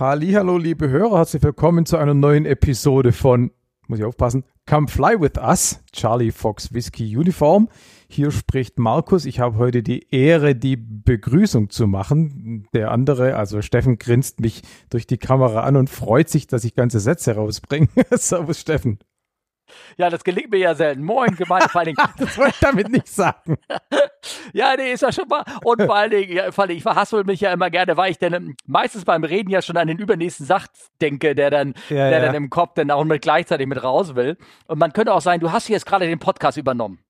Hallo, liebe Hörer, herzlich willkommen zu einer neuen Episode von, muss ich aufpassen, Come Fly With Us, Charlie Fox Whiskey Uniform. Hier spricht Markus. Ich habe heute die Ehre, die Begrüßung zu machen. Der andere, also Steffen, grinst mich durch die Kamera an und freut sich, dass ich ganze Sätze rausbringe. Servus, Steffen. Ja, das gelingt mir ja selten. Moin, Gemeinde, vor allen Dingen. das wollte ich damit nicht sagen. ja, nee, ist ja schon mal. Und vor allen Dingen, ja, vor allen Dingen, ich verhassel mich ja immer gerne, weil ich dann meistens beim Reden ja schon an den übernächsten Satz denke, der dann, ja, der ja. dann im Kopf dann auch mit gleichzeitig mit raus will. Und man könnte auch sagen, du hast jetzt gerade den Podcast übernommen.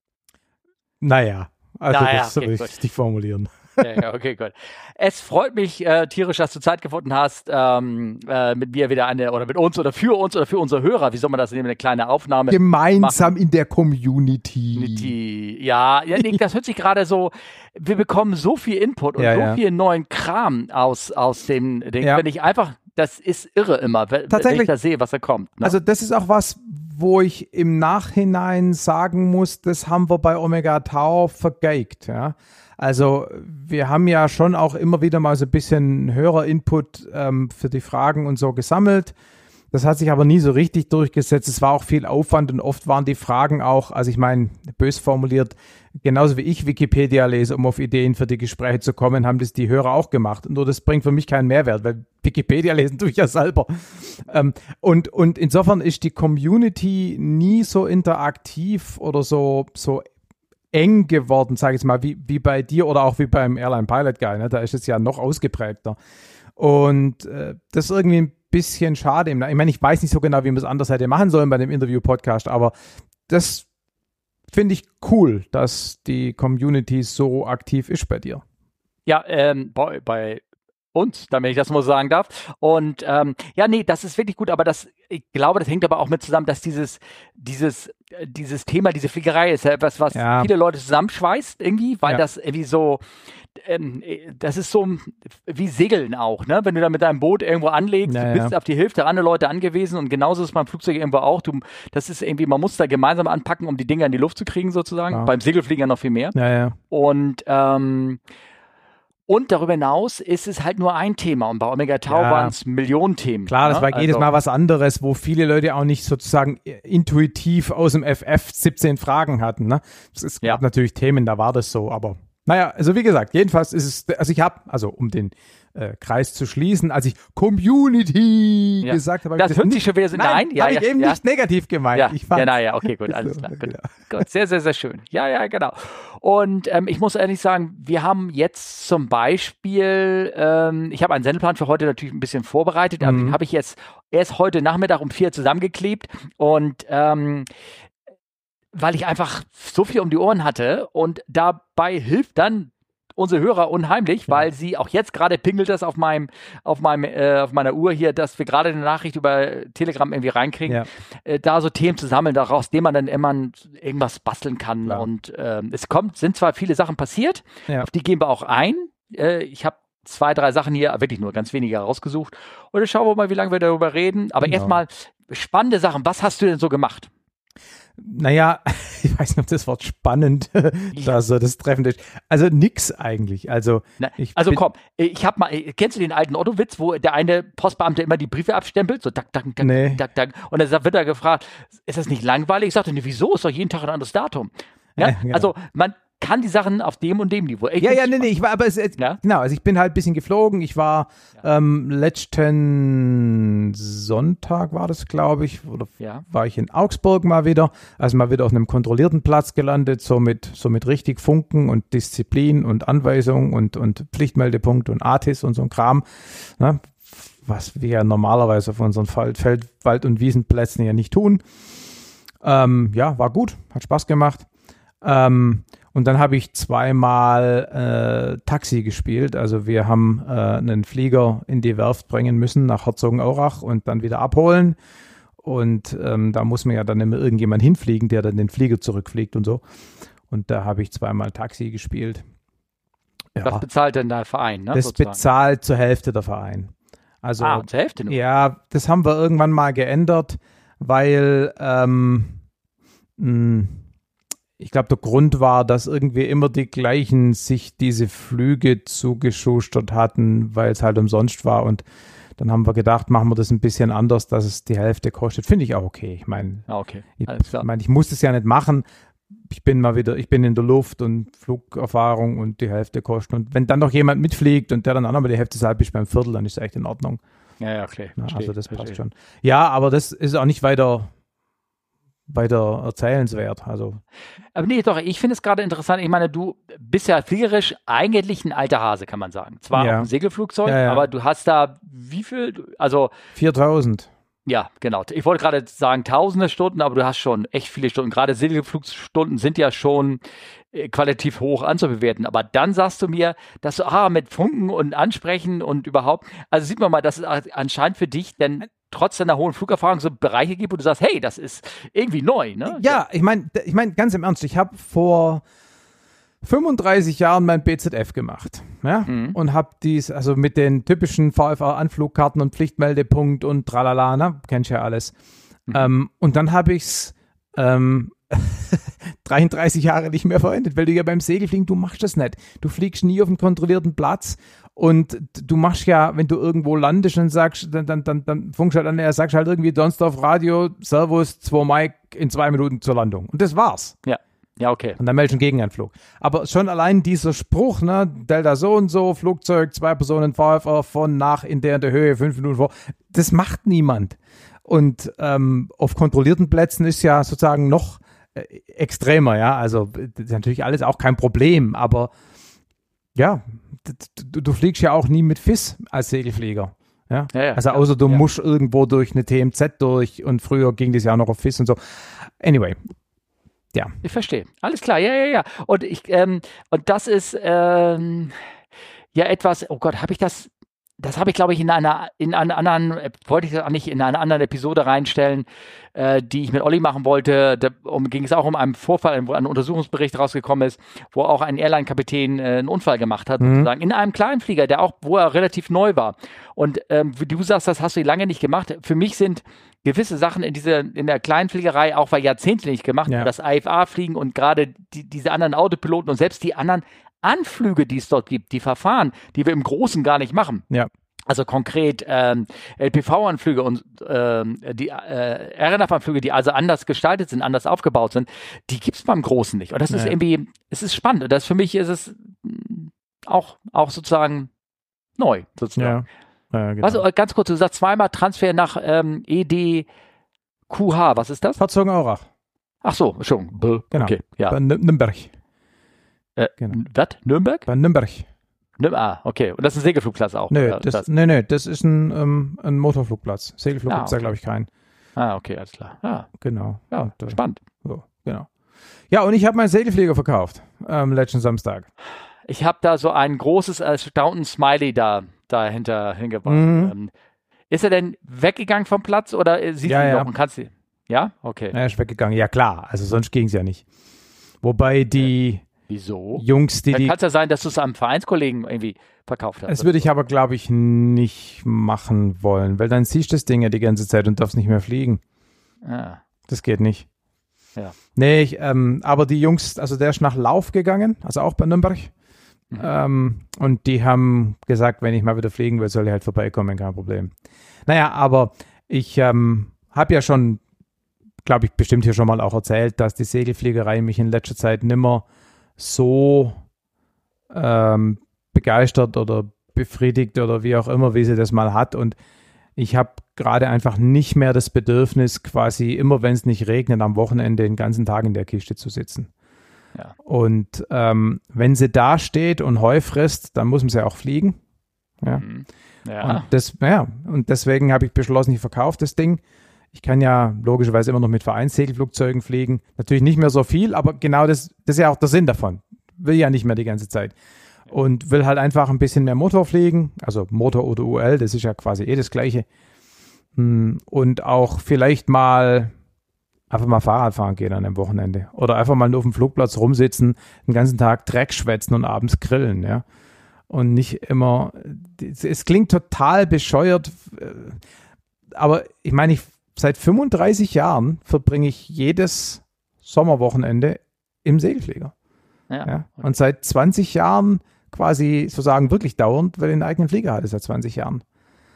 Naja, also naja, das okay, richtig formulieren ja, okay, gut. Es freut mich äh, tierisch, dass du Zeit gefunden hast, ähm, äh, mit mir wieder eine, oder mit uns oder für uns oder für unsere Hörer, wie soll man das nehmen, eine kleine Aufnahme Gemeinsam machen. in der Community. Ja, ja nee, das hört sich gerade so, wir bekommen so viel Input und ja, so ja. viel neuen Kram aus, aus dem Ding, ja. wenn ich einfach, das ist irre immer, wenn, wenn ich da sehe, was da kommt. Ne? Also das ist auch was, wo ich im Nachhinein sagen muss, das haben wir bei Omega Tau vergeigt, ja. Also wir haben ja schon auch immer wieder mal so ein bisschen Hörer-Input ähm, für die Fragen und so gesammelt. Das hat sich aber nie so richtig durchgesetzt. Es war auch viel Aufwand und oft waren die Fragen auch, also ich meine, bös formuliert, genauso wie ich Wikipedia lese, um auf Ideen für die Gespräche zu kommen, haben das die Hörer auch gemacht. Nur das bringt für mich keinen Mehrwert, weil Wikipedia lesen tue ich ja selber. Ähm, und, und insofern ist die Community nie so interaktiv oder so, so eng geworden, sage ich mal, wie, wie bei dir oder auch wie beim Airline Pilot Guy. Ne? Da ist es ja noch ausgeprägter. Und äh, das ist irgendwie ein bisschen schade. Ich meine, ich weiß nicht so genau, wie man es anders hätte machen sollen bei dem Interview-Podcast, aber das finde ich cool, dass die Community so aktiv ist bei dir. Ja, ähm, bei, bei uns, damit ich das mal sagen darf. Und ähm, ja, nee, das ist wirklich gut, aber das, ich glaube, das hängt aber auch mit zusammen, dass dieses, dieses, dieses Thema, diese Fliegerei ist ja etwas, was ja. viele Leute zusammenschweißt irgendwie, weil ja. das irgendwie so, ähm, das ist so wie Segeln auch, ne? Wenn du da mit deinem Boot irgendwo anlegst, ja, du bist auf die Hilfe der anderen Leute angewiesen und genauso ist beim Flugzeug irgendwo auch. Du, das ist irgendwie, man muss da gemeinsam anpacken, um die Dinger in die Luft zu kriegen, sozusagen. Beim Segelfliegen ja noch viel mehr. Ja, ja. Und ähm, und darüber hinaus ist es halt nur ein Thema und bei Omega Tau ja. waren es Millionen Themen. Klar, das ne? war jedes also, Mal was anderes, wo viele Leute auch nicht sozusagen intuitiv aus dem FF 17 Fragen hatten. Ne? Es gab ja. natürlich Themen, da war das so, aber naja, also wie gesagt, jedenfalls ist es, also ich habe, also um den äh, Kreis zu schließen, als ich Community ja. gesagt habe. Das, das hört sich schon wieder so, nein, nein ja, habe ja, ich eben nicht negativ gemeint. Ja, ich fand, ja, naja, okay, gut, alles klar. Gut. gut. Sehr, sehr, sehr schön. Ja, ja, genau. Und ähm, ich muss ehrlich sagen, wir haben jetzt zum Beispiel, ähm, ich habe einen Sendeplan für heute natürlich ein bisschen vorbereitet, aber mhm. den habe ich jetzt erst heute Nachmittag um vier zusammengeklebt und ähm, weil ich einfach so viel um die Ohren hatte und dabei hilft dann unsere Hörer unheimlich, weil sie auch jetzt gerade pingelt das auf meinem, auf meinem, äh, auf meiner Uhr hier, dass wir gerade eine Nachricht über Telegram irgendwie reinkriegen, ja. äh, da so Themen zu sammeln, daraus dem man dann immer irgendwas basteln kann. Klar. Und äh, es kommt, sind zwar viele Sachen passiert, ja. auf die gehen wir auch ein. Äh, ich habe zwei, drei Sachen hier, wirklich nur ganz wenige rausgesucht. Und dann schauen wir mal, wie lange wir darüber reden. Aber genau. erstmal spannende Sachen. Was hast du denn so gemacht? Naja, ich weiß nicht, ob das Wort spannend da so das treffend ist. Also nix eigentlich. Also, Na, also komm, ich hab mal, kennst du den alten Otto-Witz, wo der eine Postbeamte immer die Briefe abstempelt? So, tak, tak, tak, nee. tak, tak. Und dann wird er gefragt, ist das nicht langweilig? Ich sagte, nee, wieso? Ist doch jeden Tag ein anderes Datum. Ja? ja genau. Also man, kann die Sachen auf dem und dem Niveau. Ich ja, ja, nee, nee, ich war, aber es, ja? genau, also ich bin halt ein bisschen geflogen. Ich war ja. ähm, letzten Sonntag war das, glaube ich, oder ja. war ich in Augsburg mal wieder, also mal wieder auf einem kontrollierten Platz gelandet, so mit, so mit richtig Funken und Disziplin und Anweisung und, und Pflichtmeldepunkt und ATIS und so ein Kram, ne, was wir ja normalerweise auf unseren Feld, Wald- und Wiesenplätzen ja nicht tun. Ähm, ja, war gut, hat Spaß gemacht. Ähm, und dann habe ich zweimal äh, Taxi gespielt. Also wir haben äh, einen Flieger in die Werft bringen müssen nach Herzogenaurach und dann wieder abholen. Und ähm, da muss man ja dann immer irgendjemand hinfliegen, der dann den Flieger zurückfliegt und so. Und da habe ich zweimal Taxi gespielt. Ja. Was bezahlt denn der Verein? Ne, das sozusagen? bezahlt zur Hälfte der Verein. Also, ah, zur Hälfte nur? Ja, das haben wir irgendwann mal geändert, weil ähm, mh, ich glaube, der Grund war, dass irgendwie immer die gleichen sich diese Flüge zugeschustert hatten, weil es halt umsonst war und Dann haben wir gedacht, machen wir das ein bisschen anders, dass es die Hälfte kostet. Finde ich auch okay. Ich meine, ah, okay. ich, mein, ich muss es ja nicht machen. Ich bin mal wieder, ich bin in der Luft und Flugerfahrung und die Hälfte kostet. Und wenn dann noch jemand mitfliegt und der dann auch nochmal die Hälfte zahlt, bis beim Viertel, dann ist es echt in Ordnung. Ja, ja, okay. Na, also das passt schon. Ja, aber das ist auch nicht weiter weiter erzählenswert. Also. Aber nee, doch, ich finde es gerade interessant. Ich meine, du bist ja fliegerisch eigentlich ein alter Hase, kann man sagen. Zwar ja. dem Segelflugzeug, ja, ja. aber du hast da wie viel? Also 4000. Ja, genau. Ich wollte gerade sagen tausende Stunden, aber du hast schon echt viele Stunden. Gerade Segelflugstunden sind ja schon äh, qualitativ hoch anzubewerten. Aber dann sagst du mir, dass du, ah, mit Funken und Ansprechen und überhaupt, also sieht man mal, dass es anscheinend für dich denn trotz deiner hohen Flugerfahrung so Bereiche gibt, wo du sagst, hey, das ist irgendwie neu, ne? Ja, ich meine, ich meine ganz im Ernst, ich habe vor 35 Jahren mein BZF gemacht ja? Mhm. und habe dies, also mit den typischen VFR-Anflugkarten und Pflichtmeldepunkt und tralala, ne? kennst ja alles. Mhm. Ähm, und dann habe ich es ähm, 33 Jahre nicht mehr verwendet, weil du ja beim Segelfliegen, du machst das nicht. Du fliegst nie auf einem kontrollierten Platz und du machst ja, wenn du irgendwo landest und sagst, dann, dann, dann, dann funkst halt an, er sagst halt irgendwie Donnerstag Radio, Servus, 2 Mike in zwei Minuten zur Landung. Und das war's. Ja. Ja, okay. Und dann meldest du einen Gegenanflug. Aber schon allein dieser Spruch, ne, Delta so und so, Flugzeug, zwei Personen, VFR von nach in der in der Höhe, fünf Minuten vor, das macht niemand. Und ähm, auf kontrollierten Plätzen ist ja sozusagen noch äh, extremer, ja. Also das ist natürlich alles auch kein Problem, aber ja, du, du, fliegst ja auch nie mit FIS als Segelflieger. Ja? ja, ja also außer du ja. musst irgendwo durch eine TMZ durch und früher ging das ja auch noch auf FIS und so. Anyway, ja. Ich verstehe. Alles klar, ja, ja, ja. Und ich, ähm, und das ist ähm, ja etwas, oh Gott, habe ich das das habe ich, glaube ich, in einer, in einer anderen, äh, wollte ich das auch nicht in einer anderen Episode reinstellen, äh, die ich mit Olli machen wollte. Da um, ging es auch um einen Vorfall, wo ein Untersuchungsbericht rausgekommen ist, wo auch ein Airline-Kapitän äh, einen Unfall gemacht hat, mhm. sozusagen, in einem kleinen Flieger, der auch, wo er relativ neu war. Und ähm, wie du sagst, das hast du lange nicht gemacht. Für mich sind gewisse Sachen in dieser, in der Kleinfliegerei auch war Jahrzehnte nicht gemacht. Ja. Das IFA-Fliegen und gerade die, diese anderen Autopiloten und selbst die anderen Anflüge, die es dort gibt, die Verfahren, die wir im Großen gar nicht machen. Ja. Also konkret ähm, LPV-Anflüge und ähm, die äh, RNF-Anflüge, die also anders gestaltet sind, anders aufgebaut sind, die gibt es beim Großen nicht. Und das ja. ist irgendwie, es ist spannend. Und das für mich ist es auch, auch sozusagen neu, sozusagen. Ja. Ja, genau. Also ganz kurz, du sagst zweimal Transfer nach ähm, EDQH, was ist das? Herzogenaurach. Ach so, schon. Genau. Okay, ja. Bei Nürnberg. Äh, genau. Was? Nürnberg? Bei Nürnberg. Ah, okay. Und das ist ein Segelflugplatz auch? Nö, das, das? Nee, nee, das ist ein, ähm, ein Motorflugplatz. Segelflug ah, gibt es da, glaube ich, keinen. Ah, okay, alles klar. Ah. Genau. Ja, und, äh, spannend. So, genau. Ja, und ich habe meinen Segelflieger verkauft ähm, letzten Samstag. Ich habe da so ein großes, erstaunten Smiley da dahinter hingebracht. Mhm. Ähm, ist er denn weggegangen vom Platz oder äh, siehst ja, du ihn ja. noch und kannst du. Ja, okay. Er ist weggegangen, ja klar. Also sonst ging es ja nicht. Wobei die, Wieso? Jungs, die. Dann kann es ja sein, dass du es einem Vereinskollegen irgendwie verkauft hast. Das würde ich aber, glaube ich, nicht machen wollen, weil dann siehst du das Ding ja die ganze Zeit und darfst nicht mehr fliegen. Ah. Das geht nicht. Ja. Nee, ich, ähm, aber die Jungs, also der ist nach Lauf gegangen, also auch bei Nürnberg. Mhm. Ähm, und die haben gesagt, wenn ich mal wieder fliegen will, soll ich halt vorbeikommen, kein Problem. Naja, aber ich ähm, habe ja schon, glaube ich, bestimmt hier schon mal auch erzählt, dass die Segelfliegerei mich in letzter Zeit nimmer so ähm, begeistert oder befriedigt oder wie auch immer, wie sie das mal hat. Und ich habe gerade einfach nicht mehr das Bedürfnis, quasi immer, wenn es nicht regnet, am Wochenende den ganzen Tag in der Kiste zu sitzen. Ja. Und ähm, wenn sie da steht und Heu frisst, dann muss man sie auch fliegen. Ja. Mhm. ja. Und, das, ja, und deswegen habe ich beschlossen, ich verkaufe das Ding. Ich kann ja logischerweise immer noch mit Vereinssegelflugzeugen fliegen. Natürlich nicht mehr so viel, aber genau das, das ist ja auch der Sinn davon. Will ja nicht mehr die ganze Zeit. Und will halt einfach ein bisschen mehr Motor fliegen. Also Motor oder UL, das ist ja quasi eh das Gleiche. Hm, und auch vielleicht mal einfach mal Fahrrad fahren gehen an einem Wochenende. Oder einfach mal nur auf dem Flugplatz rumsitzen, den ganzen Tag Dreck schwätzen und abends grillen, ja. Und nicht immer, es klingt total bescheuert, äh, aber ich meine, ich seit 35 Jahren verbringe ich jedes Sommerwochenende im Segelflieger. Ja. ja. Und seit 20 Jahren quasi sozusagen wirklich dauernd, weil ich einen eigenen Flieger hatte seit 20 Jahren.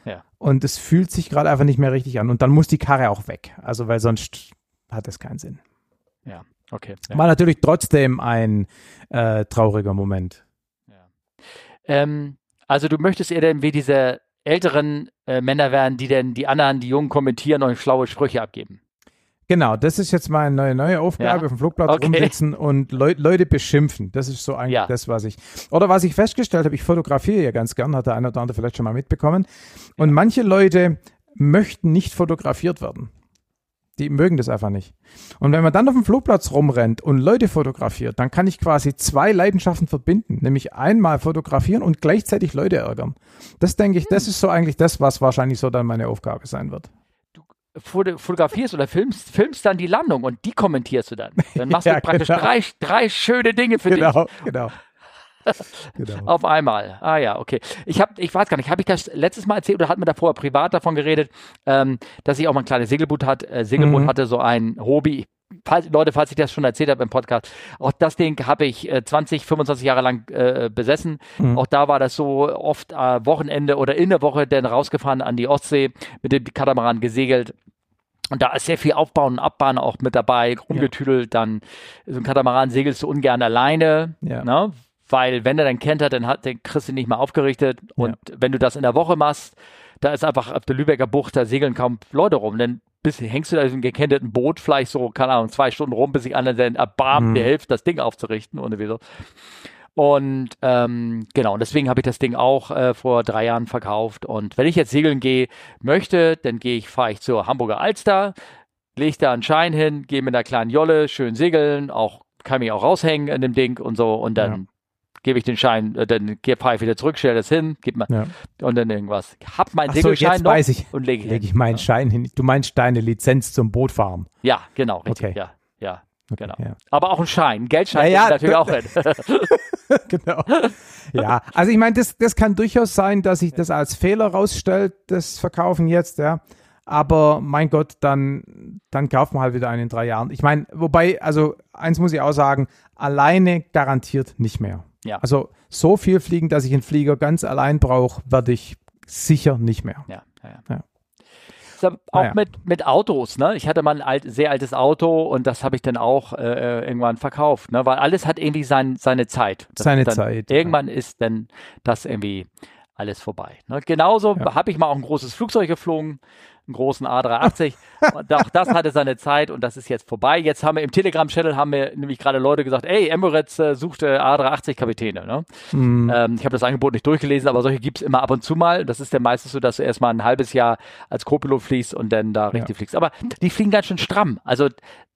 Ja. und es fühlt sich gerade einfach nicht mehr richtig an. Und dann muss die Karre auch weg. Also, weil sonst hat es keinen Sinn. Ja, okay. Ja. War natürlich trotzdem ein äh, trauriger Moment. Ja. Ähm, also, du möchtest eher denn wie diese älteren äh, Männer werden, die denn die anderen, die Jungen kommentieren und schlaue Sprüche abgeben. Genau, das ist jetzt meine neue, neue Aufgabe, ja. auf dem Flugplatz okay. rumsitzen und Leu Leute beschimpfen. Das ist so eigentlich ja. das, was ich. Oder was ich festgestellt habe, ich fotografiere ja ganz gern, hat der eine oder andere vielleicht schon mal mitbekommen. Und ja. manche Leute möchten nicht fotografiert werden. Die mögen das einfach nicht. Und wenn man dann auf dem Flugplatz rumrennt und Leute fotografiert, dann kann ich quasi zwei Leidenschaften verbinden. Nämlich einmal fotografieren und gleichzeitig Leute ärgern. Das denke ich, das hm. ist so eigentlich das, was wahrscheinlich so dann meine Aufgabe sein wird fotografierst oder filmst, filmst dann die Landung und die kommentierst du dann. Dann machst ja, du praktisch genau. drei, drei schöne Dinge für genau, dich. Genau, genau. Auf einmal. Ah ja, okay. Ich habe, ich weiß gar nicht, habe ich das letztes Mal erzählt oder hat mir davor privat davon geredet, ähm, dass ich auch mal ein kleines Segelboot hat. Äh, Segelboot mhm. hatte so ein Hobby falls, Leute, falls ich das schon erzählt habe im Podcast, auch das Ding habe ich äh, 20, 25 Jahre lang äh, besessen. Mhm. Auch da war das so oft äh, Wochenende oder in der Woche dann rausgefahren an die Ostsee, mit dem Katamaran gesegelt. Und da ist sehr viel Aufbauen und Abbauen auch mit dabei, rumgetüdelt. Ja. Dann so ein Katamaran segelst du ungern alleine, ja. ne? Weil wenn er dann kennt hat, dann hat den kriegst du nicht mehr aufgerichtet. Und ja. wenn du das in der Woche machst, da ist einfach auf der Lübecker Bucht, da segeln kaum Leute rum. Dann bis hängst du da in einem gekennten Boot vielleicht so, keine Ahnung, zwei Stunden rum, bis sich einer dann erbarmt, mhm. dir hilft, das Ding aufzurichten und so. Und ähm, genau, und deswegen habe ich das Ding auch äh, vor drei Jahren verkauft. Und wenn ich jetzt segeln gehe möchte, dann gehe ich, fahre ich zur Hamburger Alster, lege da einen Schein hin, gehe mit einer kleinen Jolle schön segeln, auch kann mich auch raushängen in dem Ding und so und dann ja gebe ich den Schein, äh, dann fahre ich wieder zurück, stelle das hin, gib mal ja. und dann irgendwas. Hab meinen Segelschein so, noch ich. und lege leg ich meinen Schein hin. Du meinst deine Lizenz zum Bootfahren? Ja, genau, richtig. Okay. Ja, ja. Okay, genau. Ja. Aber auch ein Schein, ein Geldschein ja, ja, natürlich auch hin. genau. Ja, also ich meine, das, das kann durchaus sein, dass sich das als Fehler rausstellt, das Verkaufen jetzt, ja. Aber mein Gott, dann, dann kauft man halt wieder einen in drei Jahren. Ich meine, wobei, also eins muss ich auch sagen, alleine garantiert nicht mehr. Ja. Also so viel fliegen, dass ich einen Flieger ganz allein brauche, werde ich sicher nicht mehr. Ja, ja, ja. auch naja. mit, mit Autos, ne? Ich hatte mal ein alt, sehr altes Auto und das habe ich dann auch äh, äh, irgendwann verkauft, ne? Weil alles hat irgendwie sein, seine Zeit. Das seine Zeit. Irgendwann ja. ist dann das irgendwie alles vorbei. Ne? Genauso ja. habe ich mal auch ein großes Flugzeug geflogen einen großen A380. und auch das hatte seine Zeit und das ist jetzt vorbei. Jetzt haben wir im Telegram-Channel haben wir nämlich gerade Leute gesagt, ey, Emirates äh, suchte A380-Kapitäne. Ne? Mhm. Ähm, ich habe das Angebot nicht durchgelesen, aber solche gibt es immer ab und zu mal. Das ist ja meistens so, dass du erstmal ein halbes Jahr als Co-Pilot fliegst und dann da richtig ja. fliegst. Aber die fliegen ganz schön stramm. Also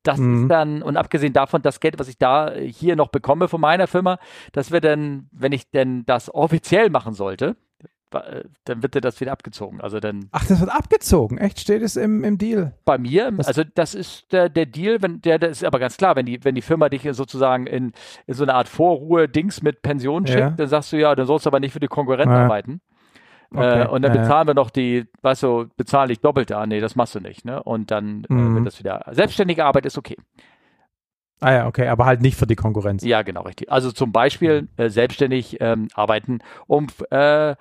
das mhm. ist dann, und abgesehen davon, das Geld, was ich da hier noch bekomme von meiner Firma, das wird dann, wenn ich denn das offiziell machen sollte, äh, dann wird dir das wieder abgezogen. Also dann. Ach, das wird abgezogen. Echt? Steht es im, im Deal? Bei mir, das also das ist der, der Deal, wenn der, der ist aber ganz klar, wenn die, wenn die Firma dich sozusagen in, in so eine Art Vorruhe-Dings mit Pension schickt, ja. dann sagst du ja, dann sollst du aber nicht für die Konkurrenten ja. arbeiten. Okay. Äh, und dann bezahlen wir noch die, weißt du, bezahlen dich doppelt da. Nee, das machst du nicht, ne? Und dann äh, mhm. äh, wird das wieder. Selbstständige Arbeit ist okay. Ah ja, okay, aber halt nicht für die Konkurrenz. Ja, genau, richtig. Also zum Beispiel mhm. äh, selbstständig ähm, arbeiten, um äh,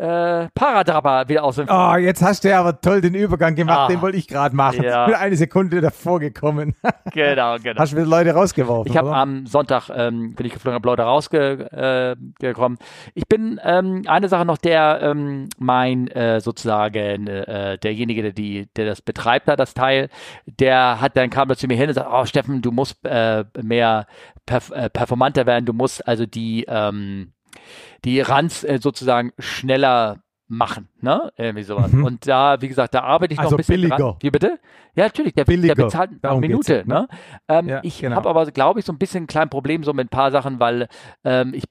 äh, Paradrapper wieder aus dem Oh, jetzt hast du ja aber toll den Übergang gemacht, ah, den wollte ich gerade machen. Ja. Ich bin eine Sekunde davor gekommen. genau, genau. Hast du wieder Leute rausgeworfen? Ich habe am Sonntag, ähm, bin ich geflogen, habe Leute rausgekommen. Äh, ich bin, ähm, eine Sache noch, der, ähm, mein, äh, sozusagen, äh, derjenige, der, die, der das betreibt, da das Teil, der hat dann kam da zu mir hin und sagt, oh Steffen, du musst äh, mehr perf äh, performanter werden, du musst also die, ähm, die Runs äh, sozusagen schneller machen, ne? Irgendwie sowas. Mhm. Und da, wie gesagt, da arbeite ich also noch ein bisschen billiger. dran. Wie bitte? Ja, natürlich, der, billiger. der bezahlt eine Minute, ne? Ähm, ja, ich genau. habe aber, glaube ich, so ein bisschen ein kleines Problem so mit ein paar Sachen, weil ähm, ich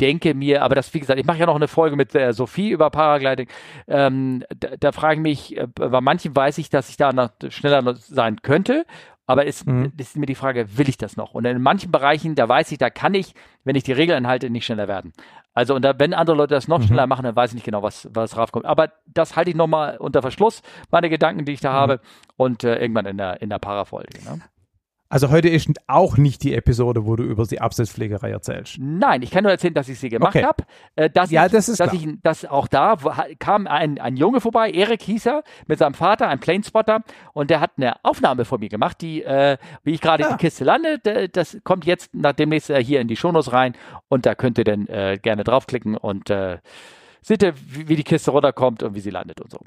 denke mir, aber das, wie gesagt, ich mache ja noch eine Folge mit äh, Sophie über Paragliding. Ähm, da, da frage ich mich, äh, bei manchen weiß ich, dass ich da noch schneller sein könnte. Aber es mhm. ist mir die Frage, will ich das noch? Und in manchen Bereichen, da weiß ich, da kann ich, wenn ich die Regeln einhalte, nicht schneller werden. Also, und da, wenn andere Leute das noch mhm. schneller machen, dann weiß ich nicht genau, was, was raufkommt. Aber das halte ich nochmal unter Verschluss, meine Gedanken, die ich da mhm. habe, und äh, irgendwann in der, in der Parafolge. Ne? Also heute ist auch nicht die Episode, wo du über die Absetzpflegerei erzählst. Nein, ich kann nur erzählen, dass ich sie gemacht Okay. habe. Äh, dass Ja, ich, das ist dass klar. ich, dass auch da kam ein, ein Junge vorbei, Erik hieß er, mit seinem Vater, ein Planespotter, und der hat eine Aufnahme von mir gemacht, die, äh, wie ich gerade in Ah. die Kiste lande, das kommt jetzt nach demnächst äh, hier in die Shownotes rein und da könnt ihr dann äh, gerne draufklicken und äh, seht ihr, wie, wie die Kiste runterkommt und wie sie landet und so.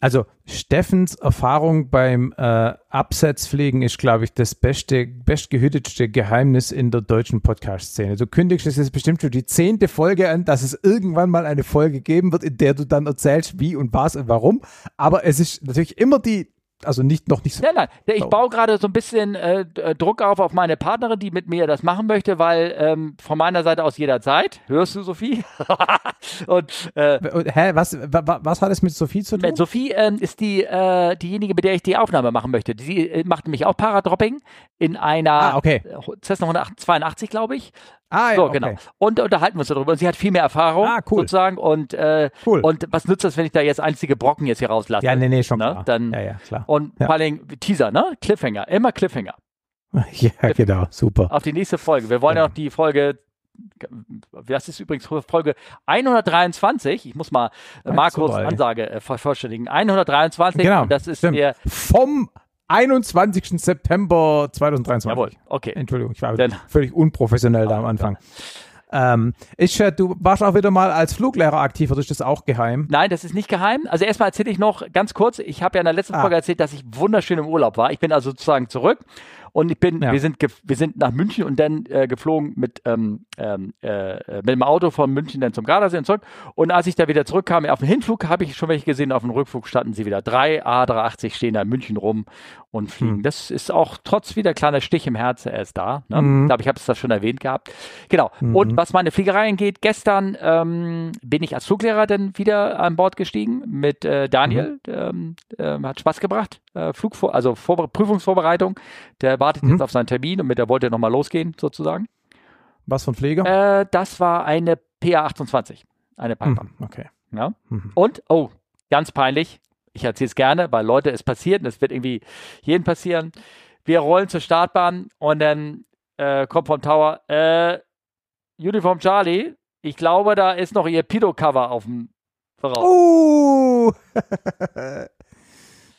Also Steffens Erfahrung beim äh, Absetzpflegen ist, glaube ich, das beste, bestgehütetste Geheimnis in der deutschen Podcast-Szene. Du kündigst es jetzt bestimmt schon die zehnte Folge an, dass es irgendwann mal eine Folge geben wird, in der du dann erzählst, wie und was und warum. Aber es ist natürlich immer die, also nicht noch nicht so. Nein, nein, ich So. baue gerade so ein bisschen äh, äh, Druck auf auf meine Partnerin, die mit mir das machen möchte, weil ähm, von meiner Seite aus jederzeit, hörst du, Sophie? und äh, Hä, was, wa, wa- was hat es mit Sophie zu tun? Sophie ähm, ist die äh, diejenige, mit der ich die Aufnahme machen möchte. Sie äh, macht nämlich auch Paradropping in einer Ah, okay. Cessna 182, glaube ich. Ah, ja, So, okay. genau. Und unterhalten wir uns darüber. Und sie hat viel mehr Erfahrung Ah, cool. sozusagen. Und, äh, Cool. und was nützt das, wenn ich da jetzt einzige Brocken jetzt hier rauslasse? Ja, nee, nee, schon Ne? klar. Dann, ja, ja, klar. Und Ja. vor allem Teaser, ne? Cliffhanger. Immer Cliffhanger. Ja, genau, super. auf die nächste Folge. Wir wollen ja Ja. noch die Folge, das ist übrigens Folge 123. Ich muss mal äh, Markus. Ansage äh, vervollständigen. 123. Genau, das ist stimmt. der. Vom 21. September 2023. Jawohl, okay. Entschuldigung, ich war Dann- völlig unprofessionell da am Anfang. Ähm, ich, äh, du warst auch wieder mal als Fluglehrer aktiv, oder ist das auch geheim? Nein, das ist nicht geheim. Also erstmal erzähle ich noch ganz kurz. Ich habe ja in der letzten Ah. Folge erzählt, dass ich wunderschön im Urlaub war. Ich bin also sozusagen zurück und ich bin, Ja. wir sind, wir sind nach München und dann äh, geflogen mit ähm, ähm, äh, mit dem Auto von München dann zum Gardasee und zurück. Und als ich da wieder zurückkam, auf dem Hinflug habe ich schon welche gesehen, auf dem Rückflug standen sie wieder. Drei A380 stehen da in München rum und fliegen. Hm. Das ist auch trotz wieder kleiner Stich im Herzen, er ist da. Ne? Mhm. Ich glaube, ich habe es da schon erwähnt gehabt. Genau. Und was meine Fliegerei angeht, gestern ähm, bin ich als Fluglehrer dann wieder an Bord gestiegen mit äh, Daniel. Ähm, ähm, hat Spaß gebracht. Äh, Flugvor also Vorbe Prüfungsvorbereitung. Der wartet Mhm. jetzt auf seinen Termin und mit der wollte er nochmal losgehen, sozusagen. Was von Pfleger? Äh, das war eine PA28. Eine Piper. Hm, okay. Ja? Mhm. Und, oh, ganz peinlich. Ich erzähle es gerne, weil Leute, es passiert und es wird irgendwie jedem passieren. Wir rollen zur Startbahn und dann äh, kommt vom Tower, äh, Uniform Charlie, ich glaube, da ist noch ihr Pido-Cover auf dem voraus. Oh!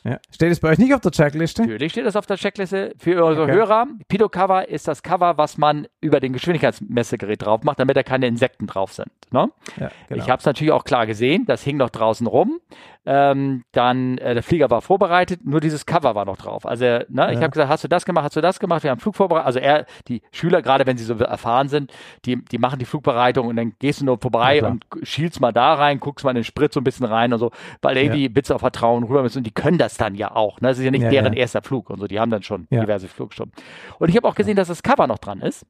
ja. Steht es bei euch nicht auf der Checkliste? Natürlich steht das auf der Checkliste für unsere Okay. Hörer. Pido-Cover ist das Cover, was man über den Geschwindigkeitsmessgerät drauf macht, damit da keine Insekten drauf sind. Ne? Ja, genau. Ich habe es natürlich auch klar gesehen, das hing noch draußen rum. Ähm, dann, äh, der Flieger war vorbereitet, nur dieses Cover war noch drauf. Also, ne, ich Ja. habe gesagt, hast du das gemacht, hast du das gemacht? Wir haben Flug vorbereitet. Also er, die Schüler, gerade wenn sie so erfahren sind, die, die machen die Flugbereitung und dann gehst du nur vorbei Ja, und schielst mal da rein, guckst mal in den Sprit so ein bisschen rein und so, weil irgendwie willst du auf Vertrauen rüber müssen und die können das dann ja auch. Ne? Das ist ja nicht deren erster Flug und so, die haben dann schon diverse Flugstunden. Und ich habe auch gesehen, dass das Cover noch dran ist.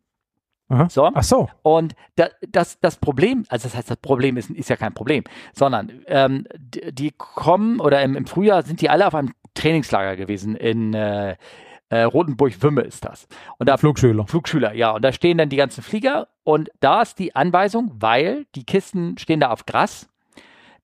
Aha. So. Ach so. Und da, das, das Problem, also das heißt, das Problem ist, ist ja kein Problem, sondern ähm, die, die kommen oder im, im Frühjahr sind die alle auf einem Trainingslager gewesen in äh, äh, Rotenburg-Wümme ist das. Und da Flugschüler. Flugschüler, ja. Und da stehen dann die ganzen Flieger und da ist die Anweisung, weil die Kisten stehen da auf Gras,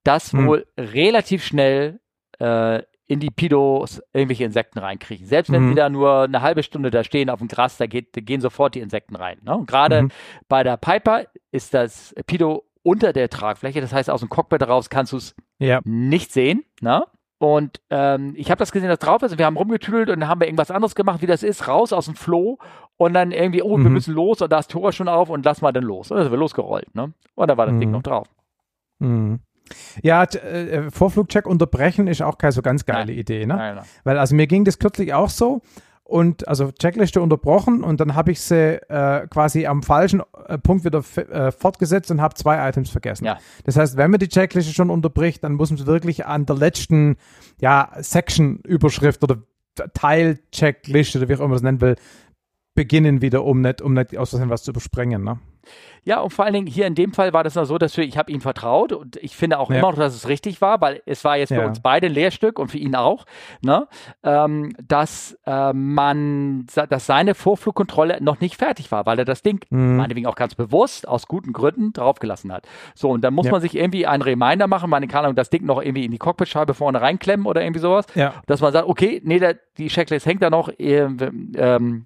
dass Hm. wohl relativ schnell äh, in die Pidos irgendwelche Insekten reinkriechen. Selbst wenn Mhm. sie da nur eine halbe Stunde da stehen auf dem Gras, da, geht, da gehen sofort die Insekten rein. Ne? Und gerade Mhm. bei der Piper ist das Pido unter der Tragfläche, das heißt aus dem Cockpit raus kannst du es Ja. nicht sehen. Ne? Und ähm, ich habe das gesehen, dass drauf ist. Und wir haben rumgetüdelt und dann haben wir irgendwas anderes gemacht, wie das ist, raus aus dem Floh und dann irgendwie, oh, wir Mhm. müssen los und da ist Tor schon auf und lass mal dann los. Und dann sind wir losgerollt. Ne? Und da war das Ding Mhm. noch drauf. Mhm. Ja, äh, Vorflugcheck unterbrechen ist auch keine so ganz geile Nein. Idee, ne? Nein, nein. Weil also mir ging das kürzlich auch so und also Checkliste unterbrochen und dann habe ich sie äh, quasi am falschen äh, Punkt wieder äh, fortgesetzt und habe zwei Items vergessen. Ja. Das heißt, wenn man die Checkliste schon unterbricht, dann muss man wirklich an der letzten ja, Section-Überschrift oder Teil-Checkliste oder wie auch immer man das nennen will, beginnen wieder, um nicht, um nicht aus Versehen was zu überspringen. Ne? Ja, und vor allen Dingen hier in dem Fall war das noch so, dass wir, ich habe ihm vertraut und ich finde auch ja. immer noch, dass es richtig war, weil es war jetzt ja. uns beide ein Lehrstück und für ihn auch, ne, ähm, dass äh, man, dass seine Vorflugkontrolle noch nicht fertig war, weil er das Ding mhm. meinetwegen auch ganz bewusst aus guten Gründen draufgelassen hat. So, und dann muss ja. man sich irgendwie einen Reminder machen, meine Ahnung, das Ding noch irgendwie in die Cockpitscheibe vorne reinklemmen oder irgendwie sowas, dass man sagt, okay, nee, der, die Checklist hängt da noch, ähm, ähm,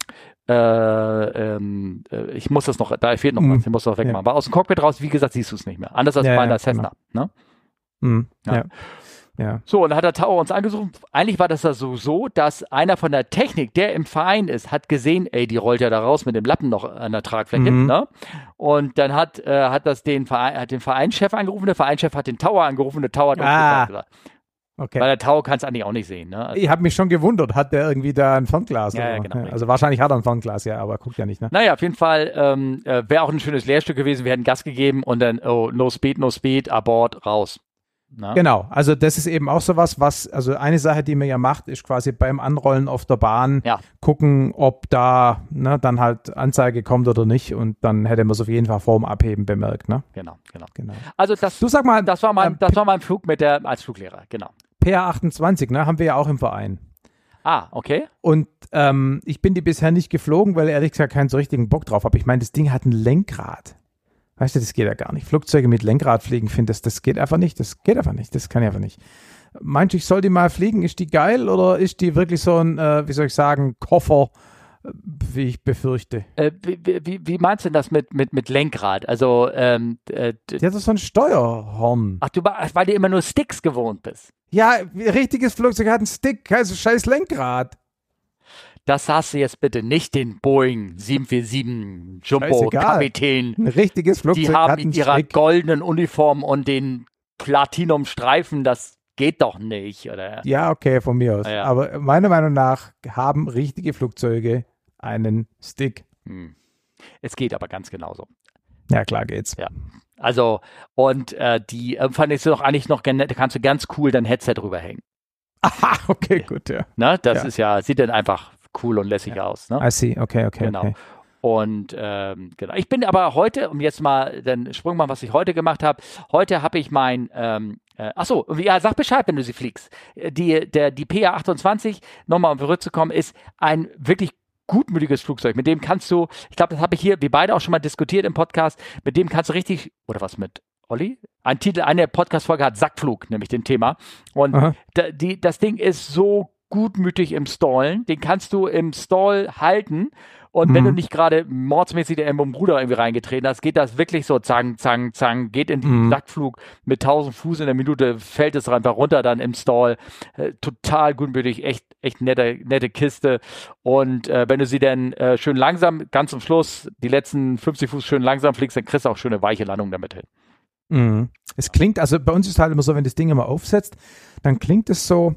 äh, ähm, äh, ich muss das noch, da fehlt noch mhm. was, ich muss das noch wegmachen. Ja. Aber aus dem Cockpit raus, wie gesagt, siehst du es nicht mehr. Anders als ja, bei einer ja, Cessna. Genau. Ne? Mhm. ja. Ja. So, und dann hat der Tower uns angesucht. Eigentlich war das da so, so, dass einer von der Technik, der im Verein ist, hat gesehen, ey, die rollt ja da raus mit dem Lappen noch an der Tragfläche. Mhm. Ne? Und dann hat, äh, hat das den, Verein, hat den Vereinschef angerufen, der Vereinschef hat den Tower angerufen, der Tower hat ah. gesagt. Okay. Weil der Tau kann es eigentlich auch nicht sehen. Ne? Also ich habe mich schon gewundert, hat der irgendwie da ein Fernglas? Ja, ja, genau. Also wahrscheinlich hat er ein Fernglas, ja, aber guckt ja nicht. Ne? Naja, auf jeden Fall ähm, äh, wäre auch ein schönes Lehrstück gewesen. Wir hätten Gas gegeben und dann, oh, no speed, no speed, abort, raus. Na? Genau, also das ist eben auch sowas, was, also eine Sache, die man ja macht, ist quasi beim Anrollen auf der Bahn ja. gucken, ob da ne, dann halt Anzeige kommt oder nicht und dann hätte man es auf jeden Fall vorm Abheben bemerkt. Ne? Genau, genau, genau. Also das, du sag mal, das war mein, ähm, das war mein Flug mit der als Fluglehrer, genau. PA28, ne, haben wir ja auch im Verein. Ah, okay. Und ähm, ich bin die bisher nicht geflogen, weil ehrlich gesagt keinen so richtigen Bock drauf habe. Ich meine, das Ding hat ein Lenkrad. Weißt du, das geht ja gar nicht. Flugzeuge mit Lenkrad fliegen, finde das, das geht einfach nicht. Das geht einfach nicht. Das kann ich einfach nicht. Meinst du, ich soll die mal fliegen? Ist die geil oder ist die wirklich so ein, äh, wie soll ich sagen, Koffer, wie ich befürchte? Äh, wie, wie, wie, meinst du das mit, mit, mit Lenkrad? Also, ähm, äh, ja, das ist so ein Steuerhorn. Ach, du, weil du immer nur Sticks gewohnt bist. Ja, richtiges Flugzeug hat einen Stick, also scheiß Lenkrad. Das hast du jetzt bitte nicht den Boeing 747 Jumbo Kapitän. Ein richtiges Flugzeug. Die haben in ihrer Stick. goldenen Uniform und den Platinum-Streifen, das geht doch nicht, oder? Ja, okay, von mir aus. Ja. Aber meiner Meinung nach haben richtige Flugzeuge einen Stick. Hm. Es geht aber ganz genauso. Ja, klar geht's. Ja. Also, und äh, die äh, fand ich doch eigentlich noch, da kannst du ganz cool dein Headset drüber hängen. Aha, okay, gut, ja. Ne, das ja. ist ja, sieht dann einfach cool und lässig ja. aus. Ne? I see, okay, okay. Genau. Okay. Und ähm, genau. Ich bin aber heute, um jetzt mal den Sprung machen, was ich heute gemacht habe, heute habe ich mein, ähm, äh, achso, ja, sag Bescheid, wenn du sie fliegst. Äh, die, der, die PA28, nochmal um zurückzukommen, ist ein wirklich gutmütiges Flugzeug. Mit dem kannst du, ich glaube, das habe ich hier, wir beide auch schon mal diskutiert im Podcast, mit dem kannst du richtig, oder was mit Olli? Ein Titel, eine Podcast-Folge hat Sackflug, nämlich den Thema. Und da, die, das Ding ist so gutmütig im Stallen. Den kannst du im Stall halten und mhm. wenn du mhm. nicht gerade mordsmäßig der im Ruder irgendwie reingetreten hast, geht das wirklich so zang, zang, zang, geht in den mhm. Sackflug mit 1000 Fuß in der Minute, fällt es einfach runter dann im Stall. Äh, total gutmütig, echt, echt nette, nette Kiste. Und äh, wenn du sie dann äh, schön langsam, ganz zum Schluss, die letzten 50 Fuß schön langsam fliegst, dann kriegst du auch schöne weiche Landung damit hin. Mhm. Es klingt, also bei uns ist halt immer so, wenn das Ding immer aufsetzt, dann klingt es so,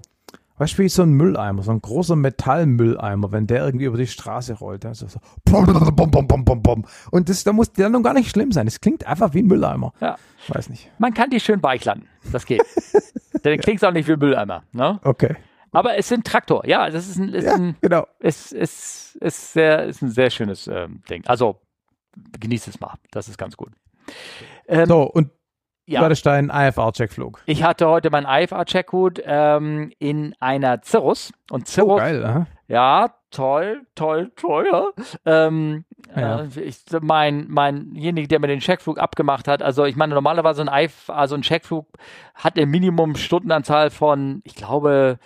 Weißt du, wie so ein Mülleimer, so ein großer Metallmülleimer, wenn der irgendwie über die Straße rollt. Also so bom, bom, bom, bom, bom. Und das, da muss die Landung gar nicht schlimm sein. Es klingt einfach wie ein Mülleimer. Ja. Weiß nicht. Man kann die schön weich landen. Das geht. Dann klingt es auch nicht wie ein Mülleimer. Ne? Okay. Aber es sind Traktor. Ja, das ist ein, ist ja, ein, genau. ist, ist, ist, sehr, ist ein sehr schönes ähm, Ding. Also genießt es mal. Das ist ganz gut. Ähm, so, und ja. Deinen IFR-Checkflug. Ich hatte heute meinen IFR-Checkgut ähm, in einer Cirrus. Und Cirrus, oh, geil, aha. ja, toll, toll, teuer. Ähm, ja. Äh, ich, mein, meinjenige, der mir den Checkflug abgemacht hat, also ich meine, normalerweise ein IFR, also ein Checkflug hat eine Minimum-Stundenanzahl von, ich glaube,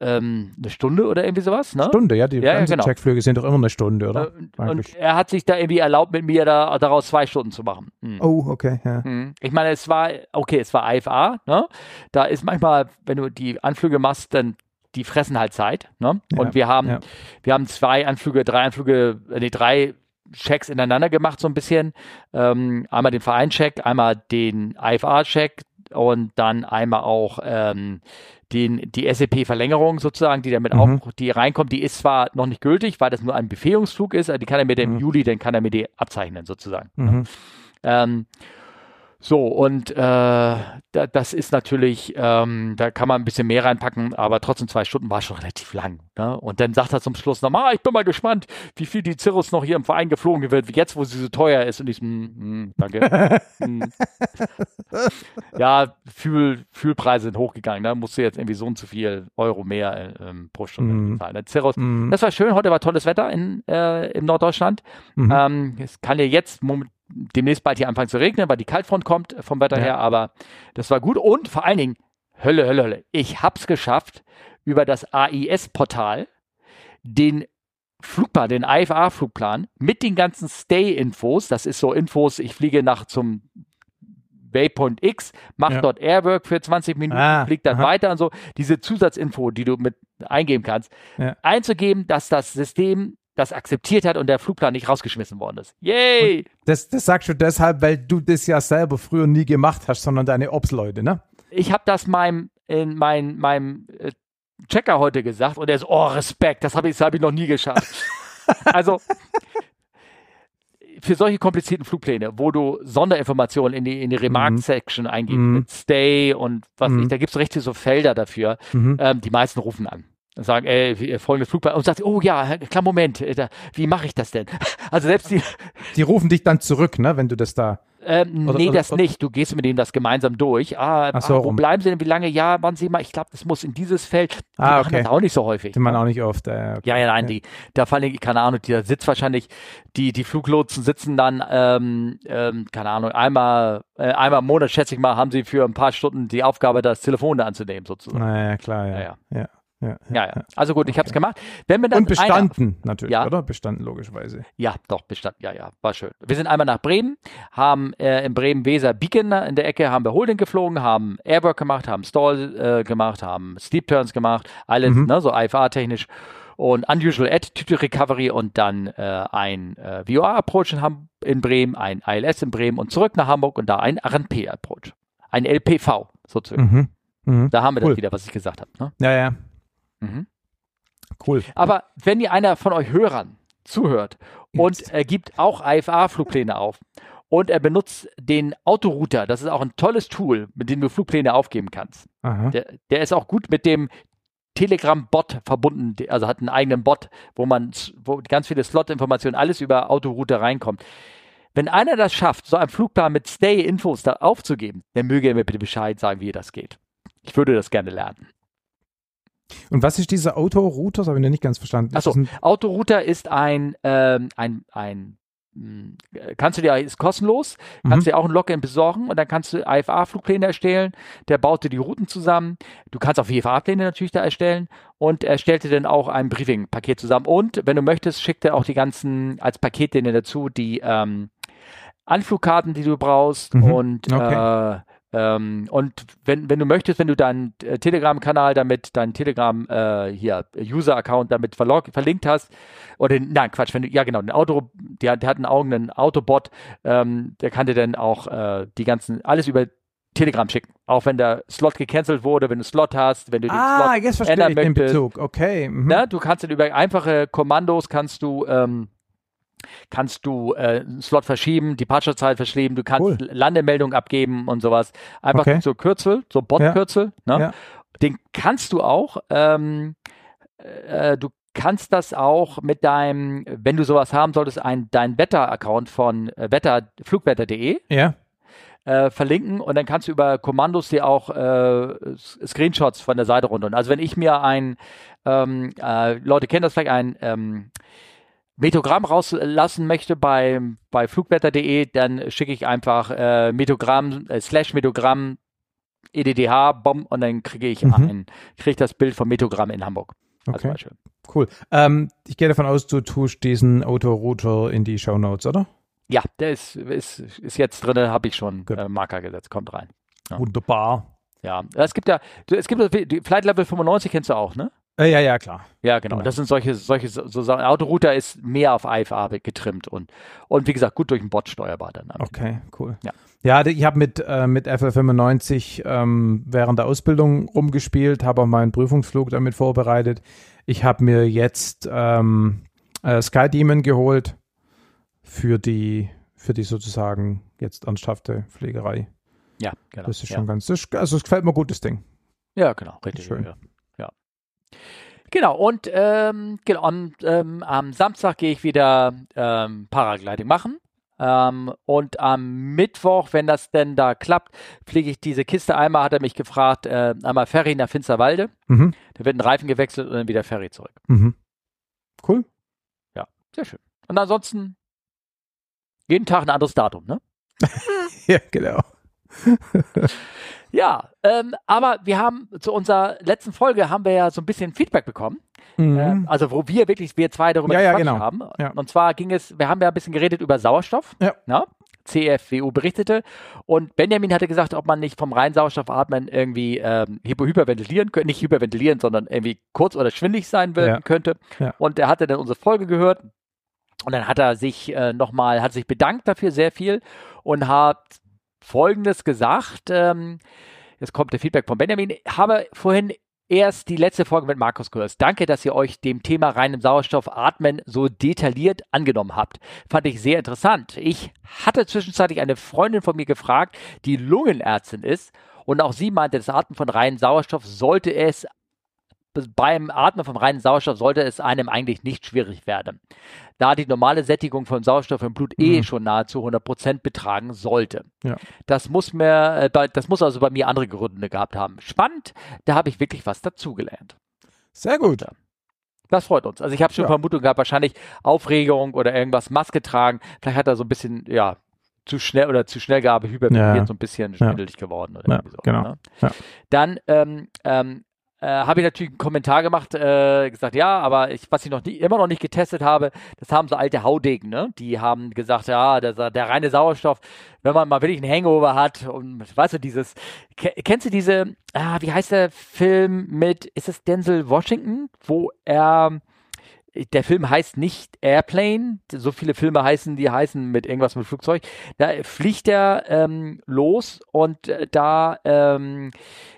ähm, eine Stunde oder irgendwie sowas, ne? Stunde, ja, die ja, ganzen genau. Checkflüge sind doch immer eine Stunde, oder? Äh, und er hat sich da irgendwie erlaubt, mit mir da, daraus zwei Stunden zu machen. Hm. Oh, okay, ja. Hm. Ich meine, es war, okay, es war IFA, ne? Da ist manchmal, wenn du die Anflüge machst, dann die fressen halt Zeit, ne? Ja, und wir haben, ja. wir haben zwei Anflüge, drei Anflüge, äh, nee, drei Checks ineinander gemacht, so ein bisschen. Ähm, einmal den Vereincheck, einmal den IFA-Check und dann einmal auch ähm, den, die SAP-Verlängerung sozusagen, die damit mhm. auch, die reinkommt, die ist zwar noch nicht gültig, weil das nur ein Befähigungsflug ist, die kann er mir mhm. im Juli, dann kann er mir die abzeichnen sozusagen. Mhm. Ähm, So, und äh, da, das ist natürlich, ähm, da kann man ein bisschen mehr reinpacken, aber trotzdem zwei Stunden war schon relativ lang. Ne? Und dann sagt er zum Schluss nochmal, ah, ich bin mal gespannt, wie viel die Cirrus noch hier im Verein geflogen wird, wie jetzt, wo sie so teuer ist. Und ich, mm, mm, danke. mm. Ja, Fühl, Fühlpreise sind hochgegangen, da ne? musst du jetzt irgendwie so und so viel Euro mehr äh, pro Stunde mm. bezahlen. Der Cirrus, mm. das war schön, heute war tolles Wetter in, äh, in Norddeutschland. Mhm. Ähm, es kann ja jetzt moment, demnächst bald hier anfangen zu regnen, weil die Kaltfront kommt vom Wetter ja. her, aber das war gut und vor allen Dingen, Hölle, Hölle, Hölle, ich hab's geschafft, über das AIS-Portal den Flugplan, den IFA-Flugplan mit den ganzen Stay-Infos, das ist so Infos, ich fliege nach zum Waypoint X, mache ja. dort Airwork für 20 Minuten, ah, fliegt dann aha. weiter und so, diese Zusatzinfo, die du mit eingeben kannst, ja. einzugeben, dass das System das akzeptiert hat und der Flugplan nicht rausgeschmissen worden ist. Yay! Das, das sagst du deshalb, weil du das ja selber früher nie gemacht hast, sondern deine Ops-Leute, ne? Ich habe das meinem, in mein, meinem äh, Checker heute gesagt und er ist, oh, Respekt, das habe ich, hab ich noch nie geschafft. also, für solche komplizierten Flugpläne, wo du Sonderinformationen in die, in die Remark-Section mhm. eingibst, mhm. mit Stay und was mhm. nicht, da gibt es richtig so Felder dafür. Mhm. Ähm, die meisten rufen an sagen, ey, folgendes Flugplan und sagt, oh ja, klar, Moment, äh, wie mache ich das denn? Also selbst die. Die rufen dich dann zurück, ne, wenn du das da. Ähm, oder, nee, oder, das oder? nicht. Du gehst mit denen das gemeinsam durch. Ah, so, ah wo rum. bleiben sie denn? Wie lange? Ja, wann sie mal? Ich glaube, das muss in dieses Feld. Die ah, machen okay. das auch nicht so häufig. Die machen auch nicht oft. Äh, okay. Ja, ja, nein, die, da fallen, keine Ahnung, da sitzt wahrscheinlich, die, die Fluglotsen sitzen dann, ähm, ähm, keine Ahnung, einmal, äh, einmal im Monat, schätze ich mal, haben sie für ein paar Stunden die Aufgabe, das Telefon da anzunehmen, sozusagen. Naja, klar, ja. ja. ja. Ja, ja, ja. Also gut, ich habe es gemacht. Wenn wir dann Und bestanden einer, natürlich, ja, oder? Bestanden logischerweise. Ja, doch, bestanden. Ja, ja, war schön. Wir sind einmal nach Bremen, haben äh, in Bremen Weser Beacon in der Ecke, haben wir Holding geflogen, haben Airwork gemacht, haben Stall äh, gemacht, haben Steep Turns gemacht, alles, mhm. ne, so IFA-technisch und Unusual Attitude Recovery und dann äh, ein äh, VOA-Approach in, in, Bremen, ein ILS in Bremen und zurück nach Hamburg und da ein RNP-Approach. Ein LPV sozusagen. Mhm. Mhm. Da haben wir cool. das wieder, was ich gesagt habe. Ne? Ja, ja. Mhm. Cool. Aber wenn ihr einer von euch Hörern zuhört und er gibt auch IFA-Flugpläne auf und er benutzt den Autorouter, das ist auch ein tolles Tool, mit dem du Flugpläne aufgeben kannst. Der, der, ist auch gut mit dem Telegram-Bot verbunden, also hat einen eigenen Bot, wo man wo ganz viele Slot-Informationen, alles über Autorouter reinkommt. Wenn einer das schafft, so einen Flugplan mit Stay-Infos da aufzugeben, dann möge er mir bitte Bescheid sagen, wie das geht. Ich würde das gerne lernen. Und was ist dieser Autorouter? Das habe ich noch nicht ganz verstanden. Achso, Autorouter ist ein, ähm, ein, ein hm, kannst du dir, ist kostenlos, kannst mhm. dir auch ein Login besorgen und dann kannst du IFA-Flugpläne erstellen, der baut dir die Routen zusammen, du kannst auch WFA-Pläne natürlich da erstellen und er stellt dir dann auch ein Briefing-Paket zusammen und wenn du möchtest, schickt er auch die ganzen, als Paketlinie dazu, die ähm, Anflugkarten, die du brauchst mhm. und okay. äh, ähm, und wenn, wenn du möchtest, wenn du deinen äh, Telegram-Kanal damit, deinen Telegram äh, hier, User-Account damit verlinkt hast, oder nein, Quatsch, wenn du, ja genau, den Auto, der, der hat einen eigenen Autobot, ähm, der kann dir dann auch äh, die ganzen, alles über Telegram schicken. Auch wenn der Slot gecancelt wurde, wenn du Slot hast, wenn du den ah, Slot jetzt ändern ich möchtest. Den Bezug. Okay. Mhm. Na, du kannst dann über einfache Kommandos kannst du ähm, kannst du äh, einen Slot verschieben, die Departure-Zeit verschieben, du kannst cool. Landemeldung abgeben und sowas. Einfach okay. so Kürzel, so Bot-Kürzel. Ja. Ne? Ja. Den kannst du auch, ähm, äh, du kannst das auch mit deinem, wenn du sowas haben solltest, ein, dein Wetter-Account von äh, Wetter, flugwetter.de. Ja. Äh, verlinken und dann kannst du über Kommandos dir auch äh, Screenshots von der Seite runter. Also wenn ich mir ein, ähm, äh, Leute kennen das vielleicht, ein ähm, Metogramm rauslassen möchte bei, bei flugwetter.de, dann schicke ich einfach äh, Metogramm, äh, slash Metogramm, EDDH, Bomb und dann kriege ich mhm. ein, kriege das Bild vom Metogramm in Hamburg. Okay. Cool. Ähm, ich gehe davon aus, du tust diesen Autorouter in die Show Notes, oder? Ja, der ist, ist, ist jetzt drin, habe ich schon äh, Marker gesetzt, kommt rein. Ja. Wunderbar. Ja, es gibt ja, es gibt die Flight Level 95 kennst du auch, ne? Äh, ja, ja, klar. Ja, genau. genau. Das sind solche, solche so Sachen. Autorouter ist mehr auf IFA getrimmt und, und wie gesagt, gut durch den Bot steuerbar dann. Okay, cool. Ja, ja ich habe mit, äh, mit FL95 ähm, während der Ausbildung rumgespielt, habe auch meinen Prüfungsflug damit vorbereitet. Ich habe mir jetzt ähm, äh, Sky Demon geholt für die, für die sozusagen jetzt ernsthafte Pflegerei. Ja, genau. Das ist ja. schon ganz, das, also es gefällt mir gut, das Ding. Ja, genau, richtig. Schön. Ja. Ja. Genau, und ähm, genau, am, ähm, am Samstag gehe ich wieder ähm, Paragliding machen. Ähm, und am Mittwoch, wenn das denn da klappt, fliege ich diese Kiste einmal, hat er mich gefragt, äh, einmal Ferry nach Finsterwalde. Mhm. Da wird ein Reifen gewechselt und dann wieder Ferry zurück. Mhm. Cool. Sehr schön. Und ansonsten jeden Tag ein anderes Datum, ne? Ja, genau. Ja, ähm, aber wir haben zu unserer letzten Folge haben wir ja so ein bisschen Feedback bekommen. Mhm. Ähm, also wo wir wirklich, wir zwei darüber Ja, ja, genau. haben. Ja. Und zwar ging es, wir haben ja ein bisschen geredet über Sauerstoff. Ja. Na? CFWU berichtete und Benjamin hatte gesagt, ob man nicht vom reinen Sauerstoffatmen irgendwie ähm, hyperventilieren könnte, nicht hyperventilieren, sondern irgendwie kurz oder schwindig sein Ja. könnte. Ja. Und er hatte dann unsere Folge gehört und dann hat er sich äh, nochmal, hat sich bedankt dafür sehr viel und hat Folgendes gesagt. Ähm, jetzt kommt der Feedback von Benjamin. Habe vorhin erst die letzte Folge mit Markus gehört. Danke, dass ihr euch dem Thema reinem Sauerstoff atmen so detailliert angenommen habt. Fand ich sehr interessant. Ich hatte zwischenzeitlich eine Freundin von mir gefragt, die Lungenärztin ist. Und auch sie meinte, das Atmen von reinem Sauerstoff sollte es beim Atmen vom reinen Sauerstoff sollte es einem eigentlich nicht schwierig werden, da die normale Sättigung von Sauerstoff im Blut eh Mhm. schon nahezu 100% betragen sollte. Ja. Das muss mir, äh, das muss also bei mir andere Gründe gehabt haben. Spannend, da habe ich wirklich was dazugelernt. Sehr gut. Ja. Das freut uns. Also ich habe schon Ja. Vermutung gehabt, wahrscheinlich Aufregung oder irgendwas, Maske tragen. Vielleicht hat er so ein bisschen, ja, zu schnell oder zu schnell gearbeitet, hyperventiliert, Ja. so ein bisschen schwindelig geworden. Oder Ja, irgendwie so, genau. Ne? Ja. Dann ähm, ähm, äh, habe ich natürlich einen Kommentar gemacht, äh, gesagt, ja, aber ich, was ich noch nie, immer noch nicht getestet habe, das haben so alte Haudegen, ne? Die haben gesagt, ja, der, der reine Sauerstoff, wenn man mal wirklich einen Hangover hat und weißt du, dieses, ke- kennst du diese, ah, wie heißt der Film mit, ist es Denzel Washington, wo er der Film heißt nicht Airplane. So viele Filme heißen, die heißen mit irgendwas mit Flugzeug. Da fliegt er ähm, los und äh, da ähm,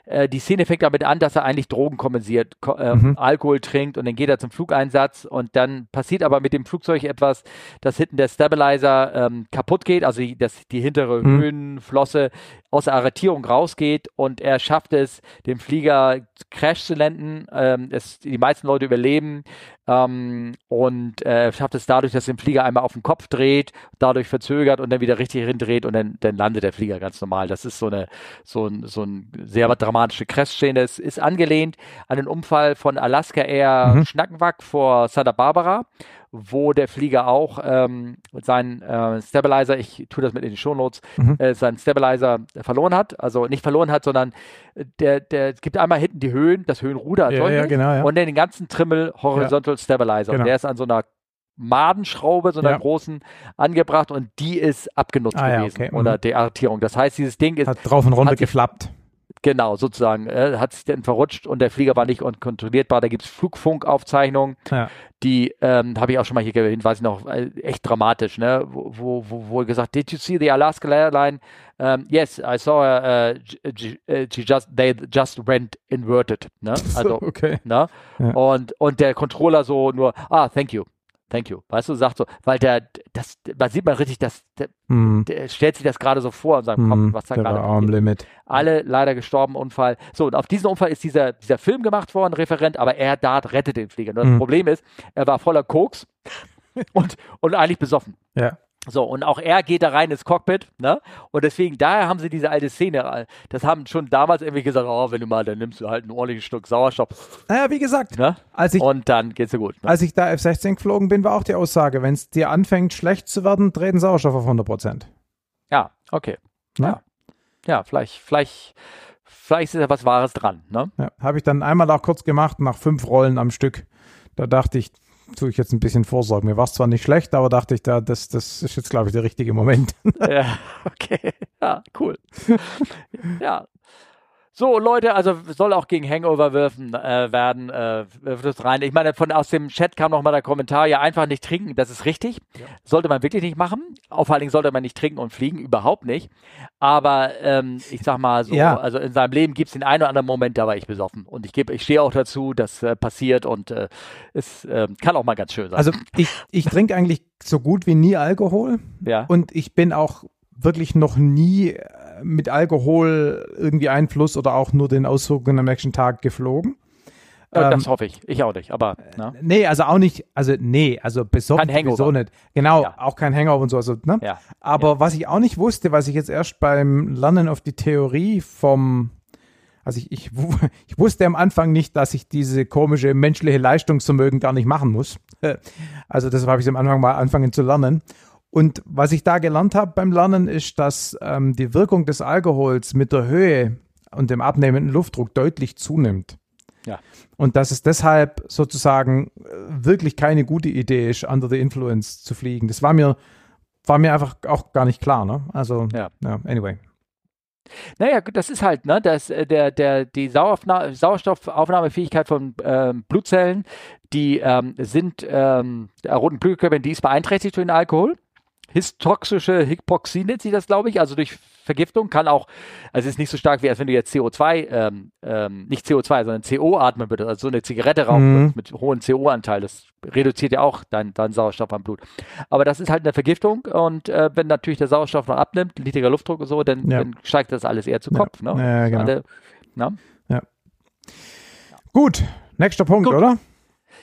äh, die Szene fängt damit an, dass er eigentlich Drogen kompensiert, ko äh, Mhm. Alkohol trinkt und dann geht er zum Flugeinsatz und dann passiert aber mit dem Flugzeug etwas, dass hinten der Stabilizer ähm, kaputt geht, also die, dass die hintere Mhm. Höhenflosse aus der Arretierung rausgeht und er schafft es, den Flieger crash zu landen. Ähm, es, die meisten Leute überleben ähm, und äh, schafft es dadurch, dass er den Flieger einmal auf den Kopf dreht, dadurch verzögert und dann wieder richtig hindreht und dann, dann landet der Flieger ganz normal. Das ist so eine so ein, so ein sehr dramatische Crash-Szene. Es ist angelehnt an den Unfall von Alaska Air Mhm. Schnackenwack vor Santa Barbara, wo der Flieger auch ähm, seinen äh, Stabilizer, ich tue das mit in die Shownotes, Mhm. äh, seinen Stabilizer verloren hat. Also nicht verloren hat, sondern der, der es gibt einmal hinten die Höhen, das Höhenruder Ja, ja, genau, ja. und dann den ganzen Trimmel Horizontal Stabilizer. Genau. Und der ist an so einer Madenschraube, so einer Ja. großen, angebracht und die ist abgenutzt Ah, ja, gewesen okay, mhm. oder Deartierung. Das heißt, dieses Ding ist Hat drauf und runter geflappt. Genau, sozusagen. Äh, hat sich dann verrutscht und der Flieger war nicht unkontrollierbar. Da gibt es Flugfunkaufzeichnungen, Ja. die ähm, habe ich auch schon mal hier hinweisen noch, äh, echt dramatisch, ne? Wo, wo, wo, gesagt, did you see the Alaska Airline? Um, yes, I saw uh, j- j- uh, she just they just went inverted. Ne? Also, okay. ne? Ja. Und, und der Controller so nur, ah, thank you. Thank you. Weißt du, sagt so, weil der, das, da sieht man richtig, dass der, Hm. der stellt sich das gerade so vor in seinem Hm. Kopf, was da gerade war abgeht. am Limit. Alle leider gestorben, Unfall. So, und auf diesen Unfall ist dieser, dieser Film gemacht worden, Referent, aber er da rettet den Flieger. Nur das Mhm. Problem ist, er war voller Koks und, und eigentlich besoffen. Ja. So, und auch er geht da rein ins Cockpit, ne? Und deswegen, daher haben sie diese alte Szene, äh, das haben schon damals irgendwie gesagt, oh, wenn du mal, dann nimmst du halt einen ordentlichen Schluck Sauerstoff, Naja, wie gesagt, ne? als ich, Und dann geht's dir gut. Ne? als ich da F-16 geflogen bin, war auch die Aussage, wenn es dir anfängt, schlecht zu werden, treten Sauerstoff auf 100 Prozent. Ja, okay. Ne? Ja. Ja, vielleicht, vielleicht, vielleicht ist da was Wahres dran, ne? Ja, Habe ich dann einmal auch kurz gemacht, nach fünf Rollen am Stück. Da dachte ich, tue ich jetzt ein bisschen vorsorgen. Mir war es zwar nicht schlecht, aber dachte ich, da, das, das ist jetzt, glaube ich, der richtige Moment. ja, okay. Ja, cool. ja. So, Leute, also soll auch gegen Hangover wirfen äh, werden, äh, wirft es rein. Ich meine, von aus dem Chat kam noch mal der Kommentar, ja, einfach nicht trinken, das ist richtig. Sollte man wirklich nicht machen. Auf allen Dingen sollte man nicht trinken und fliegen, überhaupt nicht. Aber ähm, ich sag mal so, Ja. also in seinem Leben gibt es den einen oder anderen Moment, da war ich besoffen. Und ich gebe, ich stehe auch dazu, das äh, passiert und äh, es äh, kann auch mal ganz schön sein. Also ich, ich trinke eigentlich so gut wie nie Alkohol ja. und ich bin auch wirklich noch nie mit Alkohol irgendwie Einfluss oder auch nur den Auswirkungen am nächsten Tag geflogen. Ja, das ähm, hoffe ich. Ich auch nicht, aber. Ne? Nee, also auch nicht, also nee, also besorgt sowieso nicht. Genau, ja. auch kein Hangover und so. Also, ne? Ja. Aber ja. was ich auch nicht wusste, was ich jetzt erst beim Lernen auf die Theorie vom, also ich, ich, ich wusste am Anfang nicht, dass ich diese komische menschliche Leistungsvermögen gar nicht machen muss. Also deshalb habe ich am Anfang mal anfangen zu lernen. Und was ich da gelernt habe beim Lernen ist, dass ähm, die Wirkung des Alkohols mit der Höhe und dem abnehmenden Luftdruck deutlich zunimmt. Ja. Und dass es deshalb sozusagen äh, wirklich keine gute Idee ist, under the influence zu fliegen. Das war mir, war mir einfach auch gar nicht klar. Ne? Also, ja. ja, anyway. Naja, das ist halt, ne, das, äh, der, der, die Sauerstoffaufnahmefähigkeit von ähm, Blutzellen, die ähm, sind, ähm, der roten Blutkörper, die ist beeinträchtigt durch den Alkohol histoxische Hypoxie nennt sich das, glaube ich, also durch Vergiftung kann auch, also es ist nicht so stark wie als wenn du jetzt CO2, ähm, ähm, nicht CO2, sondern CO atmen würdest, also so eine Zigarette rauchen mhm. mit hohem CO-Anteil, das reduziert ja auch deinen dein Sauerstoff am Blut. Aber das ist halt eine Vergiftung und äh, wenn natürlich der Sauerstoff noch abnimmt, niedriger Luftdruck und so, dann, ja. dann steigt das alles eher zu Kopf. Ja. Ne? Ja, genau. Alle, ja. Gut, nächster Punkt, Gut. oder?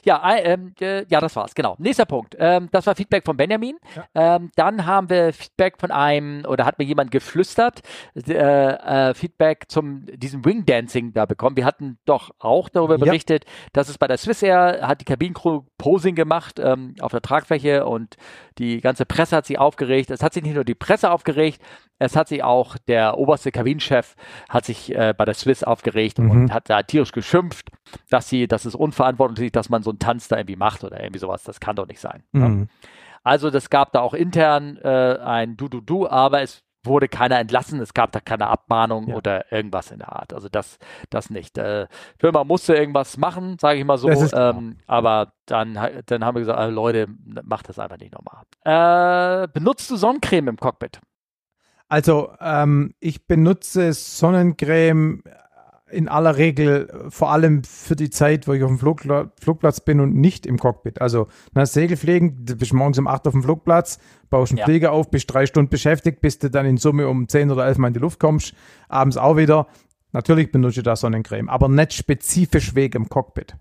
Ja, ähm, äh, ja, das war's, genau. Nächster Punkt. Ähm, das war Feedback von Benjamin. Ja. Ähm, dann haben wir Feedback von einem, oder hat mir jemand geflüstert, äh, äh, Feedback zum diesem Wing Dancing da bekommen. Wir hatten doch auch darüber berichtet, ja. dass es bei der Swiss Air hat die Kabinencrew Posing gemacht ähm, auf der Tragfläche und die ganze Presse hat sich aufgeregt. Es hat sich nicht nur die Presse aufgeregt, es hat sich auch der oberste Kabinenchef hat sich äh, bei der Swiss aufgeregt mhm. und hat da tierisch geschimpft, dass sie, dass es unverantwortlich ist, dass man so einen Tanz da irgendwie macht oder irgendwie sowas. Das kann doch nicht sein. Ne? Mhm. Also das gab da auch intern äh, ein Du-Du-Du, aber es wurde keiner entlassen, es gab da keine Abmahnung ja. oder irgendwas in der Art. Also das, das nicht. Äh, Firma musste irgendwas machen, sage ich mal so, ähm, aber dann, dann haben wir gesagt, äh, Leute, macht das einfach nicht nochmal. Äh, benutzt du Sonnencreme im Cockpit? Also ähm, ich benutze Sonnencreme in aller Regel vor allem für die Zeit, wo ich auf dem Flug, Flugplatz bin und nicht im Cockpit. Also na, Segelfliegen, du bist morgens um 8 auf dem Flugplatz, baust einen ja. Flieger auf, bist drei Stunden beschäftigt, bis du dann in Summe um 10 oder 11 Mal in die Luft kommst, abends auch wieder. Natürlich benutze ich da Sonnencreme, aber nicht spezifisch wegen im Cockpit.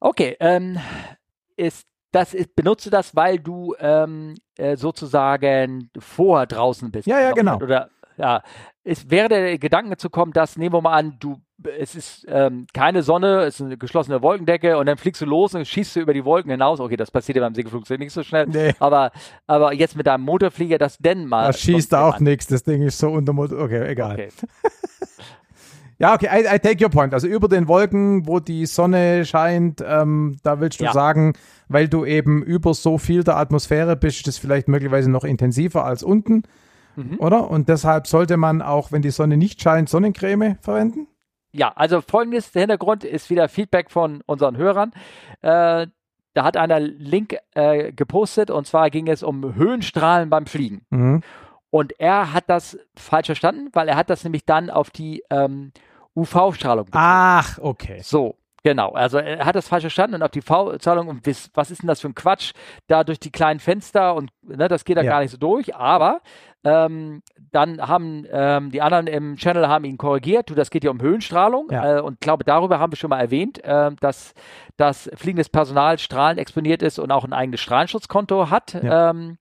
Okay, ähm, ist das ist, benutze das, weil du ähm, äh, sozusagen vorher draußen bist. Ja, ja, genau. Oder ja, es wäre der Gedanke zu kommen, dass, nehmen wir mal an, du, es ist ähm, keine Sonne, es ist eine geschlossene Wolkendecke und dann fliegst du los und schießt du über die Wolken hinaus. Okay, das passiert ja beim Segelflugzeug nicht so schnell. Nee. Aber, aber jetzt mit deinem Motorflieger, das denn mal. Da schießt auch nichts, das Ding ist so unter Motor. Okay, egal. Okay. Ja, okay, I, I, take your point. Also über den Wolken, wo die Sonne scheint, ähm, da willst du ja. sagen, weil du eben über so viel der Atmosphäre bist, ist das vielleicht möglicherweise noch intensiver als unten, mhm. oder? Und deshalb sollte man auch, wenn die Sonne nicht scheint, Sonnencreme verwenden? Ja, also folgendes, der Hintergrund ist wieder Feedback von unseren Hörern. Äh, da hat einer Link äh, gepostet und zwar ging es um Höhenstrahlen beim Fliegen. Mhm. Und er hat das falsch verstanden, weil er hat das nämlich dann auf die ähm, UV-Strahlung. Ach, okay. So, genau. Also er hat das falsch verstanden und auf die UV-Strahlung und was, ist denn das für ein Quatsch? Da durch die kleinen Fenster und ne, das geht da ja. gar nicht so durch. Aber ähm, dann haben ähm, die anderen im Channel haben ihn korrigiert. Du, das geht ja um Höhenstrahlung. Ja. Äh, und glaube, darüber haben wir schon mal erwähnt, äh, dass das fliegendes Personal strahlen exponiert ist und auch ein eigenes Strahlenschutzkonto hat. Ja. Ähm,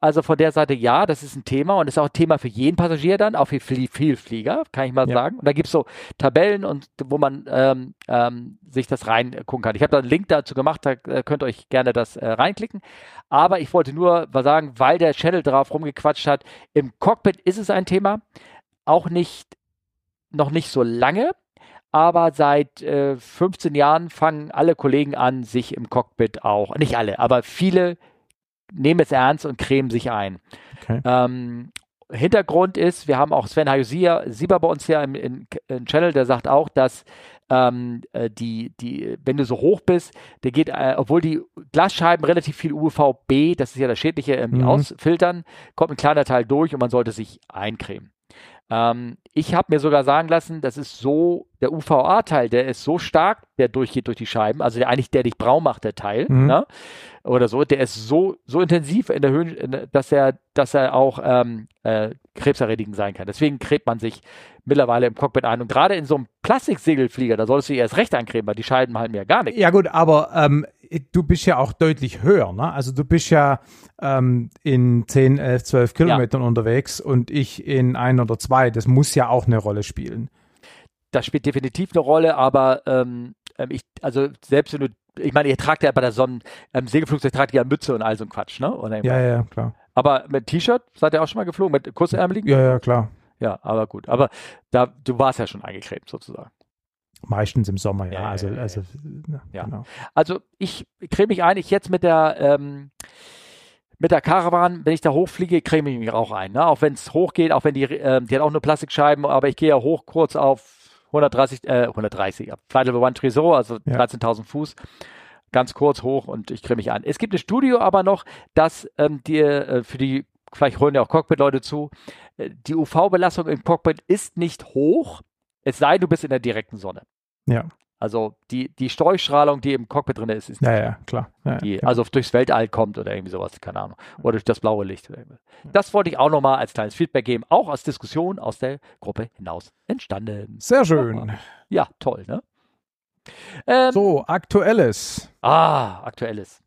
also von der Seite ja, das ist ein Thema und ist auch ein Thema für jeden Passagier dann, auch für viel, viel Flieger, kann ich mal ja. sagen. Und da gibt es so Tabellen und wo man ähm, ähm, sich das reingucken kann. Ich habe da einen Link dazu gemacht, da äh, könnt ihr euch gerne das äh, reinklicken. Aber ich wollte nur mal sagen, weil der Channel drauf rumgequatscht hat, im Cockpit ist es ein Thema, auch nicht, noch nicht so lange, aber seit äh, 15 Jahren fangen alle Kollegen an, sich im Cockpit auch, nicht alle, aber viele nehmen es ernst und cremen sich ein. Okay. Ähm, Hintergrund ist, wir haben auch Sven Hayusia, Sieber bei uns hier im, im, im, Channel, der sagt auch, dass ähm, äh, die, die, wenn du so hoch bist, der geht, äh, obwohl die Glasscheiben relativ viel UVB, das ist ja das Schädliche, ähm, mhm. ausfiltern, kommt ein kleiner Teil durch und man sollte sich eincremen. Ähm, ich habe mir sogar sagen lassen, das ist so, der UVA-Teil, der ist so stark, der durchgeht durch die Scheiben, also der eigentlich, der dich braun macht, der Teil, mhm. ne? oder so, der ist so, so intensiv in der Höhe, dass er, dass er auch ähm, äh, krebserregend sein kann. Deswegen gräbt man sich mittlerweile im Cockpit ein. Und gerade in so einem Plastiksegelflieger, da solltest du erst recht eincremen, weil die Scheiben halten mir gar nicht. Ja gut, aber ähm, du bist ja auch deutlich höher, ne? Also du bist ja ähm, in 10, 11, 12 Kilometern ja. unterwegs und ich in ein oder zwei. Das muss ja auch eine Rolle spielen. Das spielt definitiv eine Rolle, aber ähm, ähm ich, also selbst wenn du, ich meine, ihr tragt ja bei der Sonnen, ähm, Segelflugzeug tragt ja Mütze und all so ein Quatsch, ne? Oder ja, ja, klar. Aber mit T-Shirt seid ihr auch schon mal geflogen, mit kurzärmeligen? Ja, ja, klar. Ja, aber gut. Aber da, du warst ja schon eingecremt sozusagen. Meistens im Sommer, ja. ja also, also, ja. Genau. also ich creme mich eigentlich jetzt mit der ähm, mit der Caravan, wenn ich da hochfliege, creme ich mich auch ein. Ne? Auch wenn es hochgeht, auch wenn die, äh, die hat auch nur Plastikscheiben, aber ich gehe ja hoch kurz auf 130, äh, 130, Flight Level One Tresor, also ja. 13.000 Fuß, ganz kurz hoch und ich creme mich an. Es gibt ein Studio aber noch, das ähm, dir äh, für die, vielleicht holen ja auch Cockpit-Leute zu, äh, die UV-Belastung im Cockpit ist nicht hoch, es sei, du bist in der direkten Sonne. Ja. Also die, die Streustrahlung, die im Cockpit drin ist, ist ja, ja, klar. Ja, die klar. also durchs Weltall kommt oder irgendwie sowas, keine Ahnung. Oder durch das blaue Licht. Das wollte ich auch nochmal als kleines Feedback geben, auch aus Diskussion aus der Gruppe hinaus entstanden. Sehr schön. Ja, toll, ne? Ähm, so, aktuelles. Ah, aktuelles.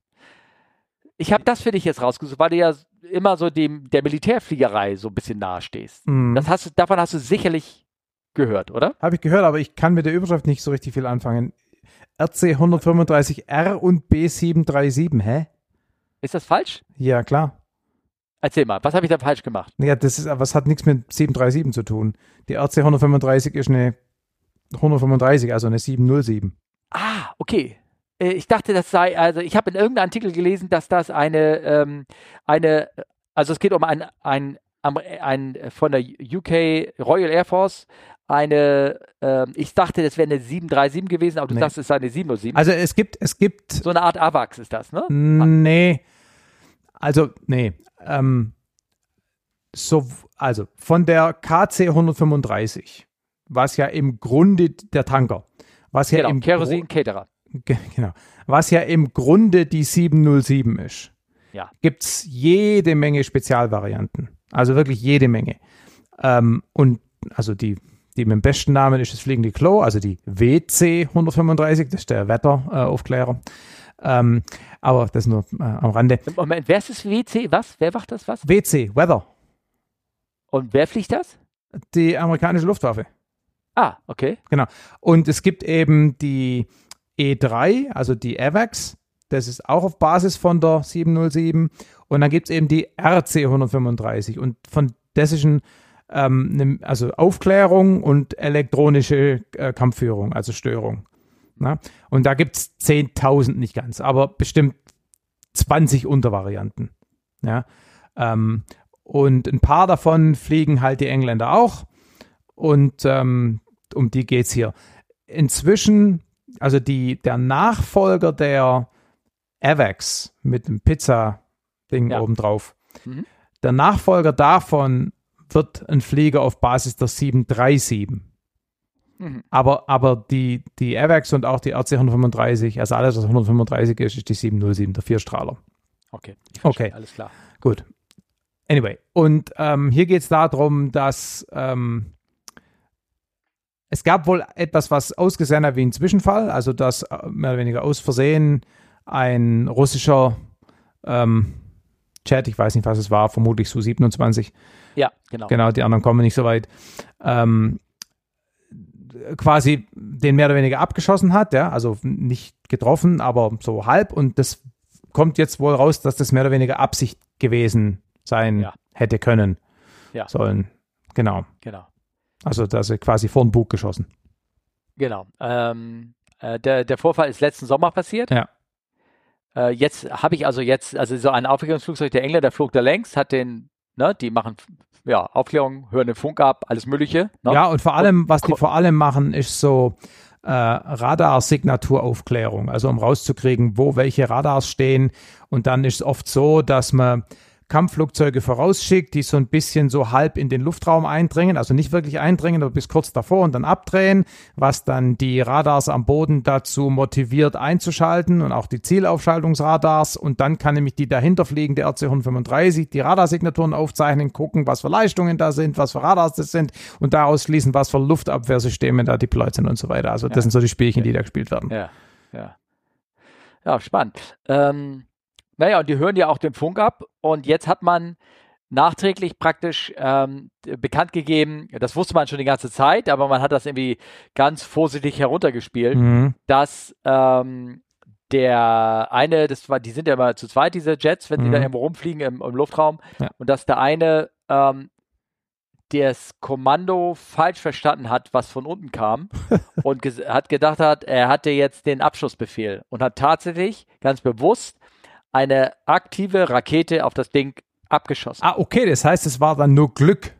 Ich habe das für dich jetzt rausgesucht, weil du ja immer so dem, der Militärfliegerei so ein bisschen nahe stehst. Mhm. Das hast du, davon hast du sicherlich gehört, oder? Habe ich gehört, aber ich kann mit der Überschrift nicht so richtig viel anfangen. RC 135R und B737, hä? Ist das falsch? Ja, klar. Erzähl mal, was habe ich da falsch gemacht? Ja, das ist, was hat nichts mit 737 zu tun. Die RC 135 ist eine 135, also eine 707. Ah, okay. Äh, ich dachte, das sei, also ich habe in irgendeinem Artikel gelesen, dass das eine, ähm, eine, also es geht um ein, ein, ein, von der UK Royal Air Force eine, äh, ich dachte, das wäre eine 737 gewesen, aber du nee. sagst, es sei eine 707. Also es gibt, es gibt. So eine Art AVAX ist das, ne? Nee. Also, nee. Ähm, so, also von der KC 135, was ja im Grunde der Tanker, was ja genau, im Kerosin Caterer. Genau. Was ja im Grunde die 707 ist. Ja. Gibt es jede Menge Spezialvarianten. Also wirklich jede Menge. Ähm, und also die die mit dem besten Namen ist das fliegende Klo, also die WC 135, das ist der Wetteraufklärer. Äh, ähm, aber das nur äh, am Rande. Moment, wer ist das WC? Was? Wer macht das was? WC, Weather. Und wer fliegt das? Die amerikanische Luftwaffe. Ah, okay. Genau. Und es gibt eben die E3, also die AVAX. Das ist auch auf Basis von der 707. Und dann gibt es eben die RC 135. Und von dessen ähm, ne, also Aufklärung und elektronische äh, Kampfführung, also Störung. Na? Und da gibt es 10.000 nicht ganz, aber bestimmt 20 Untervarianten. Ja? Ähm, und ein paar davon fliegen halt die Engländer auch. Und ähm, um die geht es hier. Inzwischen, also die, der Nachfolger der AVAX mit dem Pizza-Ding ja. obendrauf, mhm. der Nachfolger davon wird ein Flieger auf Basis der 737. Mhm. Aber, aber die, die AVAX und auch die RC 135, also alles, was 135 ist, ist die 707, der Vierstrahler. Okay, okay. alles klar. Gut. Anyway, und ähm, hier geht es darum, dass ähm, es gab wohl etwas, was ausgesehen hat wie ein Zwischenfall, also dass äh, mehr oder weniger aus Versehen ein russischer ähm, Chat, ich weiß nicht, was es war, vermutlich Su-27. Ja, genau. Genau, die anderen kommen nicht so weit. Ähm, quasi den mehr oder weniger abgeschossen hat, ja, also nicht getroffen, aber so halb. Und das kommt jetzt wohl raus, dass das mehr oder weniger Absicht gewesen sein ja. hätte können, ja. sollen. Genau. Genau. Also, dass er quasi vor den Bug geschossen. Genau. Ähm, äh, der, der Vorfall ist letzten Sommer passiert. Ja. Äh, jetzt habe ich also jetzt, also so ein Aufklärungsflugzeug der Engländer flog da längst, hat den, ne, die machen ja Aufklärung, hören den Funk ab, alles Mögliche. Ne? Ja, und vor allem, was die vor allem machen, ist so äh, Radarsignaturaufklärung, also um rauszukriegen, wo welche Radars stehen. Und dann ist es oft so, dass man Kampfflugzeuge vorausschickt, die so ein bisschen so halb in den Luftraum eindringen, also nicht wirklich eindringen, aber bis kurz davor und dann abdrehen, was dann die Radars am Boden dazu motiviert einzuschalten und auch die Zielaufschaltungsradars und dann kann nämlich die dahinter fliegende RC-135 die Radarsignaturen aufzeichnen, gucken, was für Leistungen da sind, was für Radars das sind und daraus schließen, was für Luftabwehrsysteme da deployed sind und so weiter. Also das ja. sind so die Spielchen, die da gespielt werden. Ja, ja. Ja, spannend. Ähm, naja, und die hören ja auch den Funk ab. Und jetzt hat man nachträglich praktisch ähm, bekannt gegeben, das wusste man schon die ganze Zeit, aber man hat das irgendwie ganz vorsichtig heruntergespielt, mhm. dass ähm, der eine, das war, die sind ja immer zu zweit, diese Jets, wenn mhm. die da irgendwo rumfliegen im, im Luftraum, ja. und dass der eine ähm, das Kommando falsch verstanden hat, was von unten kam und hat gedacht hat, er hatte jetzt den Abschussbefehl und hat tatsächlich ganz bewusst eine aktive Rakete auf das Ding abgeschossen. Ah, okay, das heißt, es war dann nur Glück,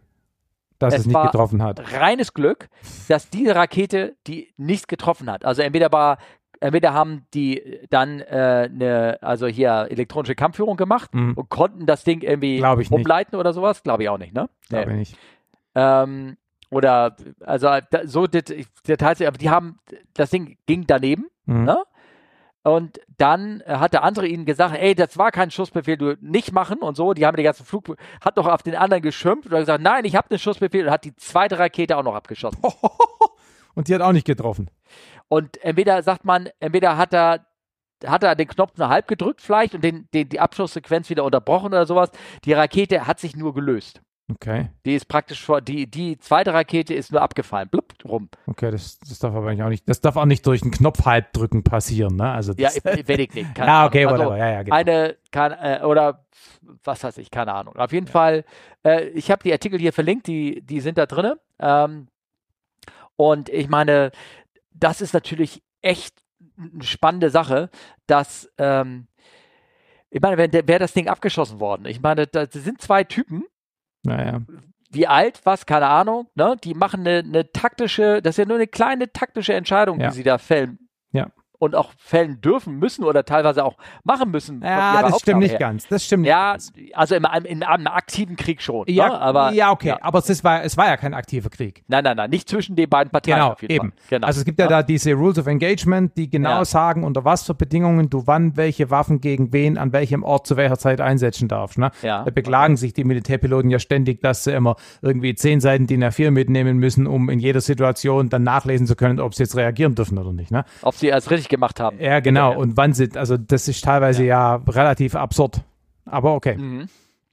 dass es, es nicht getroffen hat. Reines Glück, dass diese Rakete die nicht getroffen hat. Also entweder war entweder haben die dann äh, eine, also hier elektronische Kampfführung gemacht mhm. und konnten das Ding irgendwie umleiten oder sowas. Glaube ich auch nicht, ne? Glaube ich nicht. Ähm, oder also so Details, aber die haben, das Ding ging daneben, mhm. ne? Und dann hat der andere ihnen gesagt, ey, das war kein Schussbefehl, du nicht machen und so. Die haben den ganzen Flug, hat doch auf den anderen geschimpft und gesagt, nein, ich habe den Schussbefehl und hat die zweite Rakete auch noch abgeschossen. und die hat auch nicht getroffen. Und entweder sagt man, entweder hat er hat er den Knopf nur halb gedrückt vielleicht und den, den, die Abschusssequenz wieder unterbrochen oder sowas. Die Rakete hat sich nur gelöst. Okay. Die ist praktisch vor, die, die zweite Rakete ist nur abgefallen, blub, rum. Okay, das, das darf aber auch nicht, das darf auch nicht durch einen Knopf halb drücken passieren, ne? Also ja, werde ich nicht. ah, okay, also whatever. Ja, ja, genau. Eine, kann, äh, oder was weiß ich, keine Ahnung. Auf jeden ja. Fall, äh, ich habe die Artikel hier verlinkt, die, die sind da drin. Ähm, und ich meine, das ist natürlich echt eine spannende Sache, dass, ähm, ich meine, wäre das Ding abgeschossen worden. Ich meine, da sind zwei Typen, naja. Wie alt, was, keine Ahnung, ne? Die machen eine, eine taktische, das ist ja nur eine kleine taktische Entscheidung, ja. die sie da fällen. Ja und auch fällen dürfen müssen oder teilweise auch machen müssen. Ja, das stimmt nicht her. ganz. Das stimmt ja, nicht ganz. also im, in einem aktiven Krieg schon. Ja, ne? aber, ja okay, ja. aber es war, es war ja kein aktiver Krieg. Nein, nein, nein, nicht zwischen den beiden Parteien. Genau, eben. Genau. Also es gibt ja, ja, da diese Rules of Engagement, die genau ja. sagen, unter was für Bedingungen du wann welche Waffen gegen wen an welchem Ort zu welcher Zeit einsetzen darfst. Ne? Ja. Da beklagen sich die Militärpiloten ja ständig, dass sie immer irgendwie zehn Seiten DIN A4 mitnehmen müssen, um in jeder Situation dann nachlesen zu können, ob sie jetzt reagieren dürfen oder nicht. Ne? Ob sie es richtig gemacht haben. Ja, genau. Und wann sind, also das ist teilweise ja, ja relativ absurd. Aber okay. Mhm.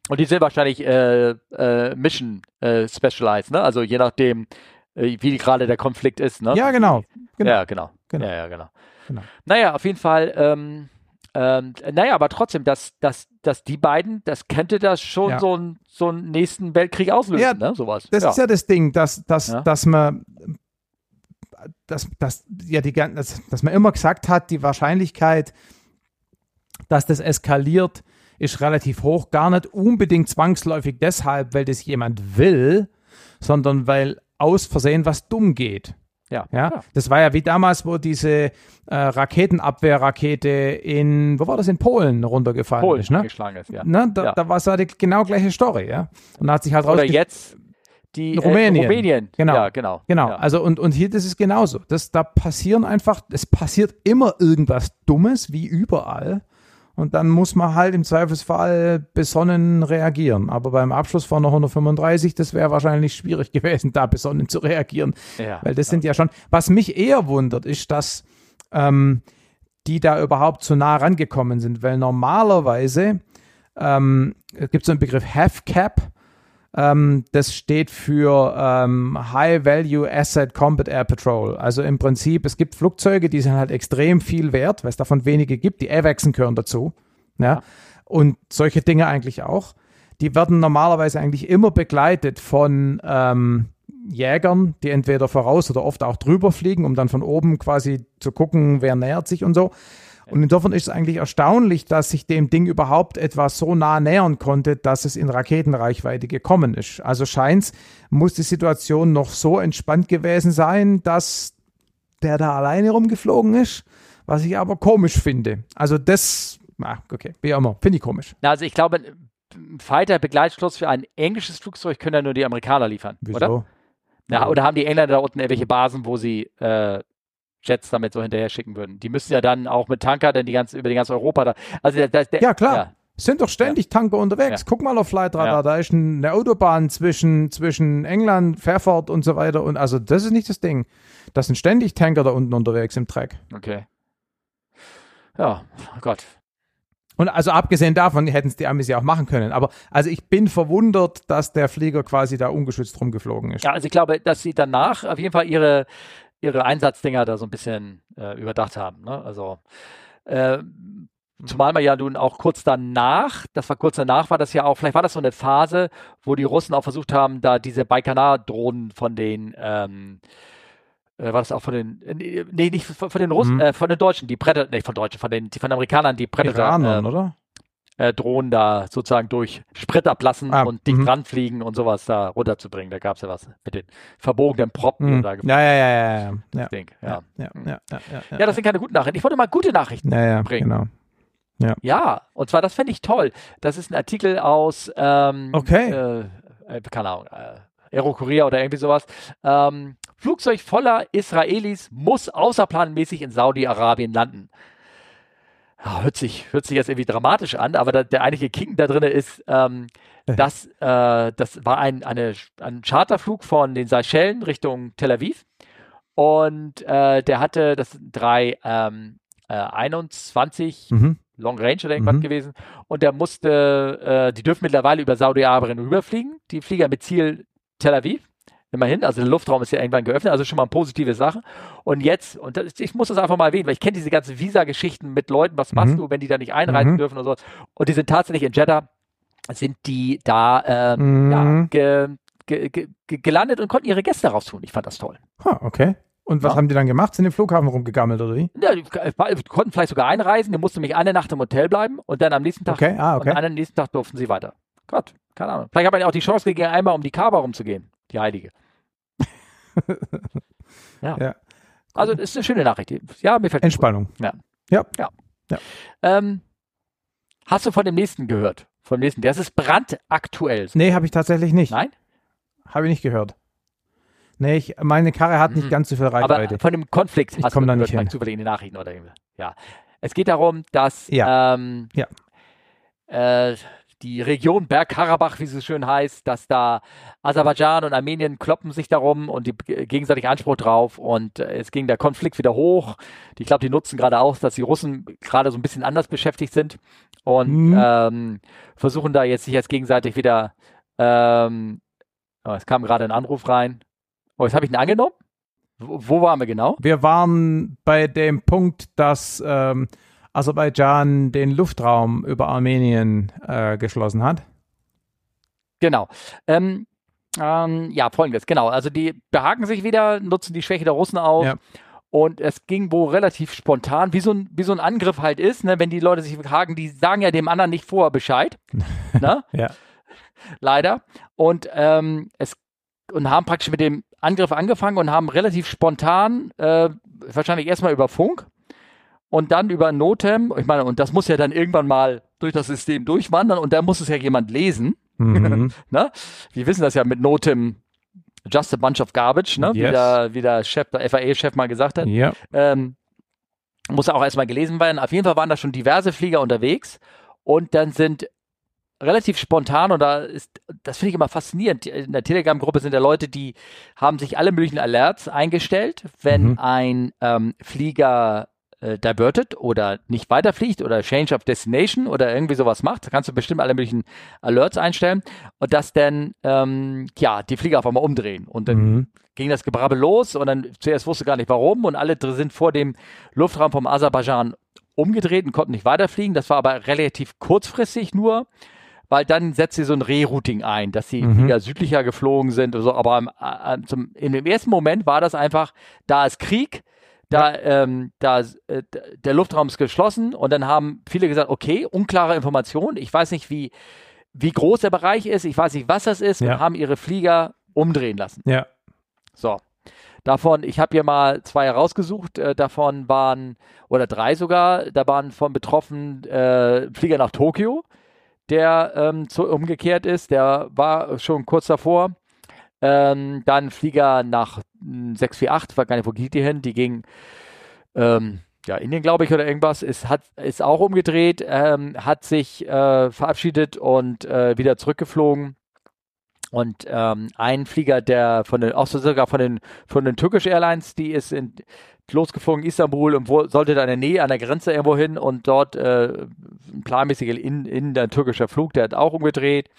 Und die sind wahrscheinlich äh, äh, Mission äh, Specialized, ne? Also je nachdem, äh, wie gerade der Konflikt ist, ne? Ja, genau. genau. Ja, genau. genau. Ja, ja, genau. genau. Naja, auf jeden Fall, ähm, ähm, naja, aber trotzdem, dass, dass, dass die beiden, das könnte das schon ja. so, ein, so einen nächsten Weltkrieg auslösen, ja, ne? Sowas. Das ja. ist ja das Ding, dass, dass, dass man dass, dass, ja die, dass, dass man immer gesagt hat, die Wahrscheinlichkeit, dass das eskaliert, ist relativ hoch. Gar nicht unbedingt zwangsläufig deshalb, weil das jemand will, sondern weil aus Versehen was dumm geht. Ja, ja, das war ja wie damals, wo diese äh, Raketenabwehrrakete in, wo war das, in Polen runtergefallen Polen ist, ne? Ist, ja. Ne? Da, ja. da war es ja die genau gleiche Story, ja. Und da hat sich halt Oder jetzt die Rumänien. Äh, Rumänien. Genau. Ja, genau. Genau. Ja. Also und, und hier das ist genauso. Das, da passieren einfach, es passiert immer irgendwas Dummes, wie überall. Und dann muss man halt im Zweifelsfall besonnen reagieren. Aber beim Abschluss von 135, das wäre wahrscheinlich schwierig gewesen, da besonnen zu reagieren. Ja, Weil das sind ja schon. Was mich eher wundert, ist, dass ähm, die da überhaupt zu nah rangekommen sind. Weil normalerweise ähm, gibt es so einen Begriff Half Cap ähm, das steht für ähm, High Value Asset Combat Air Patrol. Also im Prinzip, es gibt Flugzeuge, die sind halt extrem viel wert, weil es davon wenige gibt. Die AVAXen gehören dazu. Ja? Und solche Dinge eigentlich auch. Die werden normalerweise eigentlich immer begleitet von ähm, Jägern, die entweder voraus oder oft auch drüber fliegen, um dann von oben quasi zu gucken, wer nähert sich und so. Und insofern ist es eigentlich erstaunlich, dass sich dem Ding überhaupt etwas so nah nähern konnte, dass es in Raketenreichweite gekommen ist. Also scheint muss die Situation noch so entspannt gewesen sein, dass der da alleine rumgeflogen ist, was ich aber komisch finde. Also das, ah, okay, wie immer, finde ich komisch. Also ich glaube, Fighter-Begleitschloss für ein englisches Flugzeug können ja nur die Amerikaner liefern, Wieso? oder? Ja, oder haben die Engländer da unten irgendwelche Basen, wo sie äh, Jets damit so hinterher schicken würden? Die müssen ja dann auch mit Tanker dann die ganze, über die ganze Europa da. Also der, der, Ja, klar. Es sind doch ständig Tanker unterwegs. Ja. Guck mal auf Flightradar, Ja. da ist eine Autobahn zwischen, zwischen England, Fairford und so weiter. Und also das ist nicht das Ding. Das sind ständig Tanker da unten unterwegs im Dreck. Okay. Ja, oh Gott. Und also abgesehen davon hätten es die Amis ja auch machen können. Aber also ich bin verwundert, dass der Flieger quasi da ungeschützt rumgeflogen ist. Ja, also ich glaube, dass sie danach auf jeden Fall ihre, ihre Einsatzdinger da so ein bisschen äh, überdacht haben. Ne? Also äh, zumal man ja nun auch kurz danach, das war kurz danach, war das ja auch, vielleicht war das so eine Phase, wo die Russen auch versucht haben, da diese Baikonur-Drohnen von den ähm, äh, war das auch von den, äh, nee, nicht von, von den Russen, Mhm. äh, von den Deutschen, die Predator, nee, von Deutschen, von den, die, von den Amerikanern, die Predator, Iranern, äh, oder? Äh, Drohnen da sozusagen durch Sprit ablassen Ah, und dicht mhm. ranfliegen und sowas da runterzubringen. Da gab es ja was mit den verbogenen Proppen, die Hm. da Ja, ja, ja, ja, ja. Ja, Ding. ja, Ja. ja, ja, ja, ja, ja, das sind keine guten Nachrichten. Ich wollte mal gute Nachrichten. ja, ja, bringen. genau. Ja, und zwar, das fände ich toll. Das ist ein Artikel aus, ähm, Okay. äh, äh, keine Ahnung, äh, Aero Korea oder irgendwie sowas. Ähm, Flugzeug voller Israelis muss außerplanmäßig in Saudi-Arabien landen. Hört, sich, hört sich jetzt irgendwie dramatisch an, aber da, der eigentliche Kicken da drin ist, ähm, dass äh, das war ein, eine, ein Charterflug von den Seychellen Richtung Tel Aviv. Und äh, der hatte, das drei ähm, äh, 21 Mhm. Long Range oder irgendwas Mhm. gewesen. Und der musste, äh, die dürfen mittlerweile über Saudi-Arabien rüberfliegen. Die Flieger mit Ziel Tel Aviv. Immerhin, also der Luftraum ist ja irgendwann geöffnet, also schon mal eine positive Sache. Und jetzt, und das, ich muss das einfach mal erwähnen, weil ich kenne diese ganzen Visa-Geschichten mit Leuten, was machst Mhm. du, wenn die da nicht einreisen Mhm. dürfen und so. Und die sind tatsächlich in Jeddah, sind die da ja, Mhm. ge, ge, ge, ge- gelandet und konnten ihre Gäste raustun. Ich fand das toll. Ha, okay. Und was Ja. haben die dann gemacht? Sind im Flughafen rumgegammelt oder wie? Ja, die die konnten vielleicht sogar einreisen, die mussten nämlich eine Nacht im Hotel bleiben und dann am nächsten Tag Okay, ah, Und okay. am nächsten Tag durften sie weiter. Gott, keine Ahnung. Vielleicht hat man ja auch die Chance gegeben, einmal um die Kaaba rumzugehen, die Heilige. ja. Ja. Also, das ist eine schöne Nachricht. Ja, mir fällt Entspannung. ähm, Hast du von dem nächsten gehört? Vom nächsten. Das ist brandaktuell. Nee, habe ich tatsächlich nicht. Nein? Habe ich nicht gehört. Nee, ich, meine Karre hat nicht Mhm. ganz so viel Aber Reichweite. von dem Konflikt Ich hast du da nicht hin. zufällig in den Nachrichten oder irgendwie. Ja. Es geht darum, dass Ja. ähm, Ja. Äh, die Region Bergkarabach, wie sie so schön heißt, dass da Aserbaidschan und Armenien kloppen sich darum und die gegenseitig Anspruch drauf und äh, es ging der Konflikt wieder hoch. Ich glaube, die nutzen gerade aus, dass die Russen gerade so ein bisschen anders beschäftigt sind und Mhm. ähm, versuchen da jetzt sich jetzt gegenseitig wieder. Ähm, oh, es kam gerade ein Anruf rein. Oh, jetzt habe ich ihn angenommen. Wo, wo waren wir genau? Wir waren bei dem Punkt, dass ähm, Aserbaidschan den Luftraum über Armenien äh, geschlossen hat. Genau. Ähm, ähm, ja, folgendes, genau. Also die behaken sich wieder, nutzen die Schwäche der Russen aus. Ja. Und es ging wohl relativ spontan, wie so ein, wie so ein Angriff halt ist, ne? wenn die Leute sich haken, die sagen ja dem anderen nicht vorher Bescheid. ne? Ja. Leider. Und ähm, es und haben praktisch mit dem Angriff angefangen und haben relativ spontan, äh, wahrscheinlich erstmal über Funk und dann über Notem, ich meine, und das muss ja dann irgendwann mal durch das System durchwandern und da muss es ja jemand lesen. Mhm. Ne? Wir wissen das ja mit Notem, just a bunch of garbage, ne? wie, Yes. der, wie der Chef, der FAA-Chef mal gesagt hat. ja. Ähm, muss auch erstmal gelesen werden. Auf jeden Fall waren da schon diverse Flieger unterwegs und dann sind relativ spontan und da ist, das finde ich immer faszinierend. In der Telegram-Gruppe sind ja Leute, die haben sich alle möglichen Alerts eingestellt, wenn Mhm. ein ähm, Flieger äh, divertet oder nicht weiterfliegt oder Change of Destination oder irgendwie sowas macht. Da kannst du bestimmt alle möglichen Alerts einstellen und dass dann ähm, ja die Flieger auf einmal umdrehen und dann Mhm. ging das Gebrabbel los und dann zuerst wusste gar nicht warum und alle sind vor dem Luftraum vom Aserbaidschan umgedreht und konnten nicht weiterfliegen. Das war aber relativ kurzfristig nur, weil dann setzt sie so ein Rerouting ein, dass die Mhm. Flieger südlicher geflogen sind oder so. Aber am, äh, zum, in dem ersten Moment war das einfach, da ist Krieg, da, ähm, da äh, der Luftraum ist geschlossen und dann haben viele gesagt, okay, unklare Informationen, ich weiß nicht, wie, wie groß der Bereich ist, ich weiß nicht, was das ist Ja. und haben ihre Flieger umdrehen lassen. Ja. So. Davon, ich habe hier mal zwei herausgesucht, äh, davon waren, oder drei sogar, da waren von betroffen äh, Flieger nach Tokio, der ähm, zu, umgekehrt ist. Der war schon kurz davor. Ähm, dann Flieger nach 648, war gar nicht, wo geht die hin? Die ging ähm, ja, Indien, glaube ich, oder irgendwas, ist, hat, ist auch umgedreht, ähm, hat sich äh, verabschiedet und äh, wieder zurückgeflogen. Und ähm, ein Flieger, der von den, auch sogar von den, von den Turkish Airlines, die ist in, losgeflogen Istanbul und wo, sollte da in der Nähe an der Grenze irgendwo hin und dort äh, planmäßig in, in der türkischer Flug, der hat auch umgedreht.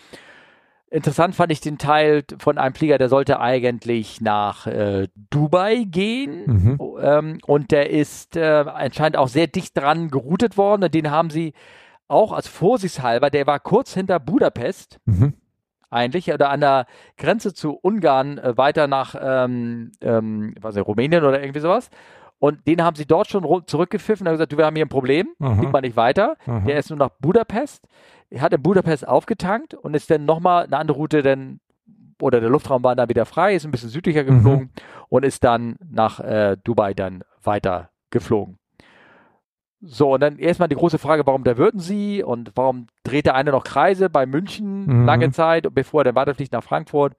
Interessant fand ich den Teil von einem Flieger, der sollte eigentlich nach äh, Dubai gehen mhm. ähm, und der ist äh, anscheinend auch sehr dicht dran geroutet worden den haben sie auch als vorsichtshalber, der war kurz hinter Budapest mhm. eigentlich oder an der Grenze zu Ungarn äh, weiter nach ähm, ähm, was ich, Rumänien oder irgendwie sowas und den haben sie dort schon zurückgepfiffen und gesagt, du, wir haben hier ein Problem, fliegt mal nicht weiter. Aha. Der ist nur nach Budapest. Er hat in Budapest aufgetankt und ist dann nochmal eine andere Route denn oder der Luftraum war dann wieder frei, ist ein bisschen südlicher geflogen mhm. und ist dann nach äh, Dubai dann weiter geflogen. So, und dann erstmal die große Frage, warum da würden sie und warum dreht der eine noch Kreise bei München mhm. lange Zeit, bevor er dann weiterfliegt nach Frankfurt.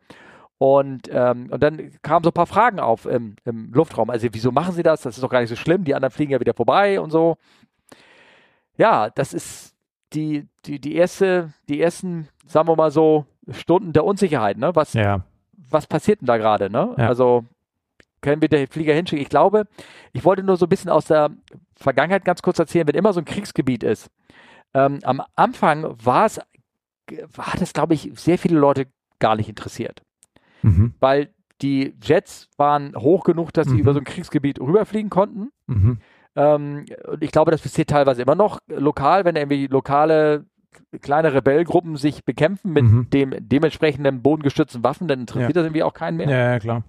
Und, ähm, und dann kamen so ein paar Fragen auf im, im, Luftraum. Also, wieso machen sie das? Das ist doch gar nicht so schlimm. Die anderen fliegen ja wieder vorbei und so. Ja, das ist die, die, die erste, die ersten, sagen wir mal so, Stunden der Unsicherheit, ne? Was, ja. was passiert denn da gerade, ne? Ja. Also, können wir den Flieger hinschicken? Ich glaube, ich wollte nur so ein bisschen aus der Vergangenheit ganz kurz erzählen, wenn immer so ein Kriegsgebiet ist. Ähm, am Anfang war es, war das, glaube ich, sehr viele Leute gar nicht interessiert mhm. weil die Jets waren hoch genug, dass sie mhm. über so ein Kriegsgebiet rüberfliegen konnten. Mhm. Ähm, und ich glaube, das passiert teilweise immer noch lokal, wenn irgendwie lokale kleine Rebellgruppen sich bekämpfen mit mhm. dem dementsprechenden bodengestützten Waffen, dann interessiert ja. das irgendwie auch keinen mehr. Ja, ja klar.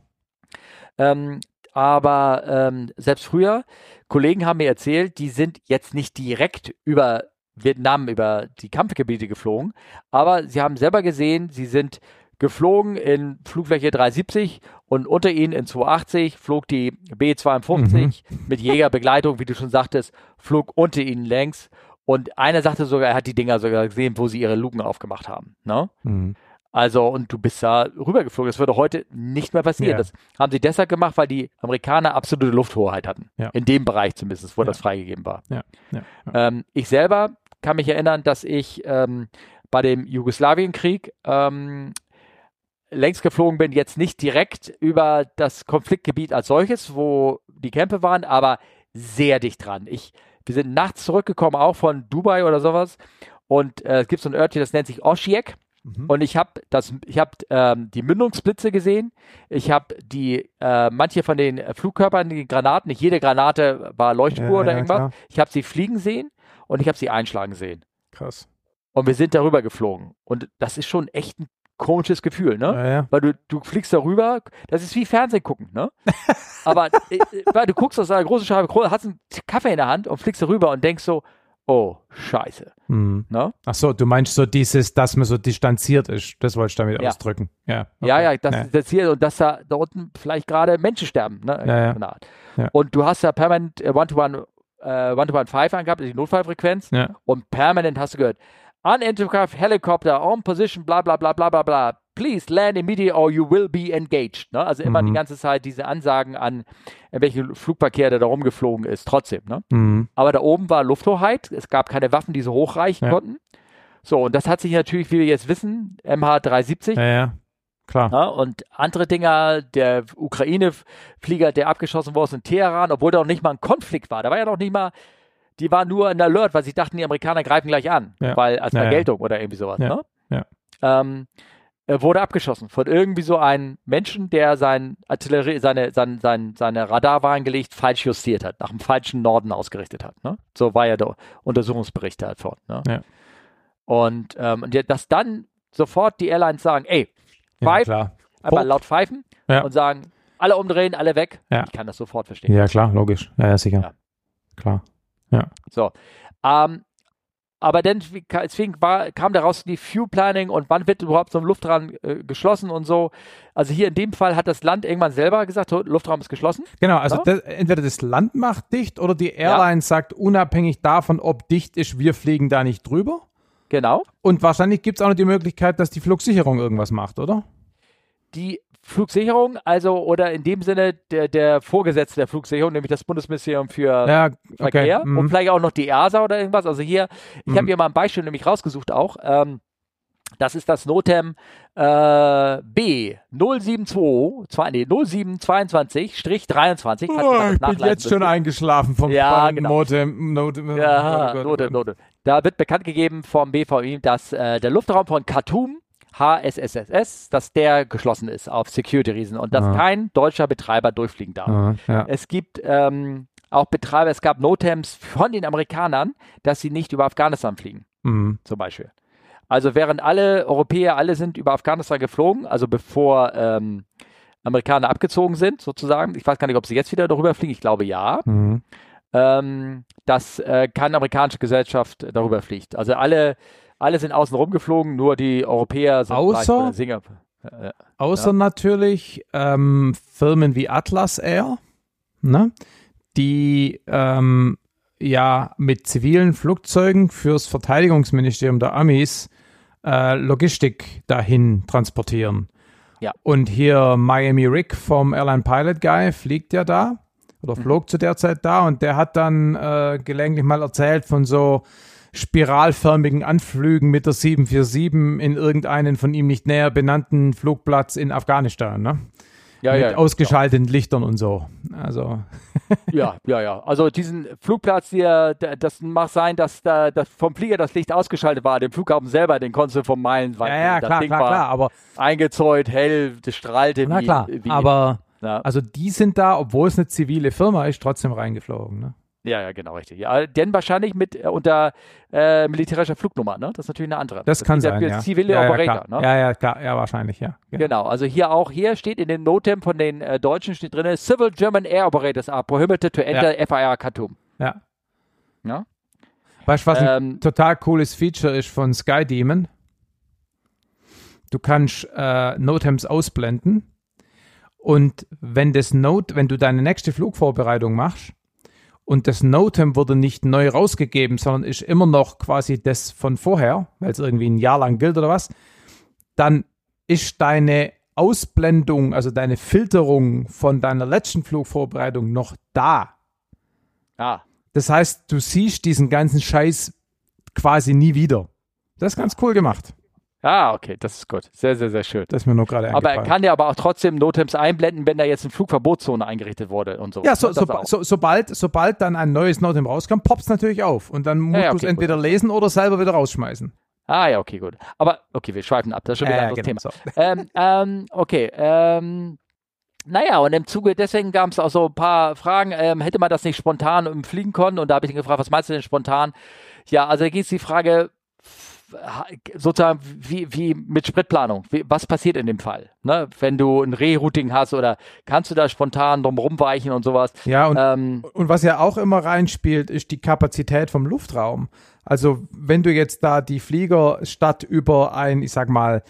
Ähm, aber ähm, selbst früher, Kollegen haben mir erzählt, die sind jetzt nicht direkt über Vietnam, über die Kampfgebiete geflogen, aber sie haben selber gesehen, sie sind geflogen in Flugfläche 370 und unter ihnen in 280 flog die B52 mhm. mit Jägerbegleitung, wie du schon sagtest, flog unter ihnen längs. Und einer sagte sogar, er hat die Dinger sogar gesehen, wo sie ihre Luken aufgemacht haben. Ne? Mhm. Also, und du bist da rübergeflogen. Das würde heute nicht mehr passieren. Ja. Das haben sie deshalb gemacht, weil die Amerikaner absolute Lufthoheit hatten. Ja. In dem Bereich zumindest, wo ja. das freigegeben war. Ähm, ich selber kann mich erinnern, dass ich ähm, bei dem Jugoslawienkrieg ähm, längst geflogen bin, jetzt nicht direkt über das Konfliktgebiet als solches, wo die Kämpfe waren, aber sehr dicht dran. Ich, wir sind nachts zurückgekommen, auch von Dubai oder sowas. Und äh, es gibt so ein Örtchen, das nennt sich Osijek. Mhm. Und ich habe das, ich habe ähm, die Mündungsblitze gesehen. Ich habe die, äh, manche von den Flugkörpern, die Granaten, nicht jede Granate war Leuchtspur ja, oder ja, irgendwas. Klar. Ich habe sie fliegen sehen und ich habe sie einschlagen sehen. Krass. Und wir sind darüber geflogen. Und das ist schon echt ein komisches Gefühl, ne? Ja, ja. Weil du, du fliegst darüber, das ist wie Fernsehen gucken, ne? Aber äh, weil du guckst aus einer großen Scheibe, hast einen Kaffee in der Hand und fliegst darüber und denkst so, oh, scheiße. Mhm. Ne? Ach so, du meinst so dieses, dass man so distanziert ist, das wollte ich damit ja. ausdrücken. Ja, okay. ja, ja, das, das hier und dass da, da unten vielleicht gerade Menschen sterben, ne? Ja, ja. ja. Und du hast ja permanent äh, One-to-One äh, One-to-One-Five angehabt, die Notfallfrequenz. Ja. Und permanent hast du gehört, Unintercraft helicopter on position, bla bla bla bla bla bla. Please land immediately or you will be engaged. Ne? Also immer mhm. die ganze Zeit diese Ansagen an welche Flugverkehr der da rumgeflogen ist, trotzdem. Ne? Mhm. Aber da oben war Lufthoheit, es gab keine Waffen, die so hochreichen ja. konnten. So, und das hat sich natürlich, wie wir jetzt wissen, MH370. Ja, ja. Klar. Ja, und andere Dinger, der Ukraine-Flieger, der abgeschossen wurde in Teheran, obwohl da noch nicht mal ein Konflikt war. Da war ja noch nicht mal die waren nur in Alert, weil sie dachten, die Amerikaner greifen gleich an, ja. weil als Vergeltung ja, oder irgendwie sowas. Ne? ja. Ähm, er wurde abgeschossen von irgendwie so einem Menschen, der sein Artillerie, seine, sein, sein, seine Radarwarngelegt falsch justiert hat, nach dem falschen Norden ausgerichtet hat. Ne? So war ja der Untersuchungsbericht davon. Ne? Ja. Und ähm, dass dann sofort die Airlines sagen, ey, pfeif, ja, einmal laut pfeifen ja. und sagen, alle umdrehen, alle weg. Ja. Ich kann das sofort verstehen. Ja, klar, logisch. Ja, ja sicher. Klar. Ja. So. Ähm, aber dann, deswegen war, kam daraus die Fuel Planning und wann wird überhaupt so ein Luftraum äh, geschlossen und so. Also hier in dem Fall hat das Land irgendwann selber gesagt, Luftraum ist geschlossen. Genau, also das, entweder das Land macht dicht oder die Airline ja. sagt, unabhängig davon, ob dicht ist, wir fliegen da nicht drüber. genau. Und wahrscheinlich gibt es auch noch die Möglichkeit, dass die Flugsicherung irgendwas macht, oder? Die Flugsicherung, also oder in dem Sinne der, der Vorgesetzte der Flugsicherung, nämlich das Bundesministerium für Ja, okay. Verkehr Mhm. und vielleicht auch noch die EASA oder irgendwas. Also hier, ich habe Mhm. hier mal ein Beispiel nämlich rausgesucht auch. Ähm, das ist das Notem äh, B 072, zwei, nee, 0722-23. Oh, ich bin jetzt schon eingeschlafen vom Ja, genau. Modem. Note, Ja, oh Gott, oh Note, Gott. Note. Da wird bekannt gegeben vom BVI, dass äh, der Luftraum von Khartoum, HSSSS, dass der geschlossen ist auf Security-Reason und dass Ah. kein deutscher Betreiber durchfliegen darf. Ah, ja. Es gibt ähm, auch Betreiber, es gab Notems von den Amerikanern, dass sie nicht über Afghanistan fliegen, Mhm. zum Beispiel. Also während alle Europäer, alle sind über Afghanistan geflogen, also bevor ähm, Amerikaner abgezogen sind, sozusagen. Ich weiß gar nicht, ob sie jetzt wieder darüber fliegen, ich glaube ja Mhm. ähm, dass äh, keine amerikanische Gesellschaft darüber fliegt. Also alle, alle sind außen rumgeflogen, nur die Europäer sind Außer- oder Singapur. Äh, Außer natürlich ähm, Firmen wie Atlas Air, ne? die ähm, ja mit zivilen Flugzeugen fürs Verteidigungsministerium der Amis äh, Logistik dahin transportieren. Ja. Und hier Miami Rick vom Airline Pilot Guy fliegt ja da oder flog zu der Zeit da und der hat dann äh, gelegentlich mal erzählt von so spiralförmigen Anflügen mit der 747 in irgendeinen von ihm nicht näher benannten Flugplatz in Afghanistan, ne? ja, mit ja, ausgeschalteten Lichtern und so. Also, ja, ja, ja. Also diesen Flugplatz hier, das mag sein, dass da dass vom Flieger das Licht ausgeschaltet war. Den Flughafen selber, den konntest du vom Meilenweit. ja, ja, klar, klar, klar, aber, eingezäunt, hell, das strahlte na wie, klar, wie aber, ja. also die sind da, obwohl es eine zivile Firma ist, trotzdem reingeflogen, ne? Ja, ja, genau, richtig. Ja, denn wahrscheinlich mit äh, unter äh, militärischer Flugnummer, ne? Das ist natürlich eine andere. Das, kann sind sein, ja. zivile ja, ja, Operator, klar. ne? Ja, ja, klar, ja, wahrscheinlich, ja. ja. Genau, also hier auch, hier steht in den Notem von den äh, Deutschen steht drin, Civil German Air Operators are prohibited to enter FIR Khartoum. ja. Ja? Weißt du, was ein Ähm, total cooles Feature ist von Sky Demon? Du kannst äh, Notems ausblenden und wenn das Note, wenn du deine nächste Flugvorbereitung machst und das Notem wurde nicht neu rausgegeben, sondern ist immer noch quasi das von vorher, weil es irgendwie ein Jahr lang gilt oder was, dann ist deine Ausblendung, also deine Filterung von deiner letzten Flugvorbereitung noch da. ah, Das heißt, du siehst diesen ganzen Scheiß quasi nie wieder. Das ist ganz cool gemacht. Ah, okay, das ist gut. Sehr, sehr, sehr schön. Das ist mir nur gerade Aber er kann ja aber auch trotzdem Notems einblenden, wenn da jetzt eine Flugverbotszone eingerichtet wurde und so. ja, so, so, so, sobald, sobald dann ein neues Notem rauskommt, poppt es natürlich auf. Und dann musst Ja, ja, du es okay, entweder lesen oder selber wieder rausschmeißen. Ah, ja, okay, gut. Aber, okay, wir schweifen ab, das ist schon wieder ein Äh, anderes genau, Thema. so. ähm, ähm, okay, ähm, naja, und im Zuge, deswegen gab es auch so ein paar Fragen, ähm, hätte man das nicht spontan Fliegen können? Und da habe ich ihn gefragt, was meinst du denn spontan? Ja, also da geht es die Frage, sozusagen, wie, wie mit Spritplanung, wie, was passiert in dem Fall? Ne? Wenn du ein Rerouting hast oder kannst du da spontan drum rumweichen und sowas? Ja, und, Ähm, und was ja auch immer reinspielt, ist die Kapazität vom Luftraum. Also, wenn du jetzt da die Flieger statt über ein, ich sag mal,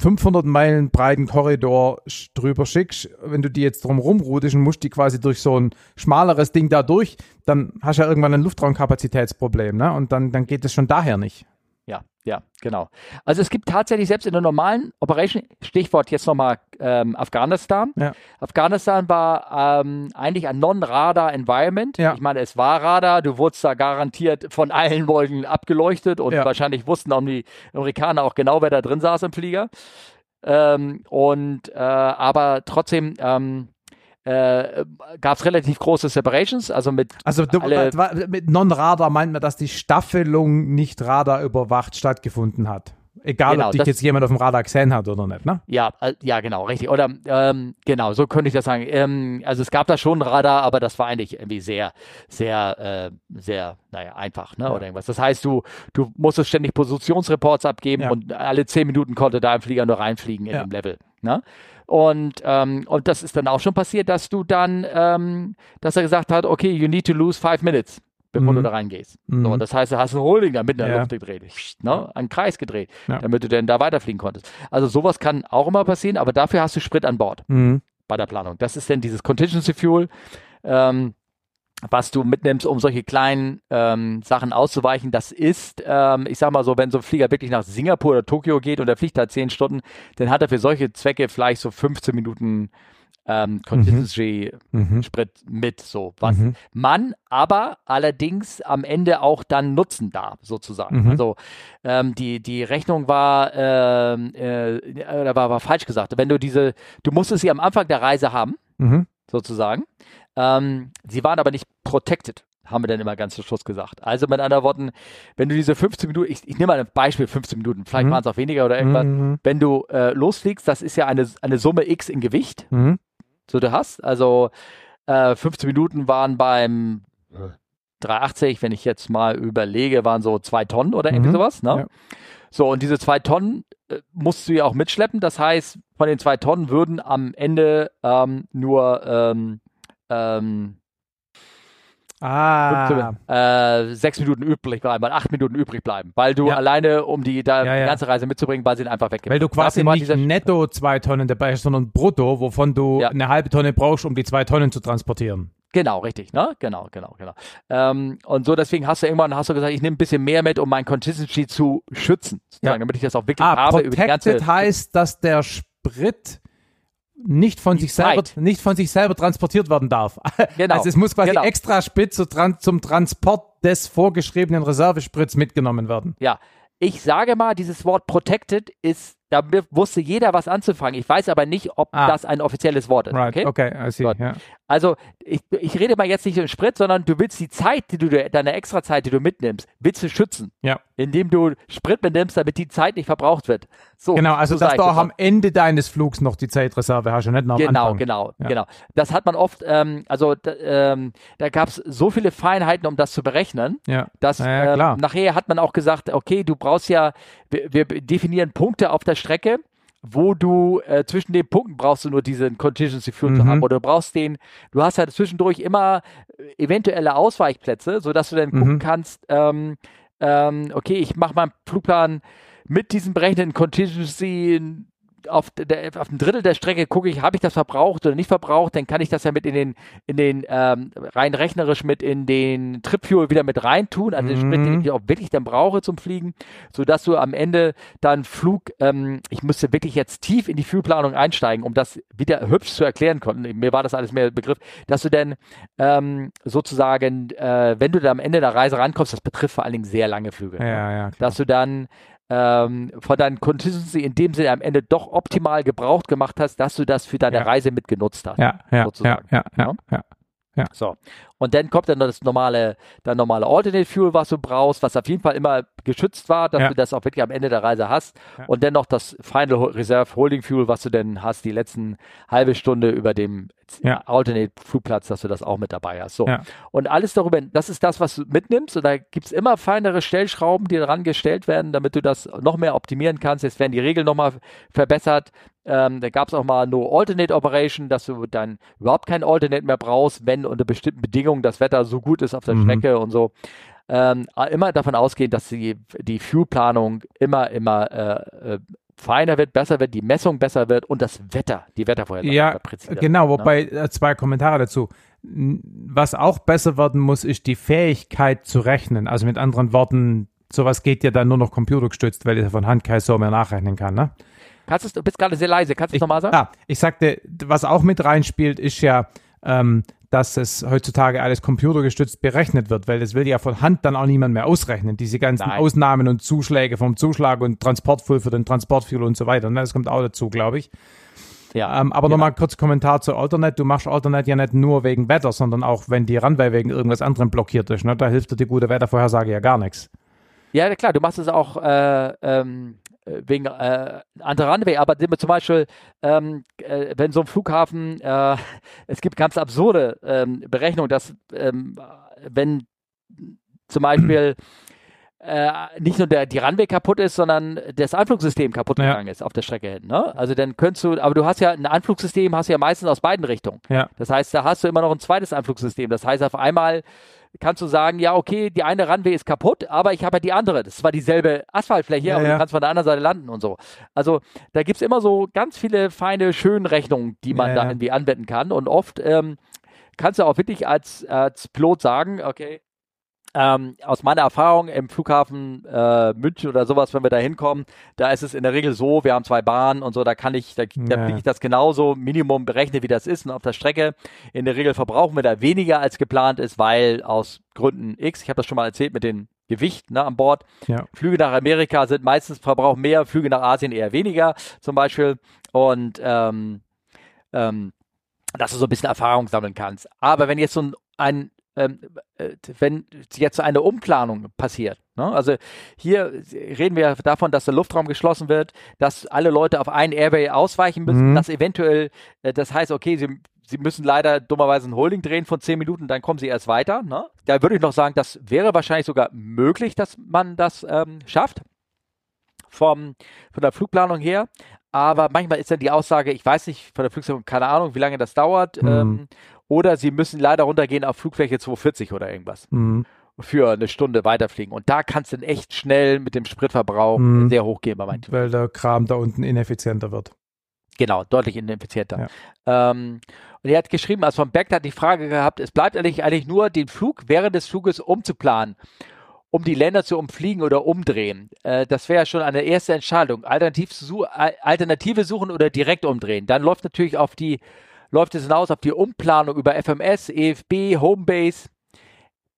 500 Meilen breiten Korridor drüber schickst, wenn du die jetzt drum rumrudest und musst die quasi durch so ein schmaleres Ding da durch, dann hast du ja irgendwann ein Luftraumkapazitätsproblem, ne? Und dann, dann geht es schon daher nicht. Ja, ja, genau. Also es gibt tatsächlich selbst in der normalen Operation, Stichwort jetzt nochmal ähm, Afghanistan. Ja. Afghanistan war ähm, eigentlich ein Non-Radar-Environment. Ja. Ich meine, es war Radar, du wurdest da garantiert von allen Wolken abgeleuchtet und Ja. wahrscheinlich wussten auch die Amerikaner auch genau, wer da drin saß im Flieger. Ähm, und äh, aber trotzdem ähm, äh, gab es relativ große Separations, also mit Also du, mit Non-Radar meint man, dass die Staffelung nicht Radar überwacht stattgefunden hat. Egal, Genau, ob dich jetzt jemand auf dem Radar gesehen hat oder nicht, ne? Ja, äh, ja, genau, richtig. Oder ähm, genau, so könnte ich das sagen. Ähm, also es gab da schon ein Radar, aber das war eigentlich irgendwie sehr, sehr, äh, sehr, naja, einfach, ne? Oder irgendwas. Das heißt, du, du musstest ständig Positionsreports abgeben Ja. und alle zehn Minuten konnte da ein Flieger nur reinfliegen in Ja. dem Level. Ne? Und, ähm, und das ist dann auch schon passiert, dass du dann, ähm, dass er gesagt hat, okay, you need to lose five minutes, bevor Mhm. du da reingehst. Mhm. So, das heißt, du hast ein Holding da mitten in der Ja. Luft gedreht, ne? einen Kreis gedreht, Ja. damit du dann da weiterfliegen konntest. Also sowas kann auch immer passieren, aber dafür hast du Sprit an Bord Mhm. bei der Planung. Das ist dann dieses Contingency Fuel. Ähm, was du mitnimmst, um solche kleinen ähm, Sachen auszuweichen, das ist, ähm, ich sag mal so, wenn so ein Flieger wirklich nach Singapur oder Tokio geht und der fliegt da zehn Stunden, dann hat er für solche Zwecke vielleicht so 15 Minuten ähm, Contingency-Sprit mhm. mit, so was mhm. man aber allerdings am Ende auch dann nutzen darf, sozusagen. Mhm. Also ähm, die, die Rechnung war, ähm, äh, äh, war, war falsch gesagt. Wenn du diese, du musstest sie am Anfang der Reise haben, mhm. sozusagen. Ähm, sie waren aber nicht protected haben wir dann immer ganz zum Schluss gesagt. Also mit anderen Worten, wenn du diese 15 Minuten, ich, ich nehme mal ein Beispiel, 15 Minuten, vielleicht mhm. waren es auch weniger oder irgendwas, mhm. wenn du äh, losfliegst, das ist ja eine, eine Summe X in Gewicht, mhm so du hast. Also äh, 15 Minuten waren beim 380, wenn ich jetzt mal überlege, waren so zwei Tonnen oder irgendwie mhm. sowas. Ne? Ja. So, und diese zwei Tonnen äh, musst du ja auch mitschleppen. Das heißt, von den zwei Tonnen würden am Ende ähm, nur ähm, ähm, Ah. Äh, sechs Minuten übrig bleiben, weil acht Minuten übrig bleiben, weil du ja. alleine, um die, da, ja, ja. die ganze Reise mitzubringen, weil sie einfach weg. Weil du quasi nicht netto zwei Tonnen dabei hast, sondern brutto, wovon du eine halbe Tonne brauchst, um die zwei Tonnen zu transportieren. Genau, richtig, ne? Genau, genau, genau. Ähm, und so deswegen hast du irgendwann hast du gesagt, ich nehme ein bisschen mehr mit, um mein Contingency zu schützen, sozusagen, damit ich das auch wirklich ah, habe. Protected über die ganze heißt, dass der Sprit nicht von sich selber nicht von sich selber transportiert werden darf. Genau. Also es muss quasi genau. extra Sprit zum Transport des vorgeschriebenen Reservesprits mitgenommen werden. Ja, ich sage mal, dieses Wort protected ist da wusste jeder was anzufangen. Ich weiß aber nicht, ob ah. das ein offizielles Wort ist. Right. Okay, okay I see. Yeah. Also ich, ich rede mal jetzt nicht um Sprit, sondern du willst die Zeit, die du deine extra Zeit, die du mitnimmst, willst du schützen, ja. Indem du Sprit mitnimmst, damit die Zeit nicht verbraucht wird. So, genau, also so dass du auch am Ende deines Flugs noch die Zeitreserve hast und nicht noch am genau, Anfang. Genau, ja. genau. Das hat man oft, ähm, also ähm, da gab es so viele Feinheiten, um das zu berechnen, ja. dass ja, äh, nachher hat man auch gesagt, okay, du brauchst ja, wir, wir definieren Punkte auf der Strecke, wo du äh, zwischen den Punkten brauchst du nur diesen Contingency Fuel mhm. zu haben oder du brauchst den, du hast halt zwischendurch immer eventuelle Ausweichplätze, sodass du dann gucken mhm. kannst, ähm, ähm, okay, ich mache meinen Flugplan mit diesem berechneten Contingency auf, der, auf ein Drittel der Strecke gucke ich, habe ich das verbraucht oder nicht verbraucht, dann kann ich das ja mit in den, in den ähm, rein rechnerisch mit in den Tripfuel wieder mit reintun, also den Sprit, den ich auch wirklich dann brauche zum Fliegen, sodass du am Ende dann Flug, ähm, ich müsste wirklich jetzt tief in die Flugplanung einsteigen, um das wieder hübsch zu erklären konnten. Mir war das alles mehr Begriff, dass du dann ähm, sozusagen, äh, wenn du da am Ende der Reise rankommst, das betrifft vor allen Dingen sehr lange Flüge, ja, ne? ja, dass du dann ähm, von deinen Consistency in dem Sinne am Ende doch optimal gebraucht gemacht hast, dass du das für deine ja. Reise mitgenutzt hast. Ja, ja, sozusagen. ja, ja, ja, ja. Ja. So. Und dann kommt dann noch das normale, dann normale Alternate Fuel, was du brauchst, was auf jeden Fall immer geschützt war, dass ja. du das auch wirklich am Ende der Reise hast. Ja. Und dann noch das Final Reserve Holding Fuel, was du denn hast, die letzten halbe Stunde über dem ja. Alternate Flugplatz, dass du das auch mit dabei hast. So. Und alles darüber, das ist das, was du mitnimmst. Und da gibt es immer feinere Stellschrauben, die daran gestellt werden, damit du das noch mehr optimieren kannst. Jetzt werden die Regeln nochmal verbessert. Ähm, da gab es auch mal No Alternate Operation, dass du dann überhaupt kein Alternate mehr brauchst, wenn unter bestimmten Bedingungen das Wetter so gut ist auf der mhm. Strecke und so ähm, immer davon ausgehen, dass die, die Fuelplanung immer, immer äh, äh, feiner wird, besser wird, die Messung besser wird und das Wetter, die Wettervorhersage ja, präziser. Genau, ne? wobei ne? zwei Kommentare dazu. Was auch besser werden muss, ist die Fähigkeit zu rechnen. Also mit anderen Worten, sowas geht ja dann nur noch computergestützt, weil ich von Hand kein so mehr nachrechnen kann, ne? Kannst du, bist gerade sehr leise, kannst du es nochmal sagen? Ah, ich sagte, was auch mit reinspielt, ist ja, ähm, dass es heutzutage alles computergestützt berechnet wird, weil das will ja von Hand dann auch niemand mehr ausrechnen. Diese ganzen Nein. Ausnahmen und Zuschläge vom Zuschlag und Transportfuel für den Transportfuel und so weiter. Ne? Das kommt auch dazu, glaube ich. Ja, ähm, aber genau. nochmal kurz Kommentar zu Alternate. Du machst Alternate ja nicht nur wegen Wetter, sondern auch wenn die Runway wegen irgendwas anderem blockiert ist. Ne? Da hilft dir die gute Wettervorhersage ja gar nichts. Ja, klar, du machst es auch äh, ähm, äh, wegen äh, anderer Runway, aber zum Beispiel, ähm, äh, wenn so ein Flughafen, äh, es gibt ganz absurde ähm, Berechnungen, dass ähm, wenn zum Beispiel äh, nicht nur der, die Runway kaputt ist, sondern das Anflugssystem kaputt ja. gegangen ist auf der Strecke hin. Ne? Also dann könntest du, aber du hast ja ein Anflugssystem, hast du ja meistens aus beiden Richtungen. Ja. Das heißt, da hast du immer noch ein zweites Anflugssystem. Das heißt, auf einmal kannst du sagen, ja, okay, die eine Runway ist kaputt, aber ich habe ja die andere. Das war dieselbe Asphaltfläche, ja, aber ja. du kannst von der anderen Seite landen und so. Also da gibt es immer so ganz viele feine Schönrechnungen, die man ja, da irgendwie anwenden kann. Und oft ähm, kannst du auch wirklich als, als Pilot sagen, okay, ähm, aus meiner Erfahrung im Flughafen äh, München oder sowas, wenn wir da hinkommen, da ist es in der Regel so, wir haben zwei Bahnen und so, da kann ich, da, da fliege ich das genauso Minimum berechnen, wie das ist. Und auf der Strecke in der Regel verbrauchen wir da weniger als geplant ist, weil aus Gründen X, ich habe das schon mal erzählt mit dem Gewicht ne, an Bord. Ja. Flüge nach Amerika sind meistens verbrauchen mehr, Flüge nach Asien eher weniger, zum Beispiel. Und ähm, ähm, dass du so ein bisschen Erfahrung sammeln kannst. Aber wenn jetzt so ein, ein wenn jetzt eine Umplanung passiert. Ne? Also hier reden wir davon, dass der Luftraum geschlossen wird, dass alle Leute auf einen Airway ausweichen müssen, mhm. dass eventuell, äh, das heißt, okay, sie, sie müssen leider dummerweise ein Holding drehen von zehn Minuten, dann kommen sie erst weiter. Ne? Da würde ich noch sagen, das wäre wahrscheinlich sogar möglich, dass man das ähm, schafft. Vom, von der Flugplanung her. Aber manchmal ist dann die Aussage, ich weiß nicht, von der Flugsicherung, keine Ahnung, wie lange das dauert. Mhm. Ähm, oder sie müssen leider runtergehen auf Flugfläche 240 oder irgendwas. Mhm. Für eine Stunde weiterfliegen. Und da kannst du dann echt schnell mit dem Spritverbrauch mhm. sehr hoch gehen bei manchen. Weil der Kram da unten ineffizienter wird. Genau, deutlich ineffizienter. Ja. Ähm, und er hat geschrieben, also vom Beck hat die Frage gehabt, es bleibt eigentlich, eigentlich nur, den Flug während des Fluges umzuplanen, um die Länder zu umfliegen oder umdrehen. Äh, das wäre schon eine erste Entscheidung. Alternativ, Alternative suchen oder direkt umdrehen. Dann läuft natürlich auf die läuft es hinaus auf die Umplanung über FMS, EFB, Homebase.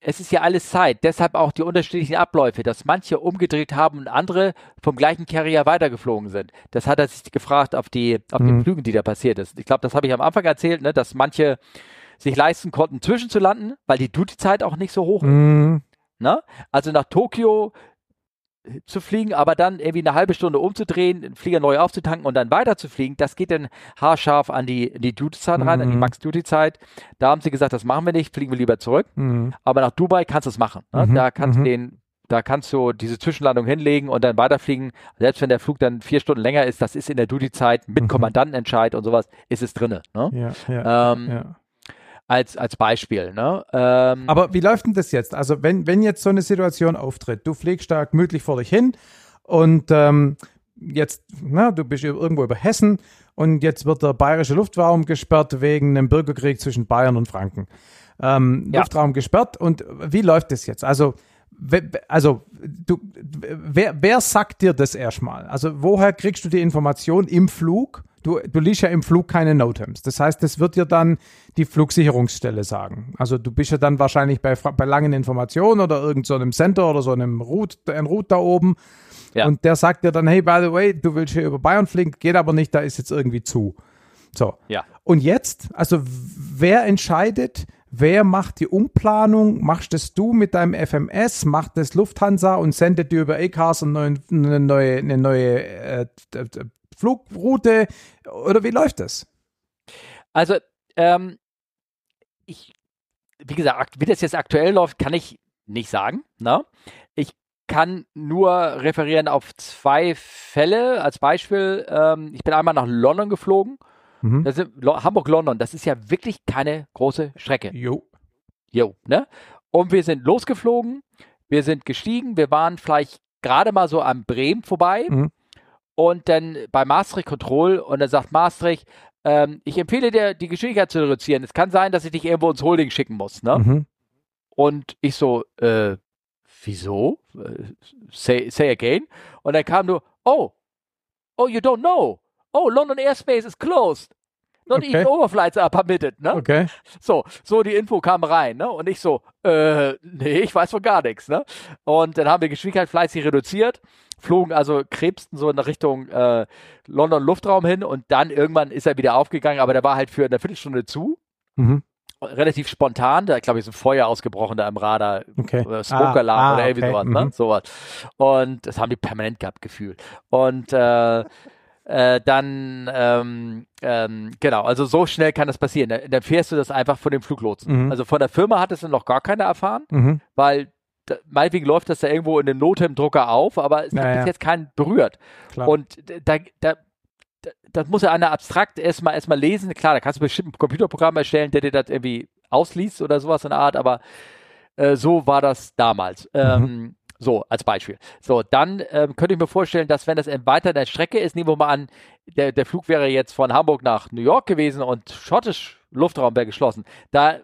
Es ist ja alles Zeit, deshalb auch die unterschiedlichen Abläufe, dass manche umgedreht haben und andere vom gleichen Carrier weitergeflogen sind. Das hat er sich gefragt auf die, auf mhm. den Flügen, die da passiert ist. Ich glaube, das habe ich am Anfang erzählt, ne, dass manche sich leisten konnten, zwischenzulanden, weil die Duty-Zeit auch nicht so hoch ist. Mhm. Ne? Also nach Tokio zu fliegen, aber dann irgendwie eine halbe Stunde umzudrehen, den Flieger neu aufzutanken und dann weiter zu fliegen, das geht dann haarscharf an die, die Duty-Zeit rein, mhm. an die mhm. Max-Duty-Zeit. Da haben sie gesagt, das machen wir nicht, fliegen wir lieber zurück. Mhm. Aber nach Dubai kannst du es machen. Ne? Mhm. Da kannst du mhm. den da kannst du diese Zwischenlandung hinlegen und dann weiterfliegen. Selbst wenn der Flug dann vier Stunden länger ist, das ist in der Duty-Zeit mit mhm. Kommandantenentscheid und sowas, ist es drin. Ne? Ja, ja, ähm, ja als, als Beispiel. Ne? Ähm, Aber wie läuft denn das jetzt? Also wenn, wenn jetzt so eine Situation auftritt, du fliegst da gemütlich vor dich hin und ähm, jetzt, na, du bist irgendwo über Hessen und jetzt wird der bayerische Luftraum gesperrt wegen einem Bürgerkrieg zwischen Bayern und Franken. Ähm, ja. Luftraum gesperrt und wie läuft das jetzt? Also also du, wer, wer sagt dir das erstmal? Also woher kriegst du die Information im Flug? Du, du liest ja im Flug keine Notems. Das heißt, das wird dir dann die Flugsicherungsstelle sagen. Also du bist ja dann wahrscheinlich bei, bei langen Informationen oder irgendeinem so Center oder so einem Route, ein Route da oben. Ja. Und der sagt dir dann, hey, by the way, du willst hier über Bayern fliegen, geht aber nicht, da ist jetzt irgendwie zu. So. Ja. Und jetzt, also wer entscheidet, wer macht die Umplanung? Machst das du mit deinem FMS? Macht das Lufthansa und sendet dir über ECAS eine neue, eine neue äh, Flugroute oder wie läuft das? Also, ähm, ich, wie gesagt, wie das jetzt aktuell läuft, kann ich nicht sagen. Ne? Ich kann nur referieren auf zwei Fälle. Als Beispiel, ähm, ich bin einmal nach London geflogen. Mhm. Hamburg-London, das ist ja wirklich keine große Strecke. Jo. Jo, ne? Und wir sind losgeflogen, wir sind gestiegen, wir waren vielleicht gerade mal so am Bremen vorbei. Mhm und dann bei Maastricht Control und dann sagt Maastricht, ähm, ich empfehle dir, die Geschwindigkeit zu reduzieren. Es kann sein, dass ich dich irgendwo ins Holding schicken muss. Ne? Mhm. Und ich so, äh, wieso? Say, say again. Und dann kam nur, oh, oh, you don't know. Oh, London Airspace is closed. Not okay. overflights are permitted, ne? Okay. So, so die Info kam rein, ne? Und ich so, äh, nee, ich weiß von gar nichts, ne? Und dann haben wir Geschwindigkeit fleißig reduziert flogen also krebsten so in Richtung äh, London Luftraum hin und dann irgendwann ist er wieder aufgegangen, aber der war halt für eine Viertelstunde zu. Mhm. Relativ spontan, da glaube ich so ein Feuer ausgebrochen da im Radar, okay. oder Smoke-Alarm ah, ah, oder irgendwie okay. sowas, ne? Mhm. sowas. Und das haben die permanent gehabt, gefühlt. Und äh, äh, dann, ähm, ähm, genau, also so schnell kann das passieren. Dann fährst du das einfach von dem Fluglotsen. Mhm. Also von der Firma hat es noch gar keiner erfahren, mhm. weil meinetwegen läuft das da irgendwo in dem Notem-Drucker auf, aber es naja. hat bis jetzt keinen berührt. Klar. Und da, da, das muss ja einer abstrakt erstmal erstmal lesen. Klar, da kannst du bestimmt ein Computerprogramm erstellen, der dir das irgendwie ausliest oder sowas in der Art, aber äh, so war das damals. Mhm. Ähm, so, als Beispiel. So, dann ähm, könnte ich mir vorstellen, dass wenn das weiter der Strecke ist, nehmen wir mal an, der, der Flug wäre jetzt von Hamburg nach New York gewesen und schottisch Luftraum wäre geschlossen. Da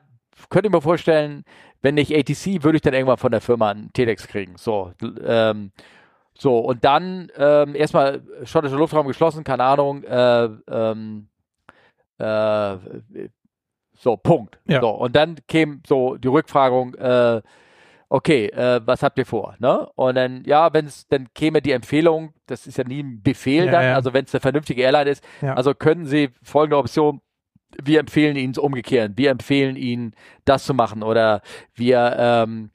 könnte mir vorstellen, wenn nicht ATC, würde ich dann irgendwann von der Firma einen Telex kriegen. So, ähm, so und dann ähm, erstmal schottischer Luftraum geschlossen, keine Ahnung. Äh, ähm, äh, so, Punkt. Ja. So, und dann käme so die Rückfragung, äh, okay, äh, was habt ihr vor? Ne? Und dann, ja, wenn es, dann käme die Empfehlung, das ist ja nie ein Befehl ja, dann, ja. also wenn es eine vernünftige Airline ist, also können Sie folgende Option wir empfehlen Ihnen es umgekehrt. Wir empfehlen Ihnen, das zu machen oder wir ähm,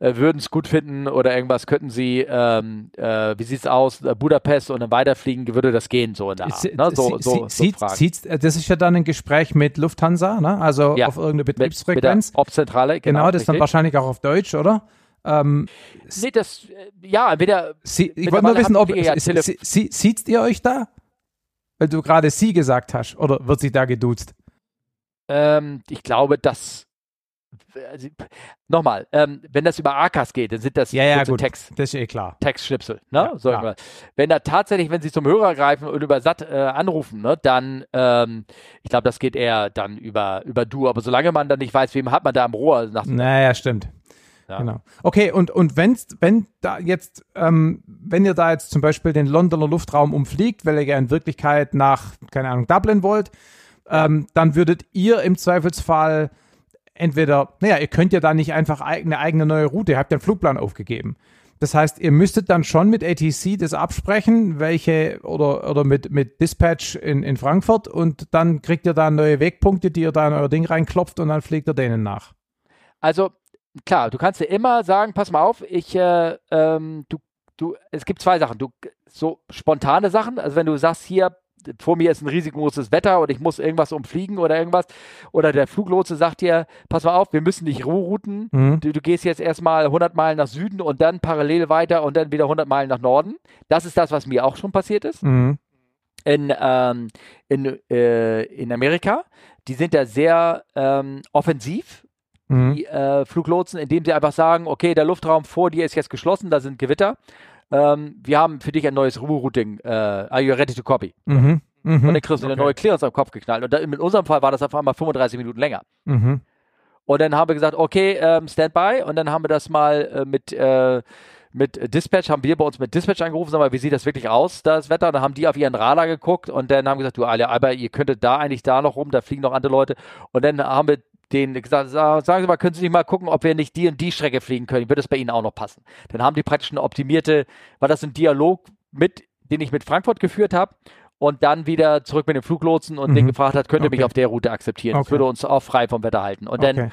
äh, würden es gut finden oder irgendwas könnten Sie, ähm, äh, wie sieht es aus, äh, Budapest und dann weiterfliegen, würde das gehen, so in der Art. Ne? So, so, so sieht, sieht, äh, das ist ja dann ein Gespräch mit Lufthansa, ne? also ja, auf irgendeine Betriebsfrequenz. Obzentrale, genau. Genau, das ist dann wahrscheinlich auch auf Deutsch, oder? Ähm, nee, das, ja, entweder. Sie, ich wollte nur wissen, ob, ja sie, sie, sieht ihr euch da? Weil du gerade sie gesagt hast. Oder wird sie da geduzt? Ähm, ich glaube, dass. Also, Nochmal, ähm, wenn das über AKAS geht, dann sind das ja, ja, gut. Text, das ist eh klar. Textschnipsel. Ne? Ja, so wenn da tatsächlich, wenn sie zum Hörer greifen und über SAT äh, anrufen, ne, dann, ähm, ich glaube, das geht eher dann über, über Du. Aber solange man dann nicht weiß, wem hat man da am Rohr. Nach naja, stimmt. Ja. Genau. Okay, und, und wenn's, wenn da jetzt, ähm, wenn ihr da jetzt zum Beispiel den Londoner Luftraum umfliegt, weil ihr ja in Wirklichkeit nach, keine Ahnung, Dublin wollt, ähm, dann würdet ihr im Zweifelsfall entweder, naja, ihr könnt ja da nicht einfach eine eigene neue Route, ihr habt ja einen Flugplan aufgegeben. Das heißt, ihr müsstet dann schon mit ATC das absprechen, welche oder, oder mit, mit Dispatch in, in Frankfurt und dann kriegt ihr da neue Wegpunkte, die ihr da in euer Ding reinklopft und dann fliegt ihr denen nach. Also klar, du kannst dir immer sagen, pass mal auf, ich, äh, ähm, du, du, es gibt zwei Sachen. Du, so spontane Sachen, also wenn du sagst, hier, vor mir ist ein riesengroßes Wetter und ich muss irgendwas umfliegen oder irgendwas. Oder der Fluglotse sagt dir, pass mal auf, wir müssen dich routen. Mhm. Du, du, gehst jetzt erstmal 100 Meilen nach Süden und dann parallel weiter und dann wieder 100 Meilen nach Norden. Das ist das, was mir auch schon passiert ist. Mhm. In, ähm, in, äh, in Amerika. Die sind da sehr ähm, offensiv mhm. die äh, Fluglotsen, indem sie einfach sagen, okay, der Luftraum vor dir ist jetzt geschlossen, da sind Gewitter. Ähm, wir haben für dich ein neues Routing. Äh, are you ready to copy? Mhm. Mhm. Und dann kriegst du okay. eine neue Clearance am Kopf geknallt. Und da, in unserem Fall war das auf einmal 35 Minuten länger. Mhm. Und dann haben wir gesagt, okay, ähm, Standby. Und dann haben wir das mal äh, mit, äh, mit Dispatch, haben wir bei uns mit Dispatch angerufen, sag mal, wie sieht das wirklich aus, das Wetter? Und dann haben die auf ihren Radar geguckt und dann haben gesagt, du, aber ihr könntet da eigentlich da noch rum, da fliegen noch andere Leute. Und dann haben wir den gesagt, sagen Sie mal, können Sie nicht mal gucken, ob wir nicht die und die Strecke fliegen können? Wird das bei Ihnen auch noch passen? Dann haben die praktisch eine optimierte, war das ein Dialog mit, den ich mit Frankfurt geführt habe und dann wieder zurück mit dem Fluglotsen und mhm. den gefragt hat, könnt ihr okay. mich auf der Route akzeptieren? Okay. Das würde uns auch frei vom Wetter halten. Und okay. dann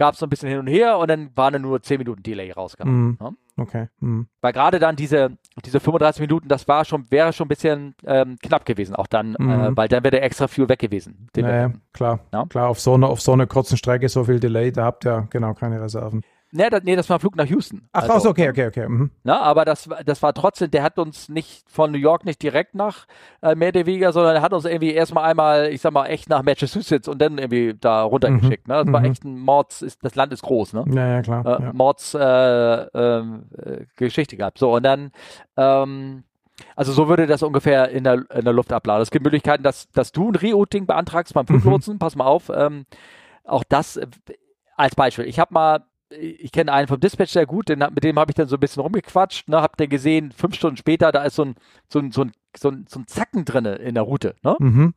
gab es so ein bisschen hin und her und dann waren dann nur 10 Minuten Delay rausgekommen. Mhm. Ja? Okay. Mhm. Weil gerade dann diese, diese 35 Minuten, das war schon, wäre schon ein bisschen ähm, knapp gewesen, auch dann, äh, mhm. äh, weil dann wäre der extra Fuel weg gewesen. Naja, klar. Ja? Klar, auf so, einer, auf so einer kurzen Strecke so viel Delay, da habt ihr genau keine Reserven. Nee, das, nee, das war ein Flug nach Houston. Ach, also, okay, okay, okay. Mhm. Na, aber das, das war trotzdem, der hat uns nicht von New York nicht direkt nach äh, Medewiga, sondern er hat uns irgendwie erstmal einmal, ich sag mal, echt nach Massachusetts und dann irgendwie da runtergeschickt. Mhm. Ne? Das mhm. war echt ein Mords, ist, das Land ist groß, ne? Ja, ja, klar. Äh, ja. Mords äh, ähm, äh, Geschichte gehabt. So, und dann, ähm, also so würde das ungefähr in der, in der Luft abladen. Es gibt Möglichkeiten, dass, dass du ein Rerouting beantragst beim Fluglotsen. Mhm. Pass mal auf. Ähm, auch das äh, als Beispiel. Ich habe mal ich kenne einen vom Dispatch sehr gut, den, mit dem habe ich dann so ein bisschen rumgequatscht, ne, hab dann gesehen, fünf Stunden später, da ist so ein, so ein, so ein, so ein, so ein Zacken drin in der Route. Ne? Mhm.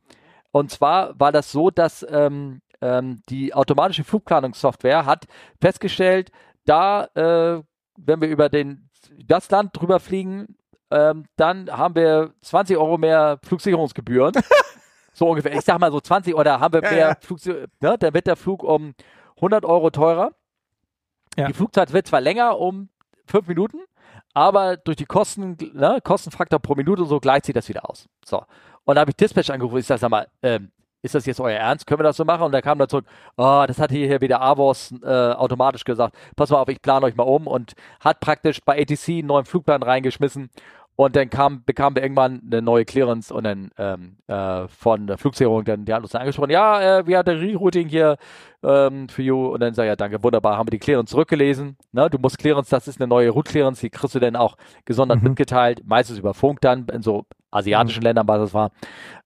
Und zwar war das so, dass ähm, ähm, die automatische Flugplanungssoftware hat festgestellt, da, äh, wenn wir über den, das Land drüber fliegen, ähm, dann haben wir 20 Euro mehr Flugsicherungsgebühren. so ungefähr. Ich sag mal so 20 oder haben wir mehr ja, ja. Flugsicherung, ne? dann wird der Flug um 100 Euro teurer. Ja. Die Flugzeit wird zwar länger um fünf Minuten, aber durch die Kosten, ne, Kostenfaktor pro Minute und so gleicht sich das wieder aus. So. Und da habe ich Dispatch angerufen. Ich sage, sag mal, ähm, ist das jetzt euer Ernst? Können wir das so machen? Und da kam dann zurück, oh, das hat hier wieder Avos äh, automatisch gesagt. Pass mal auf, ich plane euch mal um und hat praktisch bei ATC einen neuen Flugplan reingeschmissen und dann kam, bekamen wir irgendwann eine neue Clearance und dann ähm, äh, von der Flugsicherung, dann, die hat uns dann angesprochen, ja, äh, wir hatten Rerouting hier ähm, für you. Und dann sage ich, ja, danke, wunderbar, haben wir die Clearance zurückgelesen. Ne? Du musst Clearance, das ist eine neue Route Clearance, die kriegst du dann auch gesondert mhm. mitgeteilt, meistens über Funk dann, in so asiatischen mhm. Ländern, was das war.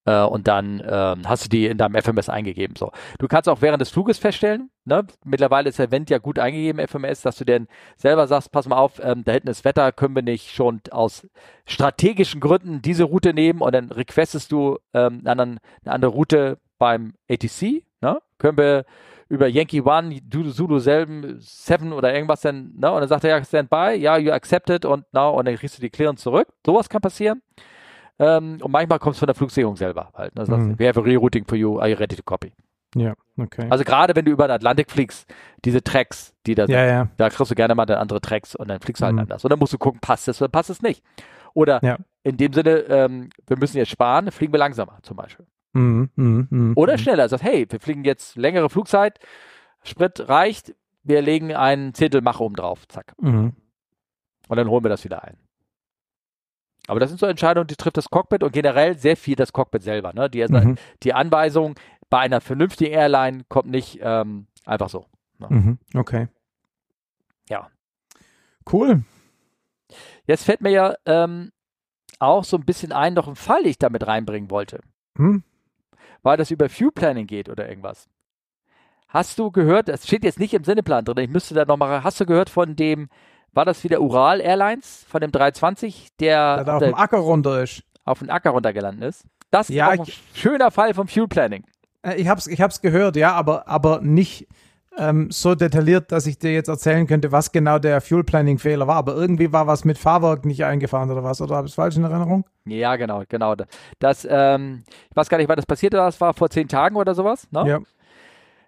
Äh, und dann äh, hast du die in deinem FMS eingegeben. So. Du kannst auch während des Fluges feststellen, ne? mittlerweile ist der Wind ja gut eingegeben, FMS, dass du dann selber sagst, pass mal auf, ähm, da hinten ist Wetter, können wir nicht schon aus strategischen Gründen diese Route nehmen und dann requestest du ähm, eine, andere, eine andere Route beim ATC, ne? können wir über Yankee One, Zulu selben, Seven oder irgendwas dann, ne? Und dann sagt er ja, stand by, ja, you accepted und na, und dann kriegst du die Clearance zurück. Sowas kann passieren. Ähm, und manchmal kommt es von der Flugsicherung selber halt. Ne? Das mhm. we have a rerouting for you, are you ready to copy? Ja, okay. Also gerade wenn du über den Atlantik fliegst, diese Tracks, die da sind, ja, ja. da kriegst du gerne mal dann andere Tracks und dann fliegst du halt mhm. anders. Und dann musst du gucken, passt es oder passt es nicht. Oder ja. in dem Sinne, ähm, wir müssen jetzt sparen, fliegen wir langsamer zum Beispiel. Mhm, mh, mh, Oder mhm. schneller. Sagt, hey, wir fliegen jetzt längere Flugzeit, Sprit reicht, wir legen einen Zehntel Mach oben drauf. Zack. Mhm. Und dann holen wir das wieder ein. Aber das sind so Entscheidungen, die trifft das Cockpit und generell sehr viel das Cockpit selber. Ne? Die, mhm. die Anweisung bei einer vernünftigen Airline kommt nicht ähm, einfach so. Ne? Mhm. Okay. Ja. Cool. Jetzt fällt mir ja ähm, auch so ein bisschen ein, noch ein Fall, den ich damit reinbringen wollte. Hm? Weil das über Fuel Planning geht oder irgendwas. Hast du gehört, das steht jetzt nicht im Sinneplan drin, ich müsste da nochmal, hast du gehört von dem, war das wieder Ural Airlines, von dem 320, der, der auf dem Acker runter ist. Auf den Acker runtergelandet ist? Das ja, ist ein schöner Fall vom Fuel Planning. Äh, ich hab's, ich hab's gehört, ja, aber, aber nicht ähm, so detailliert, dass ich dir jetzt erzählen könnte, was genau der Fuel Planning Fehler war. Aber irgendwie war was mit Fahrwerk nicht eingefahren oder was, oder habe ich es falsch in Erinnerung? Ja, genau, genau. Das, ähm, ich weiß gar nicht, wann das passiert ist, das war vor zehn Tagen oder sowas, ne? Ja.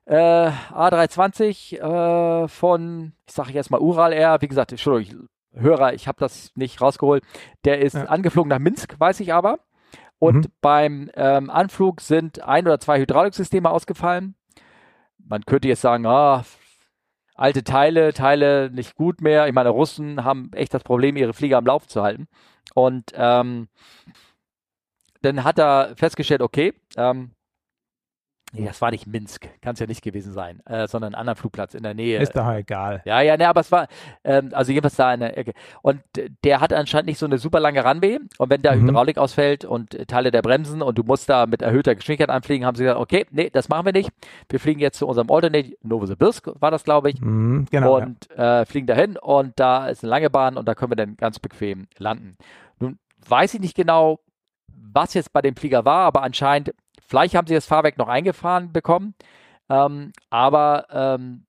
Äh, A320 äh, von, ich sage jetzt mal Ural Air, wie gesagt, Entschuldigung, Hörer, ich habe das nicht rausgeholt. Der ist ja. angeflogen nach Minsk, weiß ich aber. Und mhm. beim ähm, Anflug sind ein oder zwei Hydrauliksysteme ausgefallen. Man könnte jetzt sagen, ah, alte Teile, Teile nicht gut mehr. Ich meine, Russen haben echt das Problem, ihre Flieger am Lauf zu halten. Und ähm, dann hat er festgestellt, okay, ähm, Nee, das war nicht Minsk, kann es ja nicht gewesen sein, äh, sondern ein anderer Flugplatz in der Nähe. Ist doch egal. Ja, ja, ne, aber es war, ähm, also jedenfalls da in der Ecke. Und der hatte anscheinend nicht so eine super lange Runway. Und wenn da mhm. Hydraulik ausfällt und Teile der Bremsen und du musst da mit erhöhter Geschwindigkeit anfliegen, haben sie gesagt, okay, nee, das machen wir nicht. Wir fliegen jetzt zu unserem Alternate, Novosibirsk war das, glaube ich. Mhm, genau. Und ja. äh, fliegen dahin und da ist eine lange Bahn und da können wir dann ganz bequem landen. Nun weiß ich nicht genau, was jetzt bei dem Flieger war, aber anscheinend Vielleicht haben sie das Fahrwerk noch eingefahren bekommen, ähm, aber ähm,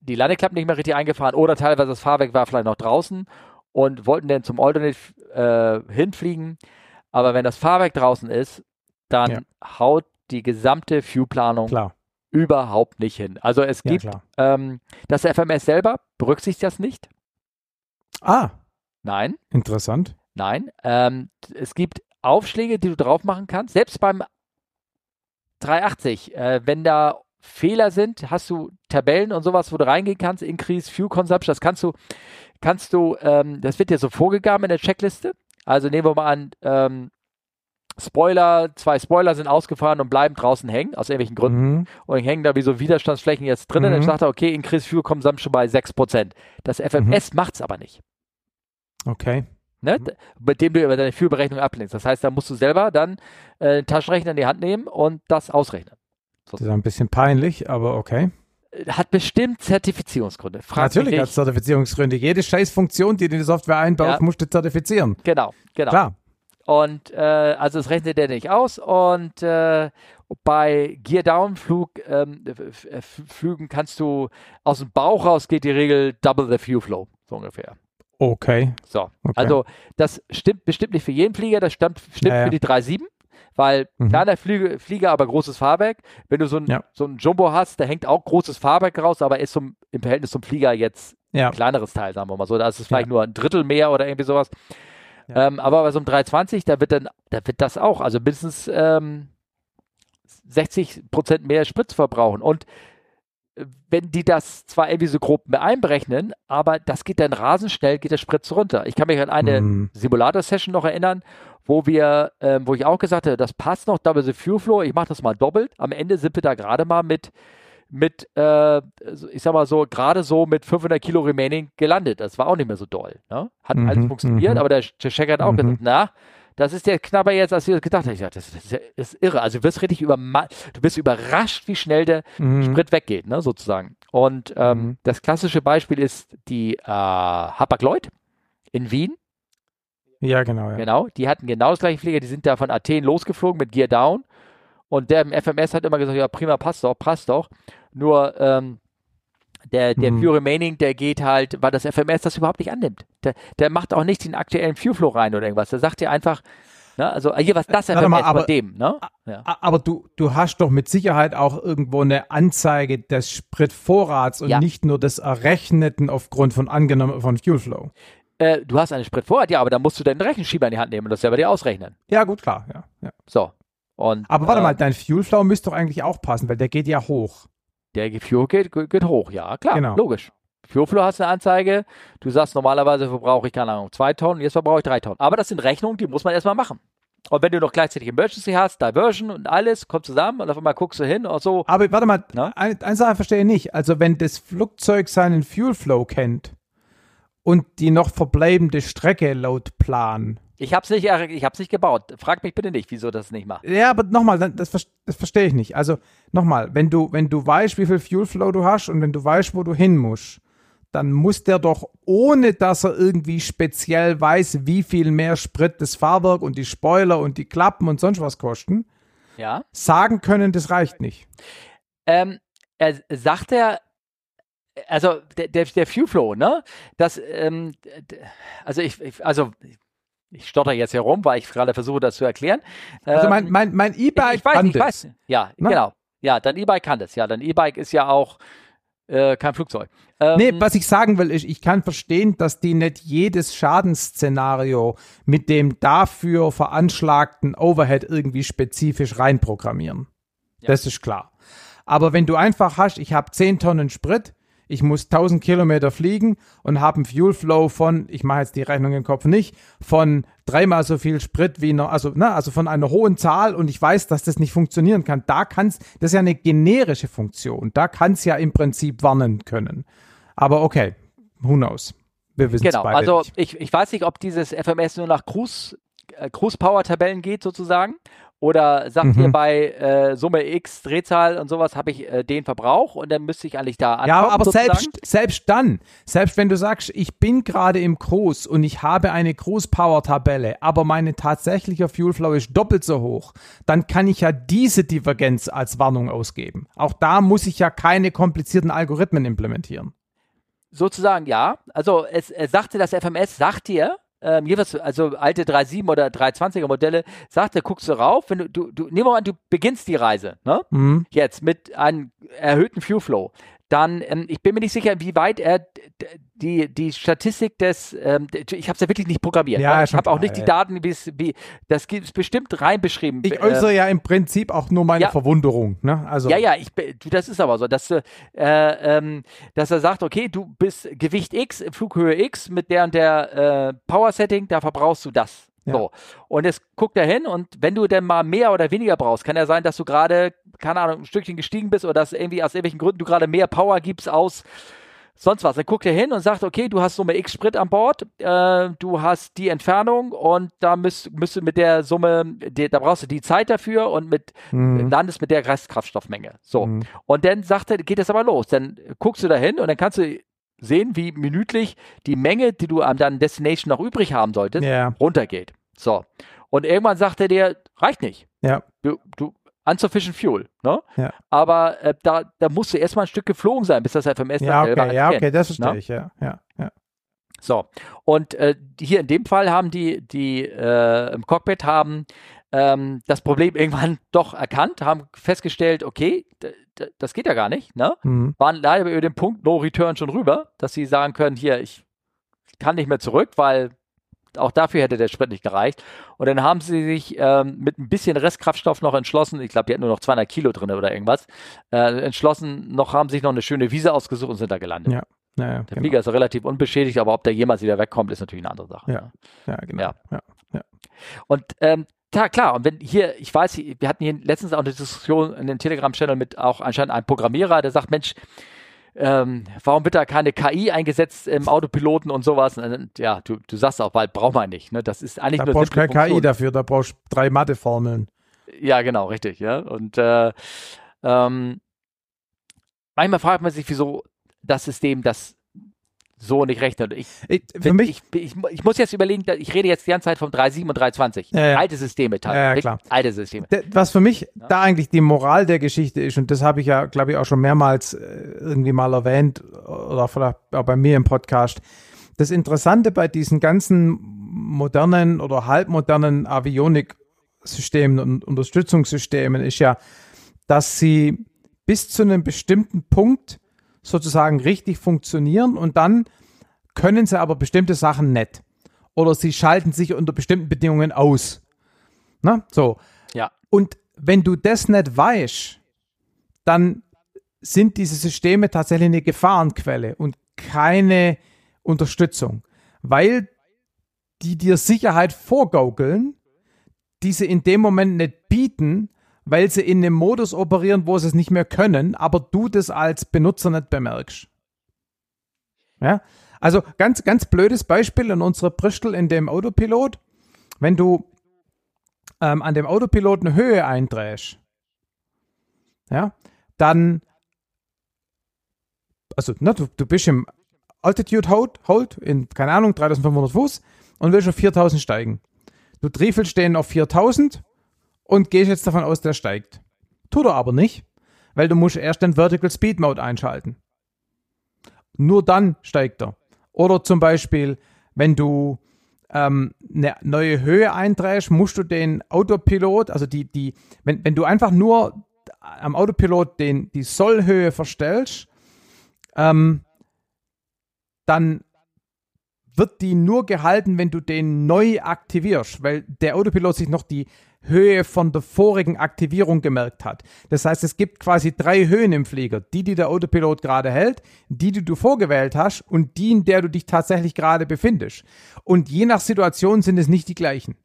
die Landeklappen nicht mehr richtig eingefahren oder teilweise das Fahrwerk war vielleicht noch draußen und wollten dann zum Alternate äh, hinfliegen. Aber wenn das Fahrwerk draußen ist, dann ja. haut die gesamte Viewplanung überhaupt nicht hin. Also es gibt ja, ähm, das FMS selber berücksichtigt das nicht. Ah. Nein. Interessant. Nein. Ähm, es gibt Aufschläge, die du drauf machen kannst. Selbst beim 380, äh, wenn da Fehler sind, hast du Tabellen und sowas, wo du reingehen kannst, Increase Fuel Consumption, das kannst du, kannst du, ähm, das wird dir so vorgegeben in der Checkliste. Also nehmen wir mal an, ähm, Spoiler, zwei Spoiler sind ausgefahren und bleiben draußen hängen, aus irgendwelchen Gründen. Mhm. Und hängen da wie so Widerstandsflächen jetzt drinnen. Mhm. Dann sagt er, okay, Increase Fuel Consumption bei 6%. Das FMS mhm. macht es aber nicht. Okay ne, mhm. mit dem du über deine Führberechnung ablehnst. Das heißt, da musst du selber dann äh, einen Taschenrechner in die Hand nehmen und das ausrechnen. So. Das ist ein bisschen peinlich, aber okay. Äh, hat bestimmt Zertifizierungsgründe. Frag Natürlich hat Zertifizierungsgründe. Jede Scheißfunktion, die du in die Software einbaust, ja. musst du zertifizieren. Genau, genau. Klar. Und äh, also es rechnet der nicht aus und äh, bei Gear-Down-Flug ähm, Flügen kannst du aus dem Bauch raus geht die Regel Double the Fuel Flow, so ungefähr. Okay. So, okay. also das stimmt bestimmt nicht für jeden Flieger, das stimmt, stimmt ja, für die 3.7, weil mhm. kleiner Flieger, Flieger, aber großes Fahrwerk. Wenn du so ein, ja. so ein Jumbo hast, da hängt auch großes Fahrwerk raus, aber ist zum, im Verhältnis zum Flieger jetzt ja. ein kleineres Teil, sagen wir mal so. Da ist es vielleicht nur ein Drittel mehr oder irgendwie sowas. Ähm, aber bei so einem 320, da wird dann, da wird das auch, also mindestens ähm, 60 Prozent mehr Sprit verbrauchen. Und wenn die das zwar irgendwie so grob einberechnen, aber das geht dann rasend schnell, geht der Spritz runter. Ich kann mich an eine mm. Simulator-Session noch erinnern, wo wir, äh, wo ich auch gesagt habe, das passt noch, Double the Fuel Flow, ich mache das mal doppelt. Am Ende sind wir da gerade mal mit, mit äh, ich sag mal so, gerade so mit 500 Kilo Remaining gelandet. Das war auch nicht mehr so doll. Ne? Hat -hmm, alles funktioniert, -hmm. aber der, der Checker hat auch gesagt, na, das ist der Knabber jetzt, als wir das gedacht haben. Ich dachte, das, das, ist irre. Also du wirst richtig über, du bist überrascht, wie schnell der mhm. Sprit weggeht, ne, sozusagen. Und ähm, mhm. das klassische Beispiel ist die äh, Hapag-Lloyd in Wien. Ja, genau. Ja. Genau, die hatten genau das gleiche Flieger, die sind da von Athen losgeflogen mit Gear Down. Und der im FMS hat immer gesagt, ja prima, passt doch, passt doch. Nur ähm, der, der mhm. Fuel Remaining, der geht halt, weil das FMS das überhaupt nicht annimmt. Der, der macht auch nicht den aktuellen Fuel Flow rein oder irgendwas. Der sagt dir einfach, Ne? Also hier was das FMS mal, aber, von dem. Ne? Ja. Aber du, du hast doch mit Sicherheit auch irgendwo eine Anzeige des Spritvorrats und ja. nicht nur des Errechneten aufgrund von angenommen von Fuel Flow. Äh, du hast einen Spritvorrat, ja, aber dann musst du deinen Rechenschieber in die Hand nehmen und das selber dir ausrechnen. Ja, gut, klar, ja. ja. So. Und, aber warte äh, mal, dein Fuel Flow müsste doch eigentlich auch passen, weil der geht ja hoch. Der Fuel geht, geht hoch, ja, klar, genau. logisch. Fuelflow hast eine Anzeige, du sagst normalerweise verbrauche ich, keine Ahnung, zwei Tonnen, jetzt verbrauche ich drei Tonnen. Aber das sind Rechnungen, die muss man erstmal machen. Und wenn du noch gleichzeitig Emergency hast, Diversion und alles, kommt zusammen und auf einmal guckst du hin und so. Aber warte mal, eine, eine Sache verstehe ich nicht. Also wenn das Flugzeug seinen Fuelflow kennt und die noch verbleibende Strecke laut Plan, ich habe es nicht, ich hab's nicht gebaut. Frag mich bitte nicht, wieso das nicht macht. Ja, aber nochmal, das, das verstehe ich nicht. Also nochmal, wenn du, wenn du weißt, wie viel Fuel Flow du hast und wenn du weißt, wo du hin musst, dann muss der doch, ohne dass er irgendwie speziell weiß, wie viel mehr Sprit das Fahrwerk und die Spoiler und die Klappen und sonst was kosten, ja. sagen können, das reicht nicht. Ähm, er sagt er, also der, der, der Fuel Flow, ne? Das, ähm, also ich, ich also ich stotter jetzt herum, weil ich gerade versuche, das zu erklären. Also mein, ähm, mein, mein E-Bike kann ich weiß, das. Ja, Na? genau. Ja, dein E-Bike kann das. Ja, dein E-Bike ist ja auch äh, kein Flugzeug. Ähm, nee, was ich sagen will, ist, ich kann verstehen, dass die nicht jedes Schadensszenario mit dem dafür veranschlagten Overhead irgendwie spezifisch reinprogrammieren. Ja. Das ist klar. Aber wenn du einfach hast, ich habe 10 Tonnen Sprit, ich muss 1000 Kilometer fliegen und habe einen Fuel Flow von, ich mache jetzt die Rechnung im Kopf nicht, von dreimal so viel Sprit wie noch, also, ne, also von einer hohen Zahl und ich weiß, dass das nicht funktionieren kann. Da kann's, das ist ja eine generische Funktion. Da kann es ja im Prinzip warnen können. Aber okay, who knows? Wir wissen genau, also nicht. Ich, ich weiß nicht, ob dieses FMS nur nach Cruise, äh, Cruise Power Tabellen geht sozusagen oder sagt mhm. ihr bei äh, Summe X, Drehzahl und sowas, habe ich äh, den Verbrauch und dann müsste ich eigentlich da ankommen. Ja, aber selbst, selbst dann, selbst wenn du sagst, ich bin gerade im Cruise und ich habe eine Cruise-Power-Tabelle, aber meine tatsächliche Fuel Flow ist doppelt so hoch, dann kann ich ja diese Divergenz als Warnung ausgeben. Auch da muss ich ja keine komplizierten Algorithmen implementieren. Sozusagen ja. Also es, es sagte das FMS, sagt dir, ähm, jeweils, also alte 3.7 oder 3.20er Modelle, sagt er, guckst du rauf, wenn du, du, du, nehmen wir an, du beginnst die Reise, ne? Mhm. Jetzt mit einem erhöhten Fuel Flow dann, ähm, ich bin mir nicht sicher, wie weit er die, die Statistik des, ähm, ich habe es ja wirklich nicht programmiert. Ja, ne? Ich habe auch nicht die Daten, wie, das ist bestimmt rein beschrieben. Ich äußere äh, ja im Prinzip auch nur meine ja, Verwunderung. Ne? Also. Ja, ja, ich, das ist aber so, dass, äh, ähm, dass er sagt, okay, du bist Gewicht X, Flughöhe X mit der und der äh, Power Setting, da verbrauchst du das. Ja. So. Und jetzt guckt er hin und wenn du denn mal mehr oder weniger brauchst, kann ja sein, dass du gerade, keine Ahnung, ein Stückchen gestiegen bist oder dass irgendwie aus irgendwelchen Gründen du gerade mehr Power gibst aus sonst was. Dann guckt er hin und sagt, okay, du hast Summe X Sprit an Bord, äh, du hast die Entfernung und da müsst, müsst mit der Summe, die, da brauchst du die Zeit dafür und mit mhm. landest mit der Restkraftstoffmenge. So. Mhm. Und dann sagt er, geht es aber los. Dann guckst du da hin und dann kannst du sehen, wie minütlich die Menge, die du an deinem Destination noch übrig haben solltest, yeah. runtergeht. So. Und irgendwann sagt er dir, reicht nicht. Ja. Du, du, unsufficient fuel, ne? Ja. Aber äh, da, da musst du erstmal ein Stück geflogen sein, bis das FMS ja, dann okay, Ja, okay, das verstehe ne? ich, ja, ja, ja. So, und äh, hier in dem Fall haben die, die äh, im Cockpit haben ähm, das Problem irgendwann doch erkannt, haben festgestellt, okay, das geht ja gar nicht, ne? Mhm. Waren leider über den Punkt No Return schon rüber, dass sie sagen können, hier, ich kann nicht mehr zurück, weil auch dafür hätte der Sprit nicht gereicht. Und dann haben sie sich ähm, mit ein bisschen Restkraftstoff noch entschlossen, ich glaube, die hatten nur noch 200 Kilo drin oder irgendwas, äh, entschlossen, noch haben sich noch eine schöne Wiese ausgesucht und sind da gelandet. Ja. Ja, ja, der genau. Flieger ist relativ unbeschädigt, aber ob der jemals wieder wegkommt, ist natürlich eine andere Sache. Ja, ja genau. Ja. Ja, ja. Und ähm, ja, klar. Und wenn hier, ich weiß, wir hatten hier letztens auch eine Diskussion in den Telegram-Channel mit auch anscheinend einem Programmierer, der sagt, Mensch, ähm, warum wird da keine KI eingesetzt im Autopiloten und sowas? Und, ja, du, du sagst auch bald, braucht man nicht. Ne? Das ist eigentlich da nur brauchst du keine KI dafür, da brauchst du drei Matheformeln. Ja, genau, richtig. Ja. Und äh, ähm, manchmal fragt man sich, wieso das System das so nicht rechnet. Ich, ich, für mich, ich, ich, ich, muss jetzt überlegen, ich rede jetzt die ganze Zeit vom 3.7 und 3.20. Ja, ja. Alte Systeme teilweise. Ja, Alte Systeme. Was für mich ja. da eigentlich die Moral der Geschichte ist, und das habe ich ja, glaube ich, auch schon mehrmals äh, irgendwie mal erwähnt oder vielleicht auch bei mir im Podcast. Das Interessante bei diesen ganzen modernen oder halbmodernen Avionik-Systemen und Unterstützungssystemen ist ja, dass sie bis zu einem bestimmten Punkt sozusagen richtig funktionieren und dann können sie aber bestimmte Sachen nicht. Oder sie schalten sich unter bestimmten Bedingungen aus. Na, so. Ja. Und wenn du das nicht weißt, dann sind diese Systeme tatsächlich eine Gefahrenquelle und keine Unterstützung, weil die dir Sicherheit vorgaukeln, die sie in dem Moment nicht bieten, weil sie in einem Modus operieren, wo sie es nicht mehr können, aber du das als Benutzer nicht bemerkst. Ja, also ganz, ganz blödes Beispiel in unserer Bristol in dem Autopilot. Wenn du ähm, an dem Autopilot eine Höhe eindrehst, ja, dann, also ne, du, du bist im Altitude Hold, Hold in, keine Ahnung, 3500 Fuß und willst auf 4000 steigen. Du triefelst den auf 4000 und gehst jetzt davon aus, der steigt. Tut er aber nicht, weil du musst erst den Vertical Speed Mode einschalten. Nur dann steigt er. Oder zum Beispiel, wenn du ähm, eine neue Höhe einträgst, musst du den Autopilot, also die, die, wenn, wenn du einfach nur am Autopilot den, die Sollhöhe verstellst, ähm, dann wird die nur gehalten, wenn du den neu aktivierst, weil der Autopilot sich noch die Höhe von der vorigen Aktivierung gemerkt hat. Das heißt, es gibt quasi drei Höhen im Flieger. Die, die der Autopilot gerade hält, die, die du vorgewählt hast und die, in der du dich tatsächlich gerade befindest. Und je nach Situation sind es nicht die gleichen.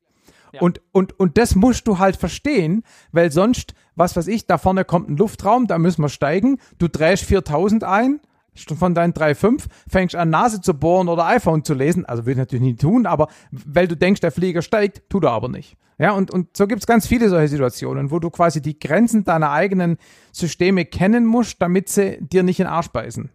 Ja. Und, und, und das musst du halt verstehen, weil sonst, was weiß ich, da vorne kommt ein Luftraum, da müssen wir steigen, du drehst 4000 ein, von deinen 3,5 fängst an Nase zu bohren oder iPhone zu lesen, also will ich natürlich nie tun, aber weil du denkst, der Flieger steigt, tut er aber nicht. Ja, und, und so gibt es ganz viele solche Situationen, wo du quasi die Grenzen deiner eigenen Systeme kennen musst, damit sie dir nicht in den Arsch beißen.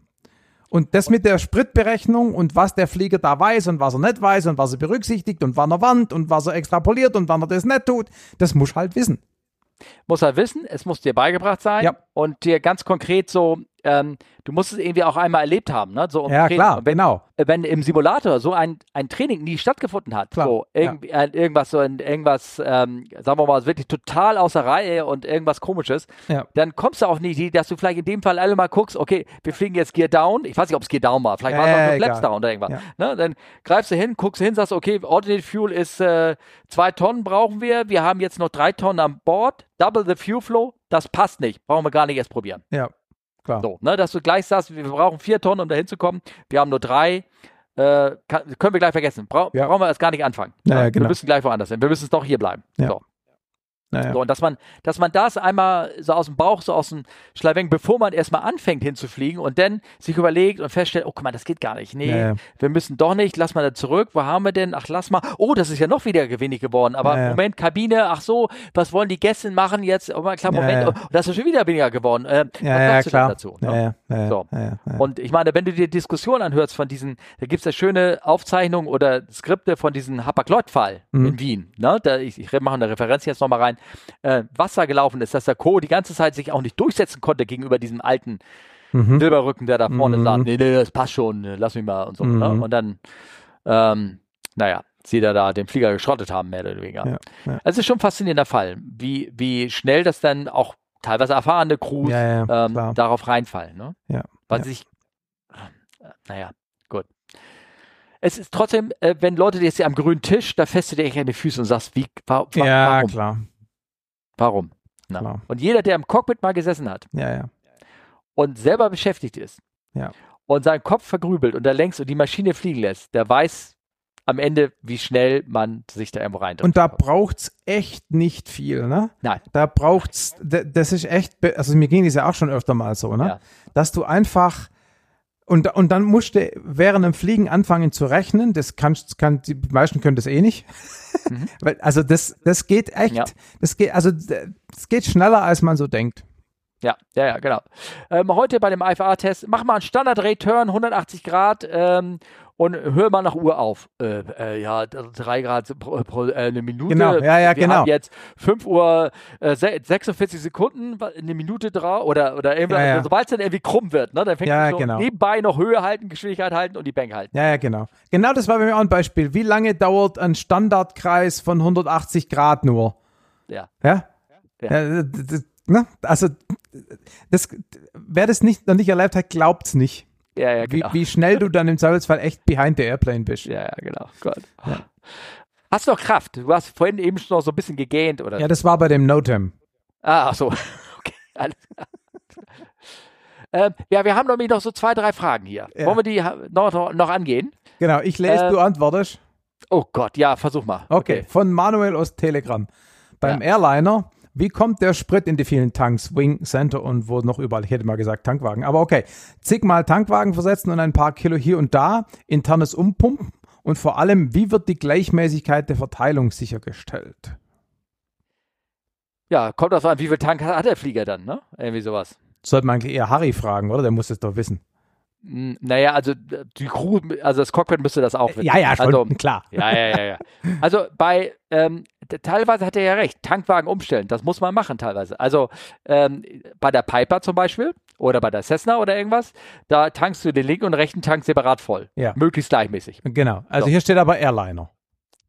Und das mit der Spritberechnung und was der Flieger da weiß und was er nicht weiß und was er berücksichtigt und wann er wandt und was er extrapoliert und wann er das nicht tut, das muss halt wissen. Muss er wissen, es muss dir beigebracht sein ja. Und dir ganz konkret so ähm, du musst es irgendwie auch einmal erlebt haben, ne? So ja, klar, wenn, genau. Wenn im Simulator so ein, ein Training nie stattgefunden hat, klar, so irgend, ja. äh, irgendwas, so ein, irgendwas, ähm, sagen wir mal, wirklich total außer Reihe und irgendwas komisches, ja. dann kommst du auch nicht, dass du vielleicht in dem Fall alle mal guckst, okay, wir fliegen jetzt Gear Down, ich weiß nicht, ob es Gear Down war, vielleicht war es auch nur Flaps Down oder irgendwas. Ne? Dann greifst du hin, guckst hin, sagst, okay, Ordinate Fuel ist äh, zwei Tonnen brauchen wir, wir haben jetzt noch drei Tonnen an Bord, Double the Fuel Flow, das passt nicht, brauchen wir gar nicht erst probieren. Ja. Klar. So, ne, dass du gleich sagst, wir brauchen vier Tonnen, um da hinzukommen. Wir haben nur drei. Äh, kann, können wir gleich vergessen. Bra ja. Brauchen wir erst gar nicht anfangen. Ja, genau. Wir müssen gleich woanders hin. Wir müssen es doch hier bleiben. Ja. So. Naja. So, und dass man, dass man das einmal so aus dem Bauch, so aus dem Schlawenk, bevor man erstmal anfängt hinzufliegen und dann sich überlegt und feststellt, oh guck mal, das geht gar nicht. Nee, naja. wir müssen doch nicht, lass mal da zurück. Wo haben wir denn? Ach, lass mal. Oh, das ist ja noch wieder wenig geworden. Aber naja. Moment, Kabine, ach so, was wollen die Gäste machen jetzt? Oh, klar, Moment, oh, das ist schon wieder weniger geworden. Äh, was ja, klar. du dazu? Ne? so. Und ich meine, wenn du dir Diskussionen anhörst von diesen, da gibt es ja schöne Aufzeichnungen oder Skripte von diesem Hapag-Lloyd-Fall mhm. in Wien. Ne? Da, ich, ich mache eine Referenz jetzt nochmal rein äh, Wasser gelaufen ist, dass der Co. die ganze Zeit sich auch nicht durchsetzen konnte gegenüber diesem alten mhm. Silberrücken, der da vorne mhm. sagt, nee, nee, das passt schon, lass mich mal und so. Ne? Mhm. Ne? Und dann, ähm, naja, sie da, da den Flieger geschrottet haben, mehr oder weniger. Ja, ja. Also es ist schon ein faszinierender Fall, wie, wie schnell das dann auch teilweise erfahrene Crews ja, ähm, darauf reinfallen. Ne? Ja. Weil sich, äh, naja, gut. Es ist trotzdem, äh, wenn Leute jetzt hier am grünen Tisch, da festet ihr euch an die Füße und sagst, wie, wa, wa ja, warum? klar. Warum? Und jeder, der im Cockpit mal gesessen hat ja, ja. und selber beschäftigt ist ja. und seinen Kopf vergrübelt und da längs und die Maschine fliegen lässt, der weiß am Ende, wie schnell man sich da irgendwo rein Und da braucht es echt nicht viel, ne? Nein. Da braucht's, das ist echt, also mir ging das ja auch schon öfter mal so, ne? Ja. Dass du einfach und, und dann musst du während dem Fliegen anfangen zu rechnen. Das kannst, kann, die meisten können das eh nicht. Mhm. also das, das geht echt, ja. das geht, also das geht schneller, als man so denkt. Ja, ja, ja, genau. Ähm, heute bei dem IFA-Test, mach mal einen Standard-Return, 180 Grad ähm, und hör mal nach Uhr auf. Äh, äh, ja, drei Grad pro, pro äh, eine Minute. Genau, ja, ja, Wir genau. Haben jetzt 5 Uhr äh, 46 Sekunden, eine Minute drauf oder, oder ja, ja. sobald es dann irgendwie krumm wird, ne, dann fängt ja, so genau. nebenbei noch Höhe halten, Geschwindigkeit halten und die Bank halten. Ja, ja, genau. Genau das war bei mir auch ein Beispiel. Wie lange dauert ein Standardkreis von 180 Grad nur? Ja. Ja? ja. Das, ne? Also, das, wer das nicht, noch nicht erlebt hat, glaubt es nicht. Ja, ja, genau. wie, wie schnell du dann im Zweifelsfall echt behind the airplane bist. Ja, ja, genau. Gott. Ja. Hast du noch Kraft? Du hast vorhin eben schon noch so ein bisschen gegähnt, oder? Ja, das war bei dem Notem. Ah, ach so. Okay, alles klar. ähm, ja, wir haben nämlich noch so zwei, drei Fragen hier. Ja. Wollen wir die noch, noch angehen? Genau, ich lese, ähm, du antwortest. Oh Gott, ja, versuch mal. Okay, okay. von Manuel aus Telegram. Beim ja. Airliner wie kommt der Sprit in die vielen Tanks, Wing, Center und wo noch überall? Ich hätte mal gesagt Tankwagen. Aber okay, zigmal Tankwagen versetzen und ein paar Kilo hier und da, internes Umpumpen und vor allem, wie wird die Gleichmäßigkeit der Verteilung sichergestellt? Ja, kommt das an, wie viel Tank hat der Flieger dann, ne? Irgendwie sowas. Sollte man eigentlich eher Harry fragen, oder? Der muss es doch wissen. Naja, also die Crew, also das Cockpit müsste das auch wissen. Ja, ja, schon, also, klar. Ja, ja, ja, ja. Also bei, ähm, teilweise hat er ja recht, Tankwagen umstellen, das muss man machen teilweise. Also ähm, bei der Piper zum Beispiel oder bei der Cessna oder irgendwas, da tankst du den linken und rechten Tank separat voll. Ja. Möglichst gleichmäßig. Genau, also so. hier steht aber Airliner.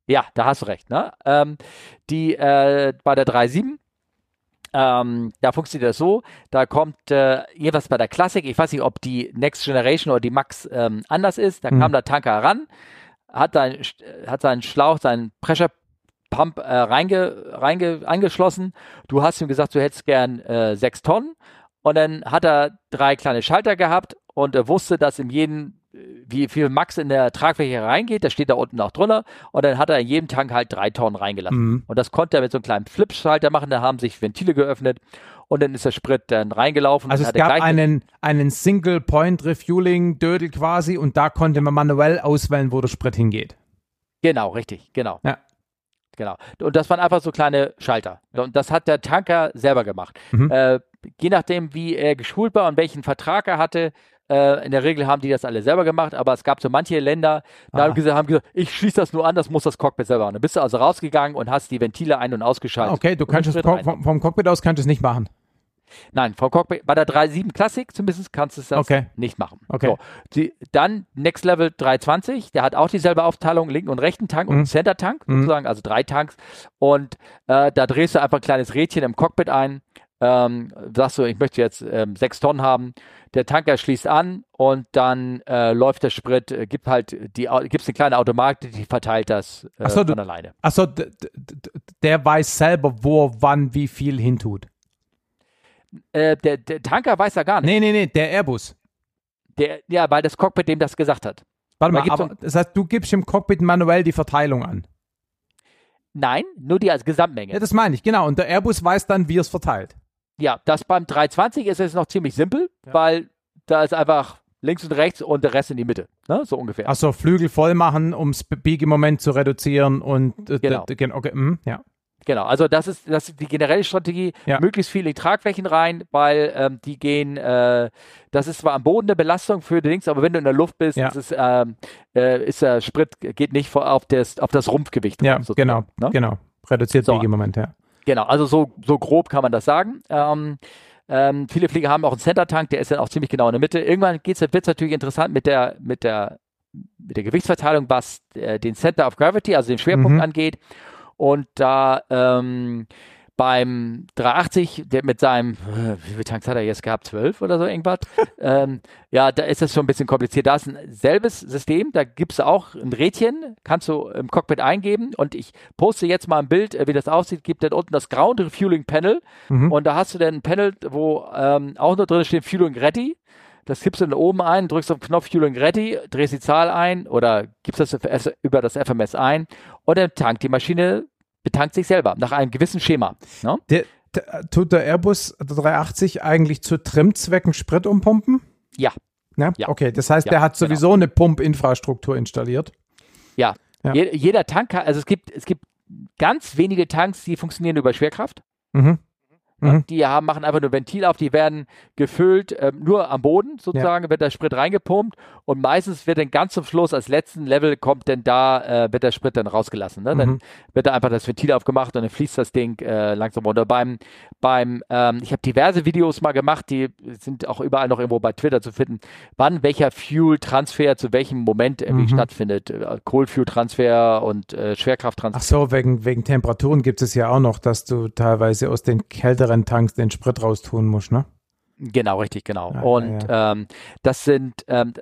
Ja, da hast du recht. Ne? Ähm, die äh, bei der 3.7 ähm, da funktioniert das so, da kommt äh, jeweils bei der Klassik, ich weiß nicht, ob die Next Generation oder die Max ähm, anders ist, da mhm. kam der Tanker ran, hat, sein, hat seinen Schlauch, seinen Pressure Pump äh, reinge, reinge, eingeschlossen. Du hast ihm gesagt, du hättest gern äh, sechs Tonnen. Und dann hat er drei kleine Schalter gehabt und er wusste, dass in jedem wie viel Max in der Tragfläche reingeht, das steht da unten auch drunter. Und dann hat er in jedem Tank halt drei Tonnen reingelassen. Mhm. Und das konnte er mit so einem kleinen Flipschalter machen. Da haben sich Ventile geöffnet und dann ist der Sprit dann reingelaufen. Also es gab einen, einen Single-Point-Refueling-Dödel quasi und da konnte man manuell auswählen, wo der Sprit hingeht. Genau, richtig, genau. Ja. Genau. Und das waren einfach so kleine Schalter. Und das hat der Tanker selber gemacht. Mhm. Äh, je nachdem, wie er geschult war und welchen Vertrag er hatte, äh, in der Regel haben die das alle selber gemacht, aber es gab so manche Länder, da haben gesagt, ich schließe das nur an, das muss das Cockpit selber machen. Dann bist du also rausgegangen und hast die Ventile ein- und ausgeschaltet. Okay, du kannst es vom, vom, Cockpit aus kannst du es nicht machen. Nein, vom Cockpit, bei der 3.7 Classic zumindest kannst du es okay. nicht machen. Okay. So, die, dann Next Level 320, der hat auch dieselbe Aufteilung, linken und rechten Tank mhm. und Center Tank, mhm. sozusagen, also drei Tanks. Und äh, da drehst du einfach ein kleines Rädchen im Cockpit ein, ähm, sagst du, ich möchte jetzt ähm, sechs Tonnen haben der Tanker schließt an und dann äh, läuft der Sprit, äh, gibt halt die, gibt eine kleine Automatik, die verteilt das äh, so, von alleine. Achso, der weiß selber, wo, wann, wie viel hintut. Äh, der, der, Tanker weiß ja gar nicht. Nee, nee, nee, der Airbus. Der, ja, weil das Cockpit dem das gesagt hat. Warte mal, aber, das heißt, du gibst im Cockpit manuell die Verteilung an. Nein, nur die als Gesamtmenge. Ja, das meine ich, genau. Und der Airbus weiß dann, wie es verteilt. Ja, das beim 320 ist es noch ziemlich simpel, ja. weil da ist einfach links und rechts und der Rest in die Mitte, ne? so ungefähr. Achso, Flügel voll machen, um das Biegemoment zu reduzieren und äh, genau. okay, mm, ja. Genau, also das ist, das ist die generelle Strategie, ja. möglichst viele Tragflächen rein, weil ähm, die gehen, äh, das ist zwar am Boden eine Belastung für die Links, aber wenn du in der Luft bist, ja. ist, ähm, äh, ist der Sprit geht nicht vor, auf, das, auf das Rumpfgewicht. Ja, genau, ne? genau. Reduziert so. Biegemoment, ja. Genau, also so, so grob kann man das sagen. Ähm, ähm, viele Flieger haben auch einen Center-Tank, der ist dann auch ziemlich genau in der Mitte. Irgendwann wird es natürlich interessant mit der, mit der, mit der Gewichtsverteilung, was äh, den Center of Gravity, also den Schwerpunkt mhm. angeht. Und da ähm, beim 380, der mit seinem, äh, wie viele Tanks hat er jetzt gehabt? 12 oder so irgendwas? ähm, ja, da ist das schon ein bisschen kompliziert. Da ist ein selbes System, da gibt es auch ein Rädchen, kannst du im Cockpit eingeben und ich poste jetzt mal ein Bild, äh, wie das aussieht, gibt dann unten das Ground Refueling Panel mhm. und da hast du dann ein Panel, wo ähm, auch noch drin steht Fueling Ready. Das gibst du dann oben ein, drückst auf den Knopf Fueling Ready, drehst die Zahl ein oder gibst das über das FMS ein und dann tankt die Maschine betankt sich selber nach einem gewissen Schema. Ne? Der, der, tut der Airbus 380 eigentlich zu Trimzwecken Sprit umpumpen? Ja. Ja? ja. Okay, das heißt, ja, der hat sowieso genau. eine Pumpinfrastruktur installiert. Ja. ja. jeder Tank, also es gibt, es gibt ganz wenige Tanks, die funktionieren über Schwerkraft. Mhm. Mhm. Die haben, machen einfach nur Ventil auf, die werden gefüllt, ähm, nur am Boden sozusagen, ja. wird der Sprit reingepumpt und meistens wird dann ganz zum Schluss, als letzten Level kommt denn da, äh, wird der Sprit dann rausgelassen. Ne? Mhm. Dann wird da einfach das Ventil aufgemacht und dann fließt das Ding äh, langsam runter. Beim, beim ähm, ich habe diverse Videos mal gemacht, die sind auch überall noch irgendwo bei Twitter zu finden, wann welcher Fuel-Transfer zu welchem Moment irgendwie mhm. stattfindet. Äh, Kohlfuel-Transfer und äh, Schwerkrafttransfer. Ach so, wegen, wegen Temperaturen gibt es ja auch noch, dass du teilweise aus den kälteren anderen Tanks den Sprit raustun musst, ne? Genau, richtig, genau. Ja, und ja. Ähm, das sind, ähm,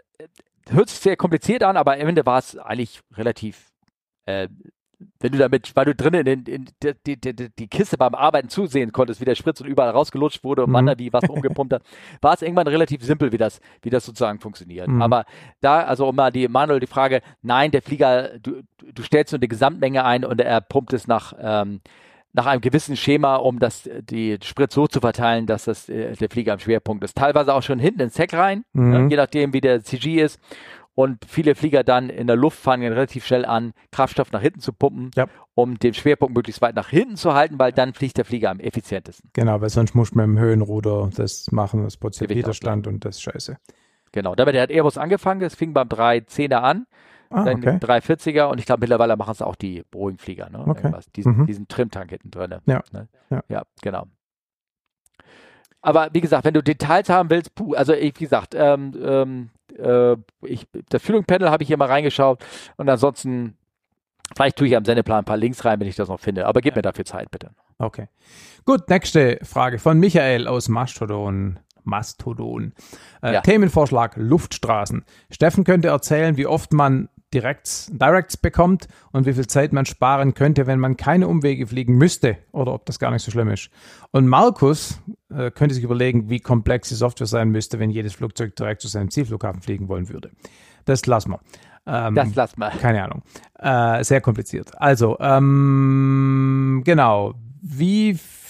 hört sich sehr kompliziert an, aber am Ende war es eigentlich relativ, äh, wenn du damit, weil du drinnen in, in, in die, die, die, Kiste beim Arbeiten zusehen konntest, wie der Sprit so überall rausgelutscht wurde und mhm. da wie was umgepumpt hat, war es irgendwann relativ simpel, wie das, wie das sozusagen funktioniert. Mhm. Aber da, also um mal die Manuel die Frage, nein, der Flieger, du, du stellst nur die Gesamtmenge ein und er pumpt es nach ähm, nach einem gewissen Schema, um das, die Sprit so zu verteilen, dass das äh, der Flieger am Schwerpunkt ist. Teilweise auch schon hinten ins Heck rein, ne, mhm. ne, je nachdem, wie der CG ist. Und viele Flieger dann in der Luft fangen relativ schnell an, Kraftstoff nach hinten zu pumpen, ja. um den Schwerpunkt möglichst weit nach hinten zu halten, weil dann fliegt der Flieger am effizientesten. Genau, weil sonst muss man mit dem Höhenruder das machen, das produziert Widerstand und das ist scheiße. Genau, damit hat Airbus angefangen, das fing beim 310er an Ah, dann okay. 340er und ich glaube mittlerweile machen es auch die Boeing-Flieger, ne? Okay. Diesen, mhm. diesen Trimtank hinten drin. Ja. Ne? ja. Ja, genau. Aber wie gesagt, wenn du Details haben willst, puh, also wie gesagt, ähm, ähm, äh, ich, das Führungspanel habe ich hier mal reingeschaut und ansonsten, vielleicht tue ich am Sendeplan ein paar Links rein, wenn ich das noch finde, aber gib ja. mir dafür Zeit, bitte. Okay. Gut, nächste Frage von Michael aus Mastodon. Mastodon. Äh, ja. Themenvorschlag Luftstraßen. Steffen könnte erzählen, wie oft man Directs, Directs bekommt und wie viel Zeit man sparen könnte, wenn man keine Umwege fliegen müsste oder ob das gar nicht so schlimm ist. Und Markus äh, könnte sich überlegen, wie komplex die Software sein müsste, wenn jedes Flugzeug direkt zu seinem Zielflughafen fliegen wollen würde. Das lassen wir. Ähm, das lassen wir. Keine Ahnung. Äh, sehr kompliziert. Also, ähm, genau. Wie viel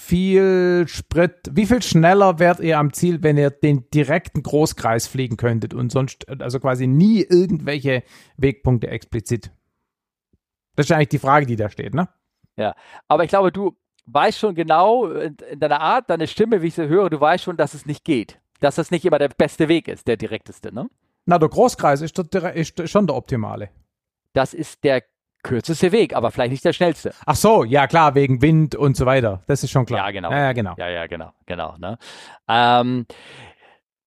Sprit, wie viel schneller wärt ihr am Ziel, wenn ihr den direkten Großkreis fliegen könntet und sonst, also quasi nie irgendwelche Wegpunkte explizit? Das ist eigentlich die Frage, die da steht, ne? Ja, aber ich glaube, du weißt schon genau in deiner Art, deine Stimme, wie ich sie höre, du weißt schon, dass es nicht geht. Dass das nicht immer der beste Weg ist, der direkteste, ne? Na, der Großkreis ist, der, ist schon der optimale. Das ist der kürzeste Weg, aber vielleicht nicht der schnellste. Ach so, ja klar, wegen Wind und so weiter. Das ist schon klar. Ja, genau. Ja, ja genau. Ja, ja, genau, genau. Ne? Ähm,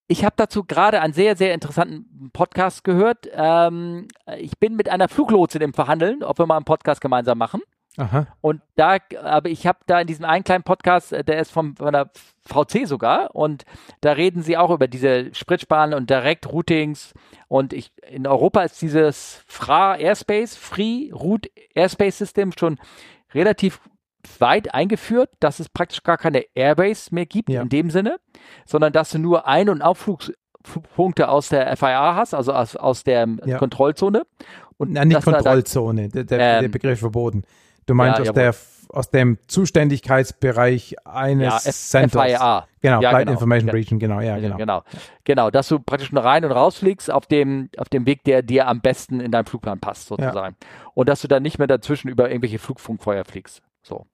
ich habe dazu gerade einen sehr, sehr interessanten Podcast gehört. Ähm, ich bin mit einer Fluglotsin im Verhandeln, ob wir mal einen Podcast gemeinsam machen. Aha. Und da, aber ich habe da in diesem einen kleinen Podcast, äh, der ist vom, von der VC sogar, und da reden sie auch über diese Spritsparen und Direct-Routings. Und ich, in Europa ist dieses FRA Airspace, Free Route Airspace System schon relativ weit eingeführt, dass es praktisch gar keine Airbase mehr gibt ja. in dem Sinne, sondern dass du nur Ein- und Aufflugspunkte aus der FIA hast, also aus, aus der ja. Kontrollzone. Und Nein, nicht Kontrollzone, da, der, der, ähm, der Begriff verboten. Du meinst ja, aus, der, aus dem Zuständigkeitsbereich eines ja, Centers. FIA. Genau, ja, Flight genau. Information Region, genau, ja, genau. genau. Genau, dass du praktisch nur rein und rausfliegst auf dem, auf dem Weg, der dir am besten in deinem Flugplan passt, sozusagen. Ja. Und dass du dann nicht mehr dazwischen über irgendwelche Flugfunkfeuer fliegst. So.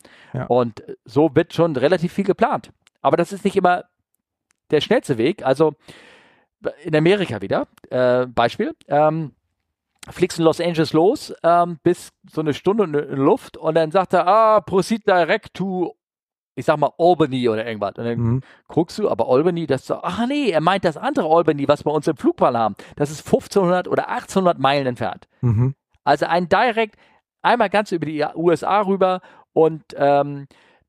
Und so wird schon relativ viel geplant. Aber das ist nicht immer der schnellste Weg. Also in Amerika wieder, äh, Beispiel. Ähm, fliegst in Los Angeles los, ähm, bis so eine Stunde in, in Luft und dann sagt er, ah, proceed direct to, ich sag mal, Albany oder irgendwas. Und dann mhm. guckst du, aber Albany, das ist so, ach nee, er meint das andere Albany, was wir uns im Flugplan haben. Das ist 1500 oder 1800 Meilen entfernt. Mhm. Also ein direkt, einmal ganz über die USA rüber und ähm,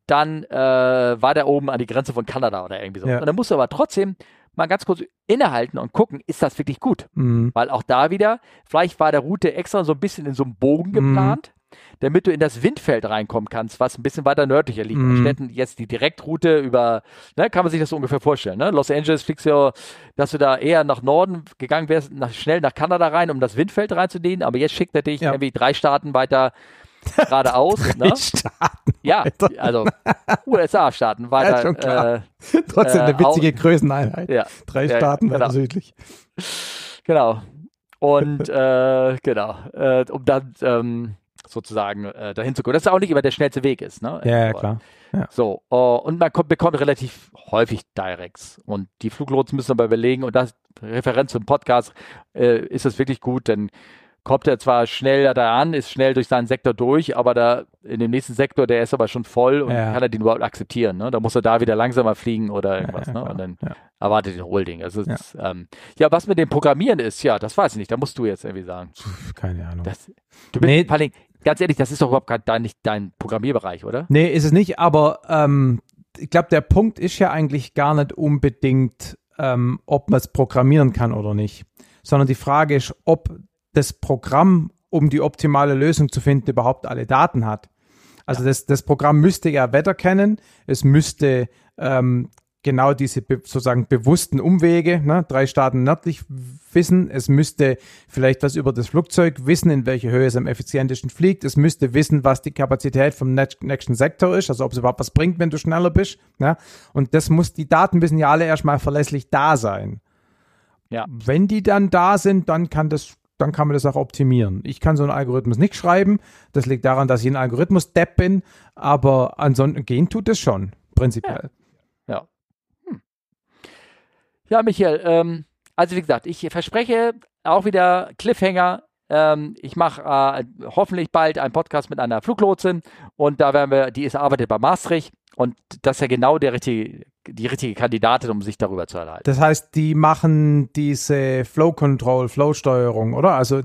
dann äh, war der oben an die Grenze von Kanada oder irgendwie so. Ja. Und dann musst du aber trotzdem mal ganz kurz innehalten und gucken, ist das wirklich gut? Mhm. Weil auch da wieder, vielleicht war der Route extra so ein bisschen in so einem Bogen mhm. geplant, mhm. damit du in das Windfeld reinkommen kannst, was ein bisschen weiter nördlicher liegt. Mhm. Anstatt jetzt die Direktroute über, ne, kann man sich das so ungefähr vorstellen. Ne? Los Angeles fliegst du, dass du da eher nach Norden gegangen wärst, nach, schnell nach Kanada rein, um das Windfeld reinzunehmen, aber jetzt schickt er dich ja. irgendwie drei Staaten weiter geradeaus. ne? Staaten. Ja, also USA-Staaten weiter. Ja. Äh, Trotzdem eine witzige äh, Größeneinheit. Ja, Drei ja, Staaten genau. weiter südlich. Genau. Und äh, genau, äh, um dann ähm, sozusagen äh, dahin zu kommen. Das ist auch nicht immer der schnellste Weg ist. Ne? Ja, ja klar. Ja. So, uh, und man kommt, bekommt relativ häufig Directs. Und die Fluglotsen müssen aber überlegen, und das Referenz zum Podcast äh, ist das wirklich gut, denn kommt er zwar schnell da an, ist schnell durch seinen Sektor durch, aber da in dem nächsten Sektor, der ist aber schon voll und ja. kann er den überhaupt akzeptieren. Ne? Da muss er da wieder langsamer fliegen oder irgendwas. Ja, ja, ne? Und dann erwartet den Holding. Also ja. Ist, ähm, ja, was mit dem Programmieren ist, ja, das weiß ich nicht. Da musst du jetzt irgendwie sagen. Keine Ahnung. Das, du bist, nee. Allem, ganz ehrlich, das ist doch überhaupt gar nicht dein Programmierbereich, oder? Nee, ist es nicht, aber ähm, ich glaube, der Punkt ist ja eigentlich gar nicht unbedingt, ähm, ob man es programmieren kann oder nicht, sondern die Frage ist, ob das Programm, um die optimale Lösung zu finden, überhaupt alle Daten hat. Also ja. das, das Programm müsste ja Wetter kennen, es müsste ähm, genau diese sozusagen bewussten Umwege, ne, drei Staaten nördlich wissen. Es müsste vielleicht was über das Flugzeug wissen, in welche Höhe es am effizientesten fliegt. Es müsste wissen, was die Kapazität vom nächsten Sektor ist, also ob es überhaupt was bringt, wenn du schneller bist. Ne? Und das muss, die Daten müssen ja alle erstmal verlässlich da sein. Ja. Wenn die dann da sind, dann kann das dann kann man das auch optimieren. Ich kann so einen Algorithmus nicht schreiben. Das liegt daran, dass ich ein Algorithmus-Depp bin, aber ansonsten gehen tut es schon, prinzipiell. Ja. Ja, hm. ja Michael, ähm, also wie gesagt, ich verspreche auch wieder Cliffhanger. Ähm, ich mache äh, hoffentlich bald einen Podcast mit einer Fluglotsin und da werden wir, die ist arbeitet bei Maastricht und das ist ja genau der richtige, die richtige Kandidatin, um sich darüber zu erhalten. Das heißt, die machen diese Flow Control, Flow Steuerung, oder? Also,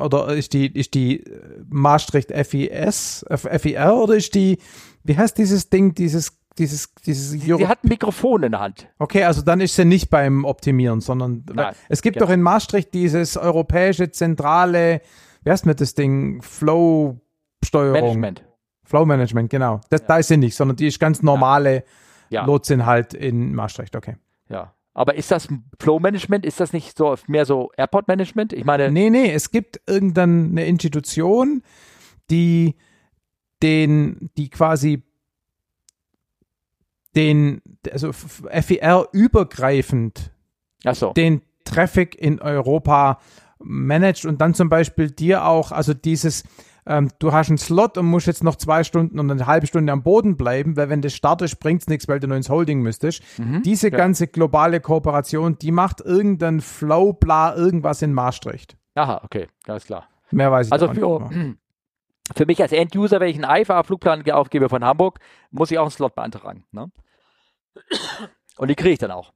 oder ist die, ist die Maastricht FIS, FIR oder ist die, wie heißt dieses Ding, dieses, dieses, dieses sie, sie, hat ein Mikrofon in der Hand. Okay, also dann ist sie nicht beim Optimieren, sondern Nein, es gibt genau. doch in Maastricht dieses europäische zentrale, wie heißt mit das Ding, Flow Steuerung. Management. Flow Management, genau. Das, ja. Da ist sie nicht, sondern die ist ganz normale ja. Lotsin halt in Maastricht, okay. Ja. Aber ist das Flow Management? Ist das nicht so mehr so Airport Management? Ich meine. Nee, nee, es gibt irgendeine Institution, die den, die quasi den, also FER übergreifend so. den Traffic in Europa managt und dann zum Beispiel dir auch, also dieses, ähm, du hast einen Slot und musst jetzt noch zwei Stunden und eine halbe Stunde am Boden bleiben, weil wenn das startest, bringt es nichts, weil du nur ins Holding müsstest. Mhm, Diese ja. ganze globale Kooperation, die macht irgendein Flow, bla, irgendwas in Maastricht. Aha, okay, alles klar. Mehr weiß ich also für, für mich als End-User, wenn ich einen IFA-Flugplan aufgebe von Hamburg, muss ich auch einen Slot beantragen. Ne? Und die kriege ich dann auch.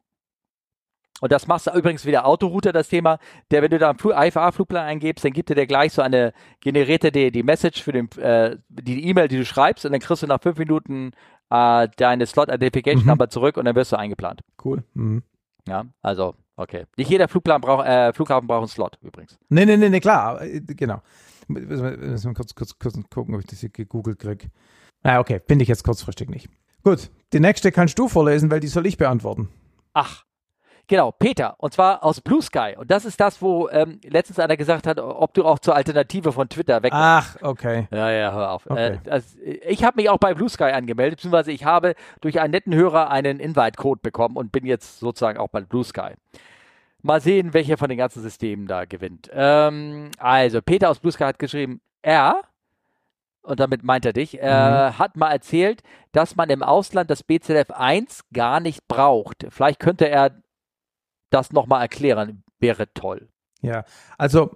Und das machst du übrigens wieder Autorouter, das Thema. Der, wenn du da einen IFA-Flugplan eingibst, dann gibt er dir gleich so eine, generierte die, die Message für den, äh, die E-Mail, die du schreibst, und dann kriegst du nach fünf Minuten äh, deine Slot Identification mhm. Zurück und dann wirst du eingeplant. Cool. Mhm. Ja, also, okay. Nicht jeder Flugplan braucht, äh, Flughafen braucht einen Slot übrigens. Nee, nee, nee, nee klar, genau. Müssen wir, müssen wir kurz, kurz, kurz gucken, ob ich das hier gegoogelt kriege. Ah, okay, finde ich jetzt kurzfristig nicht. Gut, die nächste kannst du vorlesen, weil die soll ich beantworten. Ach, Genau, Peter, und zwar aus Blue Sky. Und das ist das, wo ähm, letztens einer gesagt hat, ob du auch zur Alternative von Twitter weg Ach, okay. Ja, ja, hör auf. Okay. Äh, also, ich habe mich auch bei Blue Sky angemeldet, beziehungsweise ich habe durch einen netten Hörer einen Invite-Code bekommen und bin jetzt sozusagen auch bei Blue Sky. Mal sehen, welcher von den ganzen Systemen da gewinnt. Ähm, also, Peter aus Blue Sky hat geschrieben, er, und damit meint er dich, äh, mhm. hat mal erzählt, dass man im Ausland das BZF 1 gar nicht braucht. Vielleicht könnte er das nochmal erklären, wäre toll. Ja, also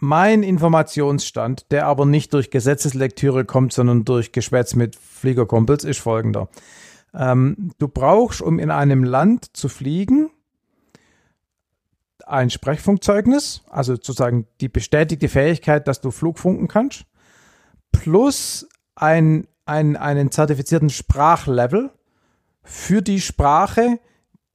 mein Informationsstand, der aber nicht durch Gesetzeslektüre kommt, sondern durch Geschwätz mit Fliegerkumpels, ist folgender. Ähm, du brauchst, um in einem Land zu fliegen, ein Sprechfunkzeugnis, also sozusagen die bestätigte Fähigkeit, dass du Flugfunken kannst, plus ein, ein, einen zertifizierten Sprachlevel für die Sprache,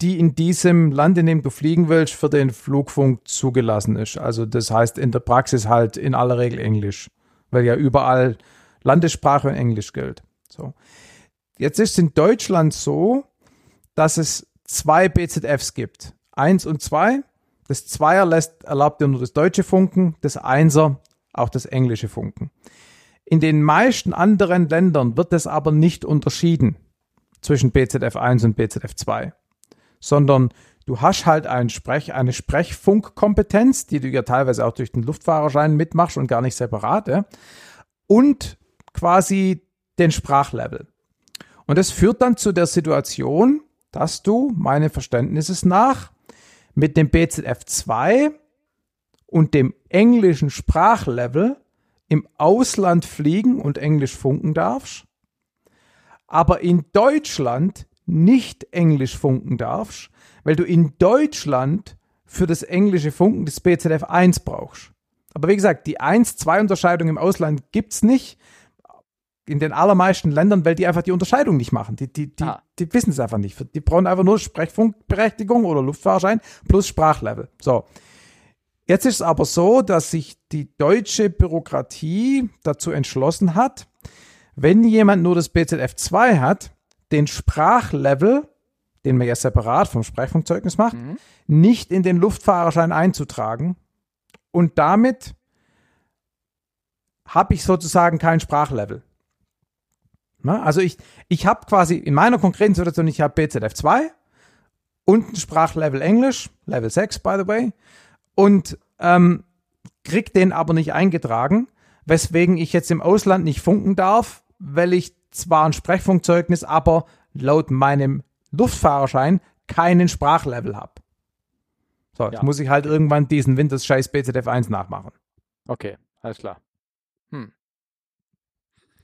die in diesem Land, in dem du fliegen willst, für den Flugfunk zugelassen ist. Also das heißt in der Praxis halt in aller Regel Englisch, weil ja überall Landessprache und Englisch gilt. So. Jetzt ist es in Deutschland so, dass es zwei BZFs gibt. Eins und zwei. Das Zweier lässt, erlaubt dir nur das deutsche Funken, das Einser auch das englische Funken. In den meisten anderen Ländern wird es aber nicht unterschieden zwischen BZF 1 und BZF 2, sondern du hast halt ein Sprech, eine Sprechfunkkompetenz, die du ja teilweise auch durch den Luftfahrerschein mitmachst und gar nicht separat, ja? und quasi den Sprachlevel. Und das führt dann zu der Situation, dass du, meines Verständnisses nach, mit dem BZF 2 und dem englischen Sprachlevel im Ausland fliegen und Englisch funken darfst, aber in Deutschland nicht Englisch funken darfst, weil du in Deutschland für das englische Funken des BZF 1 brauchst. Aber wie gesagt, die 1-2-Unterscheidung im Ausland gibt es nicht. In den allermeisten Ländern, weil die einfach die Unterscheidung nicht machen. Die, die, die, ah. die wissen es einfach nicht. Die brauchen einfach nur Sprechfunkberechtigung oder Luftfahrschein plus Sprachlevel. So. Jetzt ist es aber so, dass sich die deutsche Bürokratie dazu entschlossen hat, wenn jemand nur das BZF 2 hat, den Sprachlevel, den man ja separat vom Sprechfunkzeugnis macht, mhm. nicht in den Luftfahrerschein einzutragen. Und damit habe ich sozusagen kein Sprachlevel. Na, also ich, ich habe quasi in meiner konkreten Situation, ich habe BZF 2 und ein Sprachlevel Englisch, Level 6 by the way, und ähm, krieg den aber nicht eingetragen, weswegen ich jetzt im Ausland nicht funken darf, weil ich zwar ein Sprechfunkzeugnis, aber laut meinem Luftfahrerschein keinen Sprachlevel habe. So, jetzt ja. muss ich halt irgendwann diesen Windows scheiß BZF 1 nachmachen. Okay, alles klar. Hm.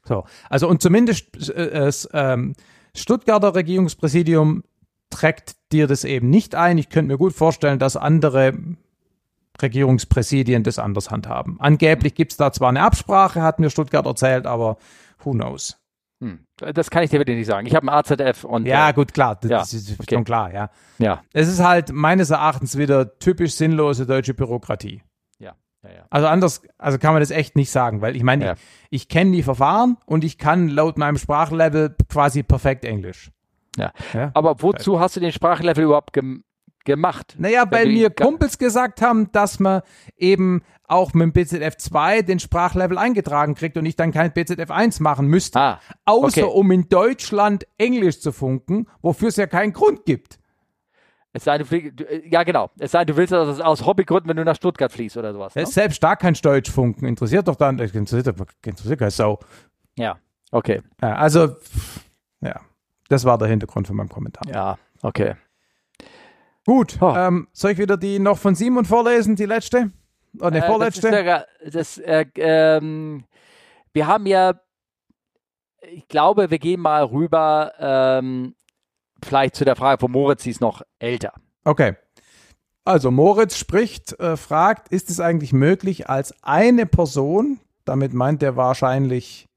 So, also und zumindest äh, das ähm, Stuttgarter Regierungspräsidium trägt dir das eben nicht ein. Ich könnte mir gut vorstellen, dass andere Regierungspräsidien das anders handhaben. Angeblich gibt es da zwar eine Absprache, hat mir Stuttgart erzählt, aber who knows. Hm. Das kann ich dir wirklich nicht sagen. Ich habe ein AZF und. Ja, äh, gut, klar. Das, ja, ist okay. schon klar, ja. Ja. Es ist halt meines Erachtens wieder typisch sinnlose deutsche Bürokratie. Ja. Ja, ja. Also anders, also kann man das echt nicht sagen, weil ich meine, ja. ich, ich kenne die Verfahren und ich kann laut meinem Sprachlevel quasi perfekt Englisch. Ja. Aber wozu hast du den Sprachlevel überhaupt gem gemacht? Naja, weil mir Kumpels gesagt haben, dass man eben auch mit dem BZF 2 den Sprachlevel eingetragen kriegt und ich dann kein BZF 1 machen müsste. Ah, außer okay. um in Deutschland Englisch zu funken, wofür es ja keinen Grund gibt. Es sei denn, du, äh, ja genau. Es sei denn, du willst das aus Hobbygründen, wenn du nach Stuttgart fließt oder sowas. Ne? Selbst da kein Deutsch funken. Interessiert doch dann, interessiert, interessiert keine Sau. Ja, okay. Also, ja, das war der Hintergrund von meinem Kommentar. Ja, okay. Gut, oh. ähm, soll ich wieder die noch von Simon vorlesen, die letzte? Oder die äh, vorletzte? Das ist, das, äh, ähm, wir haben ja, ich glaube, wir gehen mal rüber, ähm, vielleicht zu der Frage von Moritz, sie ist noch älter. Okay. Also Moritz spricht, äh, fragt, ist es eigentlich möglich, als eine Person, damit meint er wahrscheinlich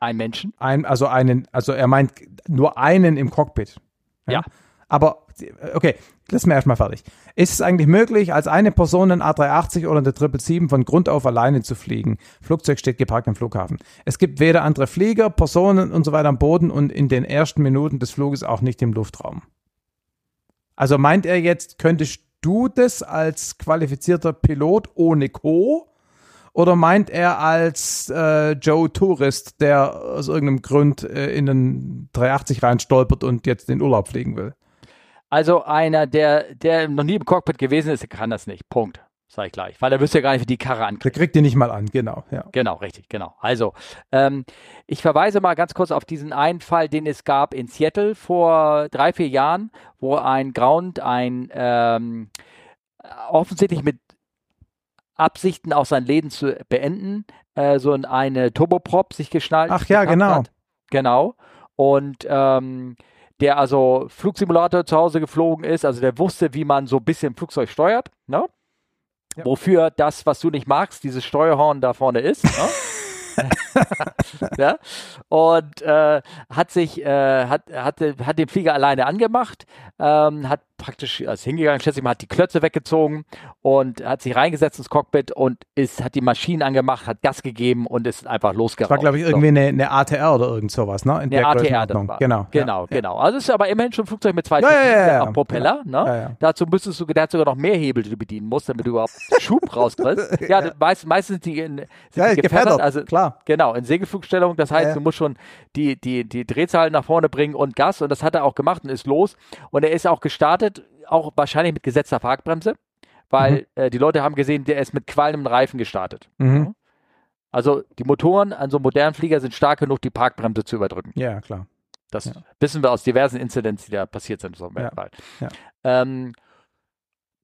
ein Menschen, ein, also einen, also er meint nur einen im Cockpit. Ja. ja. Aber okay, lass mir erstmal fertig. Ist es eigentlich möglich, als eine Person einen A380 oder eine 777 von Grund auf alleine zu fliegen? Flugzeug steht geparkt am Flughafen. Es gibt weder andere Flieger, Personen und so weiter am Boden und in den ersten Minuten des Fluges auch nicht im Luftraum. Also meint er jetzt, könntest du das als qualifizierter Pilot ohne Co? Oder meint er als äh, Joe Tourist, der aus irgendeinem Grund äh, in einen 380 rein stolpert und jetzt in Urlaub fliegen will? Also einer, der, der noch nie im Cockpit gewesen ist, kann das nicht. Punkt. Sag ich gleich. Weil er wüsste ja gar nicht, wie die Karre ankriegt. Der kriegt die nicht mal an, genau. Ja. Genau, richtig, genau. Also, ähm, ich verweise mal ganz kurz auf diesen einen Fall, den es gab in Seattle vor drei, vier Jahren, wo ein Ground ein ähm, offensichtlich mit Absichten auch sein Leben zu beenden, äh, so eine Turboprop sich geschnallt Ach ja, genau. Hat. Genau. Und ähm, der also Flugsimulator zu Hause geflogen ist, also der wusste, wie man so ein bisschen Flugzeug steuert, ne? Ja. Wofür das, was du nicht magst, dieses Steuerhorn da vorne ist. Ne? ja? Und äh, hat sich, äh, hat, hat, hat den Flieger alleine angemacht, ähm, hat praktisch ist hingegangen, schätze ich mal, hat die Klötze weggezogen und hat sich reingesetzt ins Cockpit und ist, hat die Maschinen angemacht, hat Gas gegeben und ist einfach losgerannt. Das war, glaube ich, irgendwie so. eine, eine, ATR oder irgend sowas, ne? In eine ATR, das war. Genau. Genau, ja, genau. Also es ist aber immerhin schon ein Flugzeug mit zwei ja, ja, Propeller, ne? Dazu müsstest du, der hat sogar noch mehr Hebel, die du bedienen musst, damit du überhaupt Schub rauskriegst. ja, meist, meistens die, in, sind ja, die gefedert, also klar. Genau, in Segelflugstellung, das heißt, du musst schon die, die, die Drehzahl nach vorne bringen und Gas und das hat er auch gemacht und ist los und er ist auch gestartet, auch wahrscheinlich mit gesetzter Parkbremse, weil mhm. äh, die Leute haben gesehen, der ist mit qualmenden Reifen gestartet. Mhm. Also die Motoren an so einem modernen Flieger sind stark genug, die Parkbremse zu überdrücken. Ja, klar. Das ja. wissen wir aus diversen Incidents, die da passiert sind so. Ja. Ja. Ähm,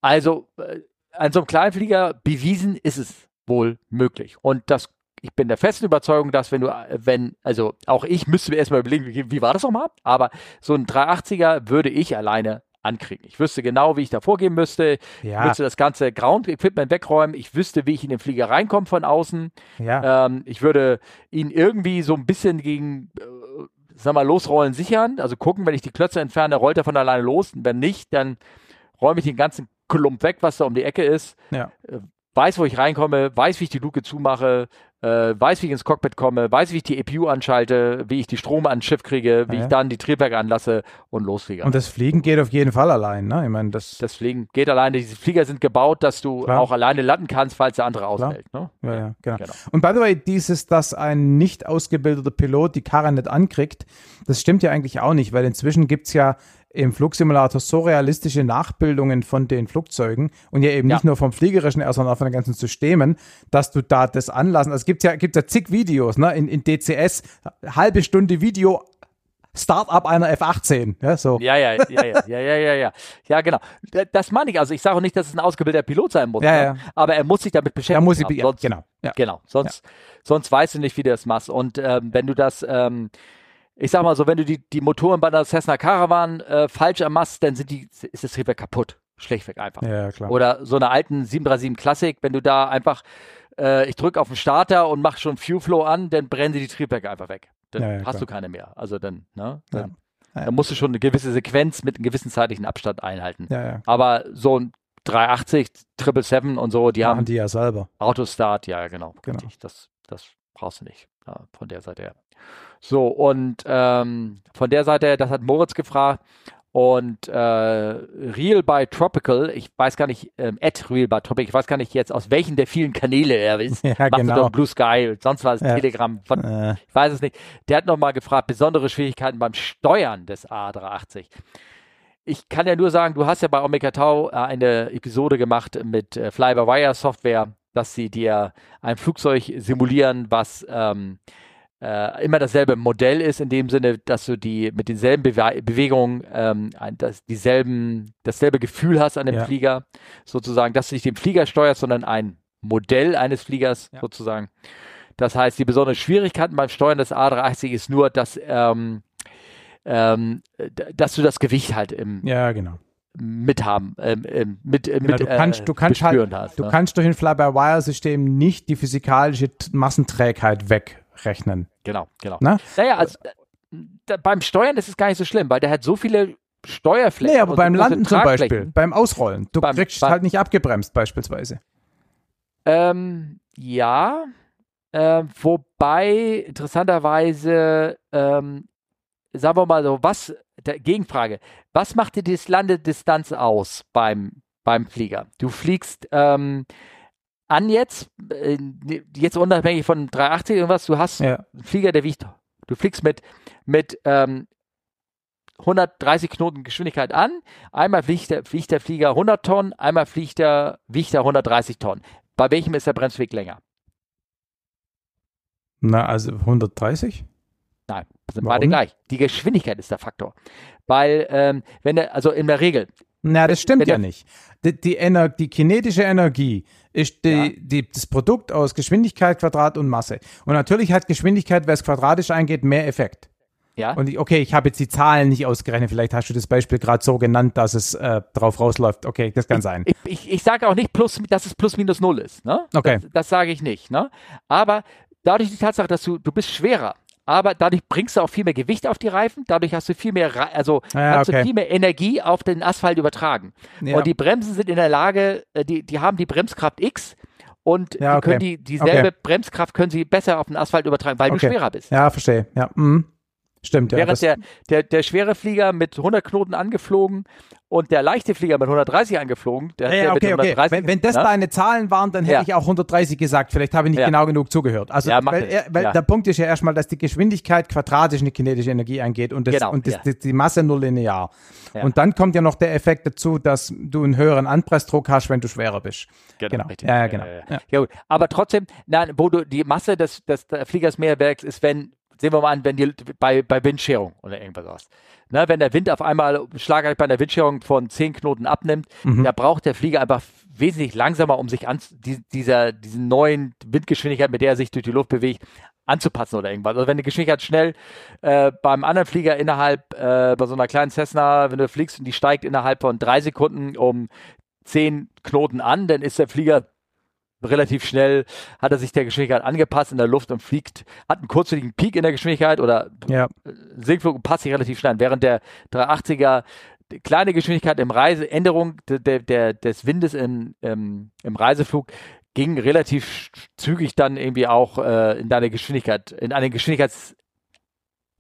also äh, an so einem kleinen Flieger bewiesen ist es wohl möglich. Und das ich bin der festen Überzeugung, dass wenn du, wenn, also auch ich müsste mir erstmal überlegen, wie, wie war das nochmal? Aber so ein 380er würde ich alleine ankriegen. Ich wüsste genau, wie ich da vorgehen müsste. Ja. Ich müsste das ganze Ground-Equipment wegräumen. Ich wüsste, wie ich in den Flieger reinkomme von außen. Ja. Ähm, ich würde ihn irgendwie so ein bisschen gegen, äh, sag mal, losrollen sichern. Also gucken, wenn ich die Klötze entferne, rollt er von alleine los. Und wenn nicht, dann räume ich den ganzen Klump weg, was da um die Ecke ist. Ja. Weiß, wo ich reinkomme, weiß, wie ich die Luke zumache, äh, weiß, wie ich ins Cockpit komme, weiß, wie ich die EPU anschalte, wie ich die Strom ans Schiff kriege, wie ja. ich dann die Triebwerke anlasse und losfliege. Und das Fliegen geht auf jeden Fall allein, ne? Ich meine, das. Das Fliegen geht alleine. Diese Flieger sind gebaut, dass du Klar. auch alleine landen kannst, falls der andere ausfällt. Ne? Ja, ja, genau. genau. Und by the way, dieses, dass ein nicht ausgebildeter Pilot die Karre nicht ankriegt, das stimmt ja eigentlich auch nicht, weil inzwischen gibt es ja im Flugsimulator so realistische Nachbildungen von den Flugzeugen und ja eben ja. nicht nur vom Fliegerischen, sondern auch von den ganzen Systemen, dass du da das anlassen. Also es gibt ja, gibt ja zig Videos, ne? In, in DCS, halbe Stunde Video, Startup einer F18. Ja, so. ja, ja, ja, ja, ja, ja, ja. Genau. Das meine ich. Also ich sage auch nicht, dass es ein ausgebildeter Pilot sein muss, ja, ne? ja. aber er muss sich damit beschäftigen. Er muss sich, sonst, genau. Ja. Genau. Sonst, sonst weißt du nicht, wie du das machst. Und ähm, wenn du das ähm, ich sag mal so, wenn du die, die Motoren bei einer Cessna Caravan äh, falsch ermachst, dann sind die, ist das Triebwerk kaputt. Schlechtweg einfach. Ja, klar. Oder so eine alten 737 Classic, wenn du da einfach, äh, ich drücke auf den Starter und mach schon Fuel Flow an, dann brennen die Triebwerke einfach weg. Dann ja, ja, hast klar. du keine mehr. Also dann, ne? Dann, ja. dann musst du schon eine gewisse Sequenz mit einem gewissen zeitlichen Abstand einhalten. Aber so ein 380, 777 und so, die Machen haben die ja selber. Autostart, ja, genau. genau. Das, das brauchst du nicht von der Seite her. So, und ähm, von der Seite, das hat Moritz gefragt. Und äh, Real by Tropical, ich weiß gar nicht, ähm, at Real by Tropical, ich weiß gar nicht jetzt, aus welchen der vielen Kanäle er ist. Ja, Macht genau. Blue Sky, sonst was, ja. Telegram, von, äh. ich weiß es nicht. Der hat nochmal gefragt, besondere Schwierigkeiten beim Steuern des A380. Ich kann ja nur sagen, du hast ja bei Omega Tau äh, eine Episode gemacht mit äh, Fly-by-Wire-Software, dass sie dir ein Flugzeug simulieren, was ähm, äh, immer dasselbe Modell ist, in dem Sinne, dass du die mit denselben Bewe Bewegungen ähm, das, dieselben, dasselbe Gefühl hast an dem ja. Flieger, sozusagen, dass du nicht den Flieger steuerst, sondern ein Modell eines Fliegers ja. sozusagen. Das heißt, die besondere Schwierigkeiten beim Steuern des A380 ist nur, dass, ähm, ähm, dass du das Gewicht halt im, ja, genau mithaben, ähm, ähm, mit, äh, genau, mit du kannst, äh, du kannst halt, hast, du ne? kannst durch ein Fly-by-Wire-System nicht die physikalische Massenträgheit wegrechnen. Genau, genau. Na? Naja, also, da, beim Steuern ist es gar nicht so schlimm, weil der hat so viele Steuerflächen. Nee, aber beim Landen zum Beispiel, beim Ausrollen, du beim, kriegst beim, halt nicht abgebremst beispielsweise. Ähm, ja, äh, wobei interessanterweise, ähm, sagen wir mal so, was, der Gegenfrage, was macht dir die Landedistanz aus beim, beim Flieger? Du fliegst ähm, an jetzt, äh, jetzt unabhängig von 380 irgendwas, du hast ja. einen Flieger, der wiegt, du fliegst mit, mit ähm, 130 Knoten Geschwindigkeit an, einmal fliegt der, fliegt der Flieger 100 Tonnen, einmal fliegt der, wiegt er 130 Tonnen. Bei welchem ist der Bremsweg länger? Na, also 130? Nein, sind beide gleich. Die Geschwindigkeit ist der Faktor. Weil, ähm, wenn der, also in der Regel. Na, das stimmt ja nicht. Die, die, Ener die kinetische Energie ist die, ja. die, das Produkt aus Geschwindigkeit, Quadrat und Masse. Und natürlich hat Geschwindigkeit, wer es quadratisch eingeht, mehr Effekt. Ja. Und ich, okay, ich habe jetzt die Zahlen nicht ausgerechnet. Vielleicht hast du das Beispiel gerade so genannt, dass es äh, drauf rausläuft. Okay, das kann ich, sein. Ich, ich, ich sage auch nicht, plus, dass es plus minus null ist. Ne? Okay. Das, das sage ich nicht. Ne? Aber dadurch die Tatsache, dass du, du bist schwerer aber dadurch bringst du auch viel mehr Gewicht auf die Reifen, dadurch hast du viel mehr, also ja, hast okay. du viel mehr Energie auf den Asphalt übertragen. Ja. Und die Bremsen sind in der Lage, äh, die, die haben die Bremskraft X und ja, okay. die können die, dieselbe okay. Bremskraft können sie besser auf den Asphalt übertragen, weil du schwerer bist. Ja, verstehe. Ja. Mhm. Stimmt, ja. Während der, der, der schwere Flieger mit 100 Knoten angeflogen und der leichte Flieger mit 130 angeflogen. Der, ja, der okay, 130, okay. Wenn, wenn das na? deine Zahlen waren, dann hätte ja. ich auch 130 gesagt. Vielleicht habe ich nicht ja. genau genug zugehört. Also, ja, weil, er, weil der Punkt ist ja erstmal, dass die Geschwindigkeit quadratisch eine kinetische Energie angeht und, das, genau. und das, die, die Masse nur linear. Und dann kommt ja noch der Effekt dazu, dass du einen höheren Anpressdruck hast, wenn du schwerer bist. Genau. genau. Ja, ja, genau. Ja, gut. Aber trotzdem, nein, wo du die Masse des, des Fliegers mehr wirkst, ist, wenn sehen wir mal an, wenn die bei, bei Windscherung oder irgendwas aus. Ne, wenn der Wind auf einmal schlagartig bei einer Windscherung von 10 Knoten abnimmt, mhm. da braucht der Flieger einfach wesentlich langsamer, um sich an die, dieser, diesen neuen Windgeschwindigkeit, mit der er sich durch die Luft bewegt, anzupassen oder irgendwas. Also wenn die Geschwindigkeit schnell äh, beim anderen Flieger innerhalb, äh, bei so einer kleinen Cessna, wenn du fliegst und die steigt innerhalb von drei Sekunden um 10 Knoten an, dann ist der Flieger relativ schnell hat er sich der Geschwindigkeit angepasst in der Luft und fliegt, hat einen kurzfristigen Peak in der Geschwindigkeit oder ja. Sinkflug und passt sich relativ schnell an, während der 380er kleine Geschwindigkeit im Reiseänderung der, der, des Windes im, im, im Reiseflug ging relativ zügig dann irgendwie auch äh, in deine Geschwindigkeit, in eine Geschwindigkeits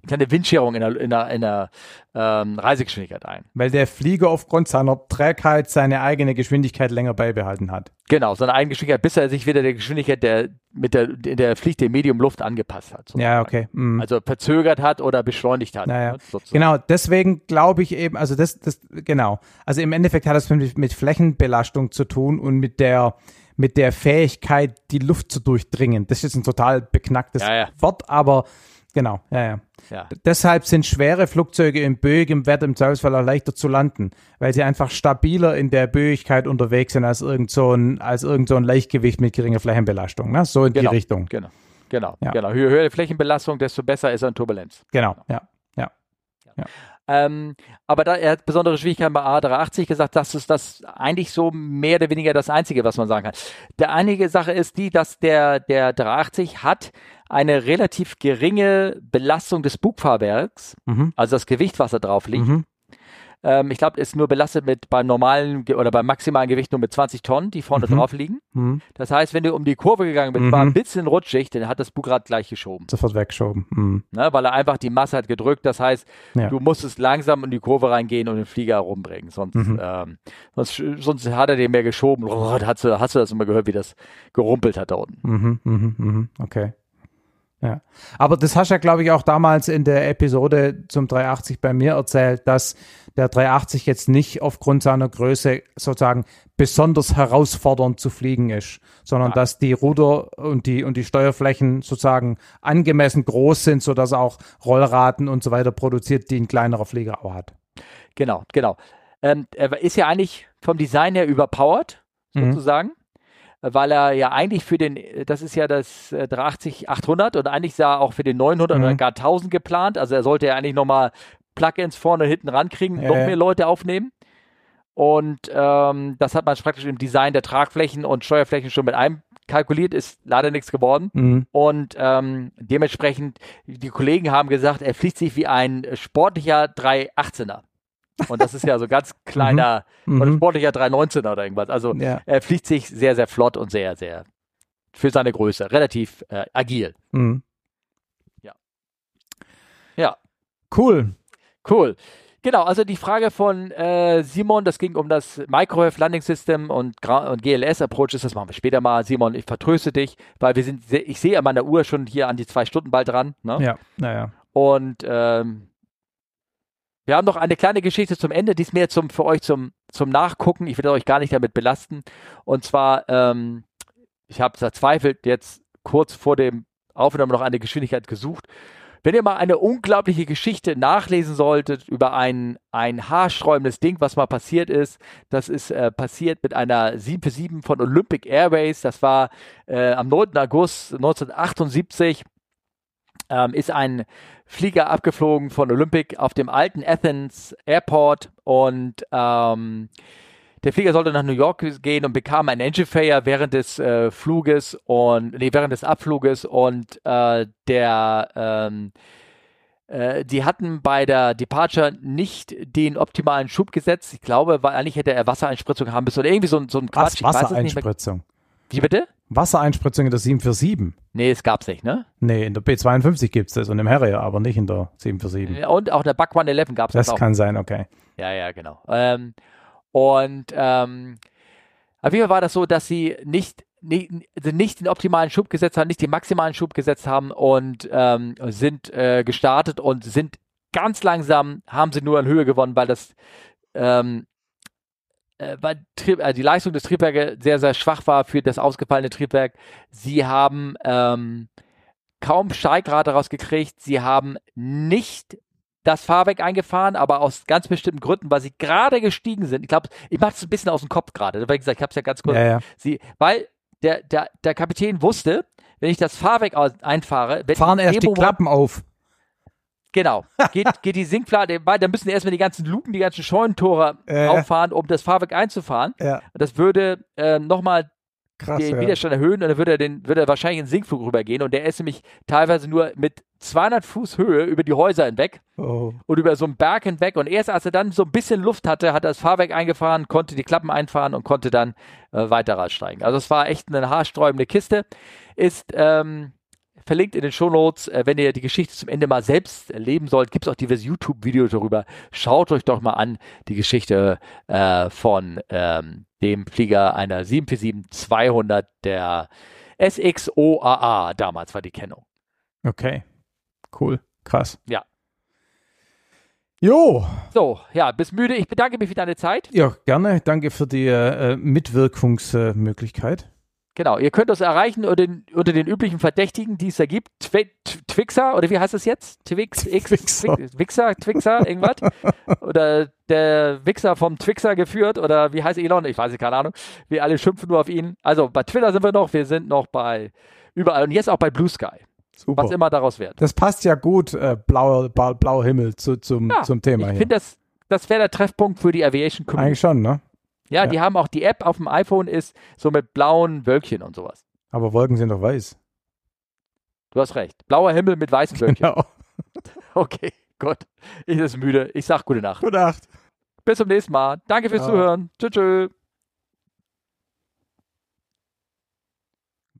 keine Windscherung in der, in der, in der ähm, Reisegeschwindigkeit ein. Weil der Flieger aufgrund seiner Trägheit seine eigene Geschwindigkeit länger beibehalten hat. Genau, seine eigene Geschwindigkeit, bis er sich wieder der Geschwindigkeit der mit der in der Pflicht der Medium-Luft angepasst hat. Sozusagen. Ja, okay. Mhm. Also verzögert hat oder beschleunigt hat. Naja. Ne, genau, deswegen glaube ich eben, also das, das, genau. Also im Endeffekt hat das mit, mit Flächenbelastung zu tun und mit der mit der Fähigkeit, die Luft zu durchdringen. Das ist jetzt ein total beknacktes ja, ja. Wort, aber Genau, ja, ja, ja. Deshalb sind schwere Flugzeuge in böigem Wetter im Zweifelsfall auch leichter zu landen, weil sie einfach stabiler in der Böigkeit unterwegs sind als irgend so ein, als irgend so ein Leichtgewicht mit geringer Flächenbelastung. Ne? So in genau, die Richtung. Genau, genau, ja. genau. Je höher die Flächenbelastung, desto besser ist er in Turbulenz. Genau, genau. ja, ja. ja. Ähm, aber da, er hat besondere Schwierigkeiten bei A380 gesagt, das ist das eigentlich so mehr oder weniger das Einzige, was man sagen kann. Der einige Sache ist die, dass der, der 380 hat eine relativ geringe Belastung des Bugfahrwerks, mhm. also das Gewicht, was da drauf liegt. Mhm. Ähm, ich glaube, ist nur belastet mit beim normalen oder beim maximalen Gewicht nur mit 20 Tonnen, die vorne mhm. drauf liegen. Mhm. Das heißt, wenn du um die Kurve gegangen bist, war ein mhm. bisschen rutschig, dann hat das Bugrad gleich geschoben. Sofort weggeschoben. Mhm. Ne, weil er einfach die Masse hat gedrückt. Das heißt, ja. du musstest langsam in die Kurve reingehen und den Flieger rumbringen. Sonst, mhm. ähm, sonst, sonst hat er den mehr geschoben. Oh, hast, du, hast du das immer gehört, wie das gerumpelt hat da unten. Okay. Ja. Aber das hast du ja, glaube ich, auch damals in der Episode zum 380 bei mir erzählt, dass der 380 jetzt nicht aufgrund seiner Größe sozusagen besonders herausfordernd zu fliegen ist, sondern ja. dass die Ruder und die, und die Steuerflächen sozusagen angemessen groß sind, sodass er auch Rollraten und so weiter produziert, die ein kleinerer Flieger auch hat. Genau, genau. Ähm, er ist ja eigentlich vom Design her überpowered, mhm. sozusagen. Mhm weil er ja eigentlich für den, das ist ja das 380 äh, 800 und eigentlich sah auch für den 900 mhm. oder gar 1000 geplant. Also er sollte ja eigentlich nochmal Plugins vorne und hinten rankriegen, ja, noch mehr Leute aufnehmen. Und ähm, das hat man praktisch im Design der Tragflächen und Steuerflächen schon mit einkalkuliert, ist leider nichts geworden. Mhm. Und ähm, dementsprechend, die Kollegen haben gesagt, er fliegt sich wie ein sportlicher 318er. Und das ist ja so ganz kleiner, mhm. oder sportlicher 319er oder irgendwas. Also ja. er fliegt sich sehr, sehr flott und sehr, sehr für seine Größe, relativ äh, agil. Mhm. Ja. Ja. Cool. Cool. Genau, also die Frage von äh, Simon, das ging um das Microwave Landing System und, und GLS Approaches, das machen wir später mal. Simon, ich vertröste dich, weil wir sind, ich sehe an meiner Uhr schon hier an die zwei Stunden bald dran. Ne? Ja, naja. Und ähm, wir haben noch eine kleine Geschichte zum Ende, die ist mehr zum, für euch zum, zum Nachgucken. Ich will euch gar nicht damit belasten. Und zwar, ähm, ich habe verzweifelt jetzt kurz vor dem Aufnahme noch eine Geschwindigkeit gesucht. Wenn ihr mal eine unglaubliche Geschichte nachlesen solltet über ein, ein haarsträubendes Ding, was mal passiert ist, das ist äh, passiert mit einer 747 von Olympic Airways. Das war äh, am 9. August 1978 ähm, ist ein Flieger abgeflogen von Olympic auf dem alten Athens Airport und ähm, der Flieger sollte nach New York gehen und bekam einen Engine Failure während des äh, Fluges und nee, während des Abfluges und äh, der ähm, äh, die hatten bei der Departure nicht den optimalen Schub gesetzt. Ich glaube, weil eigentlich hätte er Wassereinspritzung haben müssen oder irgendwie so, so ein Quatsch. Was, Wassereinspritzung? Wie bitte? Wassereinspritzung in der 747. Nee, es gab's nicht, ne? Nee, in der B52 gibt es das und im Harrier, aber nicht in der 747. Und auch in der Buck 111 gab es das. Das auch. kann sein, okay. Ja, ja, genau. Ähm, und ähm, auf jeden Fall war das so, dass sie nicht, nicht, nicht den optimalen Schub gesetzt haben, nicht den maximalen Schub gesetzt haben und ähm, sind äh, gestartet und sind ganz langsam, haben sie nur an Höhe gewonnen, weil das ähm, äh, weil äh, die Leistung des Triebwerkes sehr, sehr schwach war für das ausgefallene Triebwerk. Sie haben ähm, kaum Steigrate rausgekriegt. Sie haben nicht das Fahrwerk eingefahren, aber aus ganz bestimmten Gründen, weil sie gerade gestiegen sind. Ich glaube, ich mache es ein bisschen aus dem Kopf gerade. Wie gesagt, ich habe es ja ganz kurz. Ja, ja. Sie, weil der, der, der Kapitän wusste, wenn ich das Fahrwerk einfahre, fahren erst die Klappen auf. Genau. Geht, geht die Sinkflate, dann müssen erstmal die ganzen Luken, die ganzen Scheunentore äh. auffahren, um das Fahrwerk einzufahren. Ja. Das würde äh, nochmal den ja. Widerstand erhöhen und dann würde er, den, würde er wahrscheinlich in den Sinkflug rübergehen und der ist nämlich teilweise nur mit 200 Fuß Höhe über die Häuser hinweg oh. und über so einen Berg hinweg und erst als er dann so ein bisschen Luft hatte, hat er das Fahrwerk eingefahren, konnte die Klappen einfahren und konnte dann äh, weiter raussteigen. Also es war echt eine haarsträubende Kiste. Ist ähm, verlinkt in den Shownotes. Äh, wenn ihr die Geschichte zum Ende mal selbst erleben sollt, gibt es auch diverse YouTube-Videos darüber. Schaut euch doch mal an, die Geschichte äh, von ähm, dem Flieger einer 747-200 der SXOAA. Damals war die Kennung. Okay, cool, krass. Ja. Jo. So, ja, bist müde. Ich bedanke mich für deine Zeit. Ja, gerne. Danke für die äh, Mitwirkungsmöglichkeit. Genau, ihr könnt uns erreichen unter den, unter den üblichen Verdächtigen, die es da gibt. Twi Twixer, oder wie heißt es jetzt? Twix, X, Twixer, Twixer, Twixer irgendwas? oder der Wichser vom Twixer geführt, oder wie heißt Elon? Ich weiß nicht, keine Ahnung. Wir alle schimpfen nur auf ihn. Also bei Twitter sind wir noch, wir sind noch bei überall und jetzt auch bei Blue Sky. Super. Was immer daraus wird. Das passt ja gut, äh, blauer, blauer Himmel zu, zum, ja, zum Thema. Ich finde, das, das wäre der Treffpunkt für die Aviation Community. Eigentlich schon, ne? Ja, ja, die haben auch die App auf dem iPhone ist so mit blauen Wölkchen und sowas. Aber Wolken sind doch weiß. Du hast recht. Blauer Himmel mit weißen Wölkchen. Genau. Okay, gut. Ich bin müde. Ich sag gute Nacht. Gute Nacht. Bis zum nächsten Mal. Danke fürs ja. Zuhören. Tschüss. tschüss.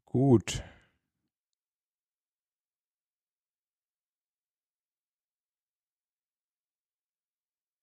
Gut.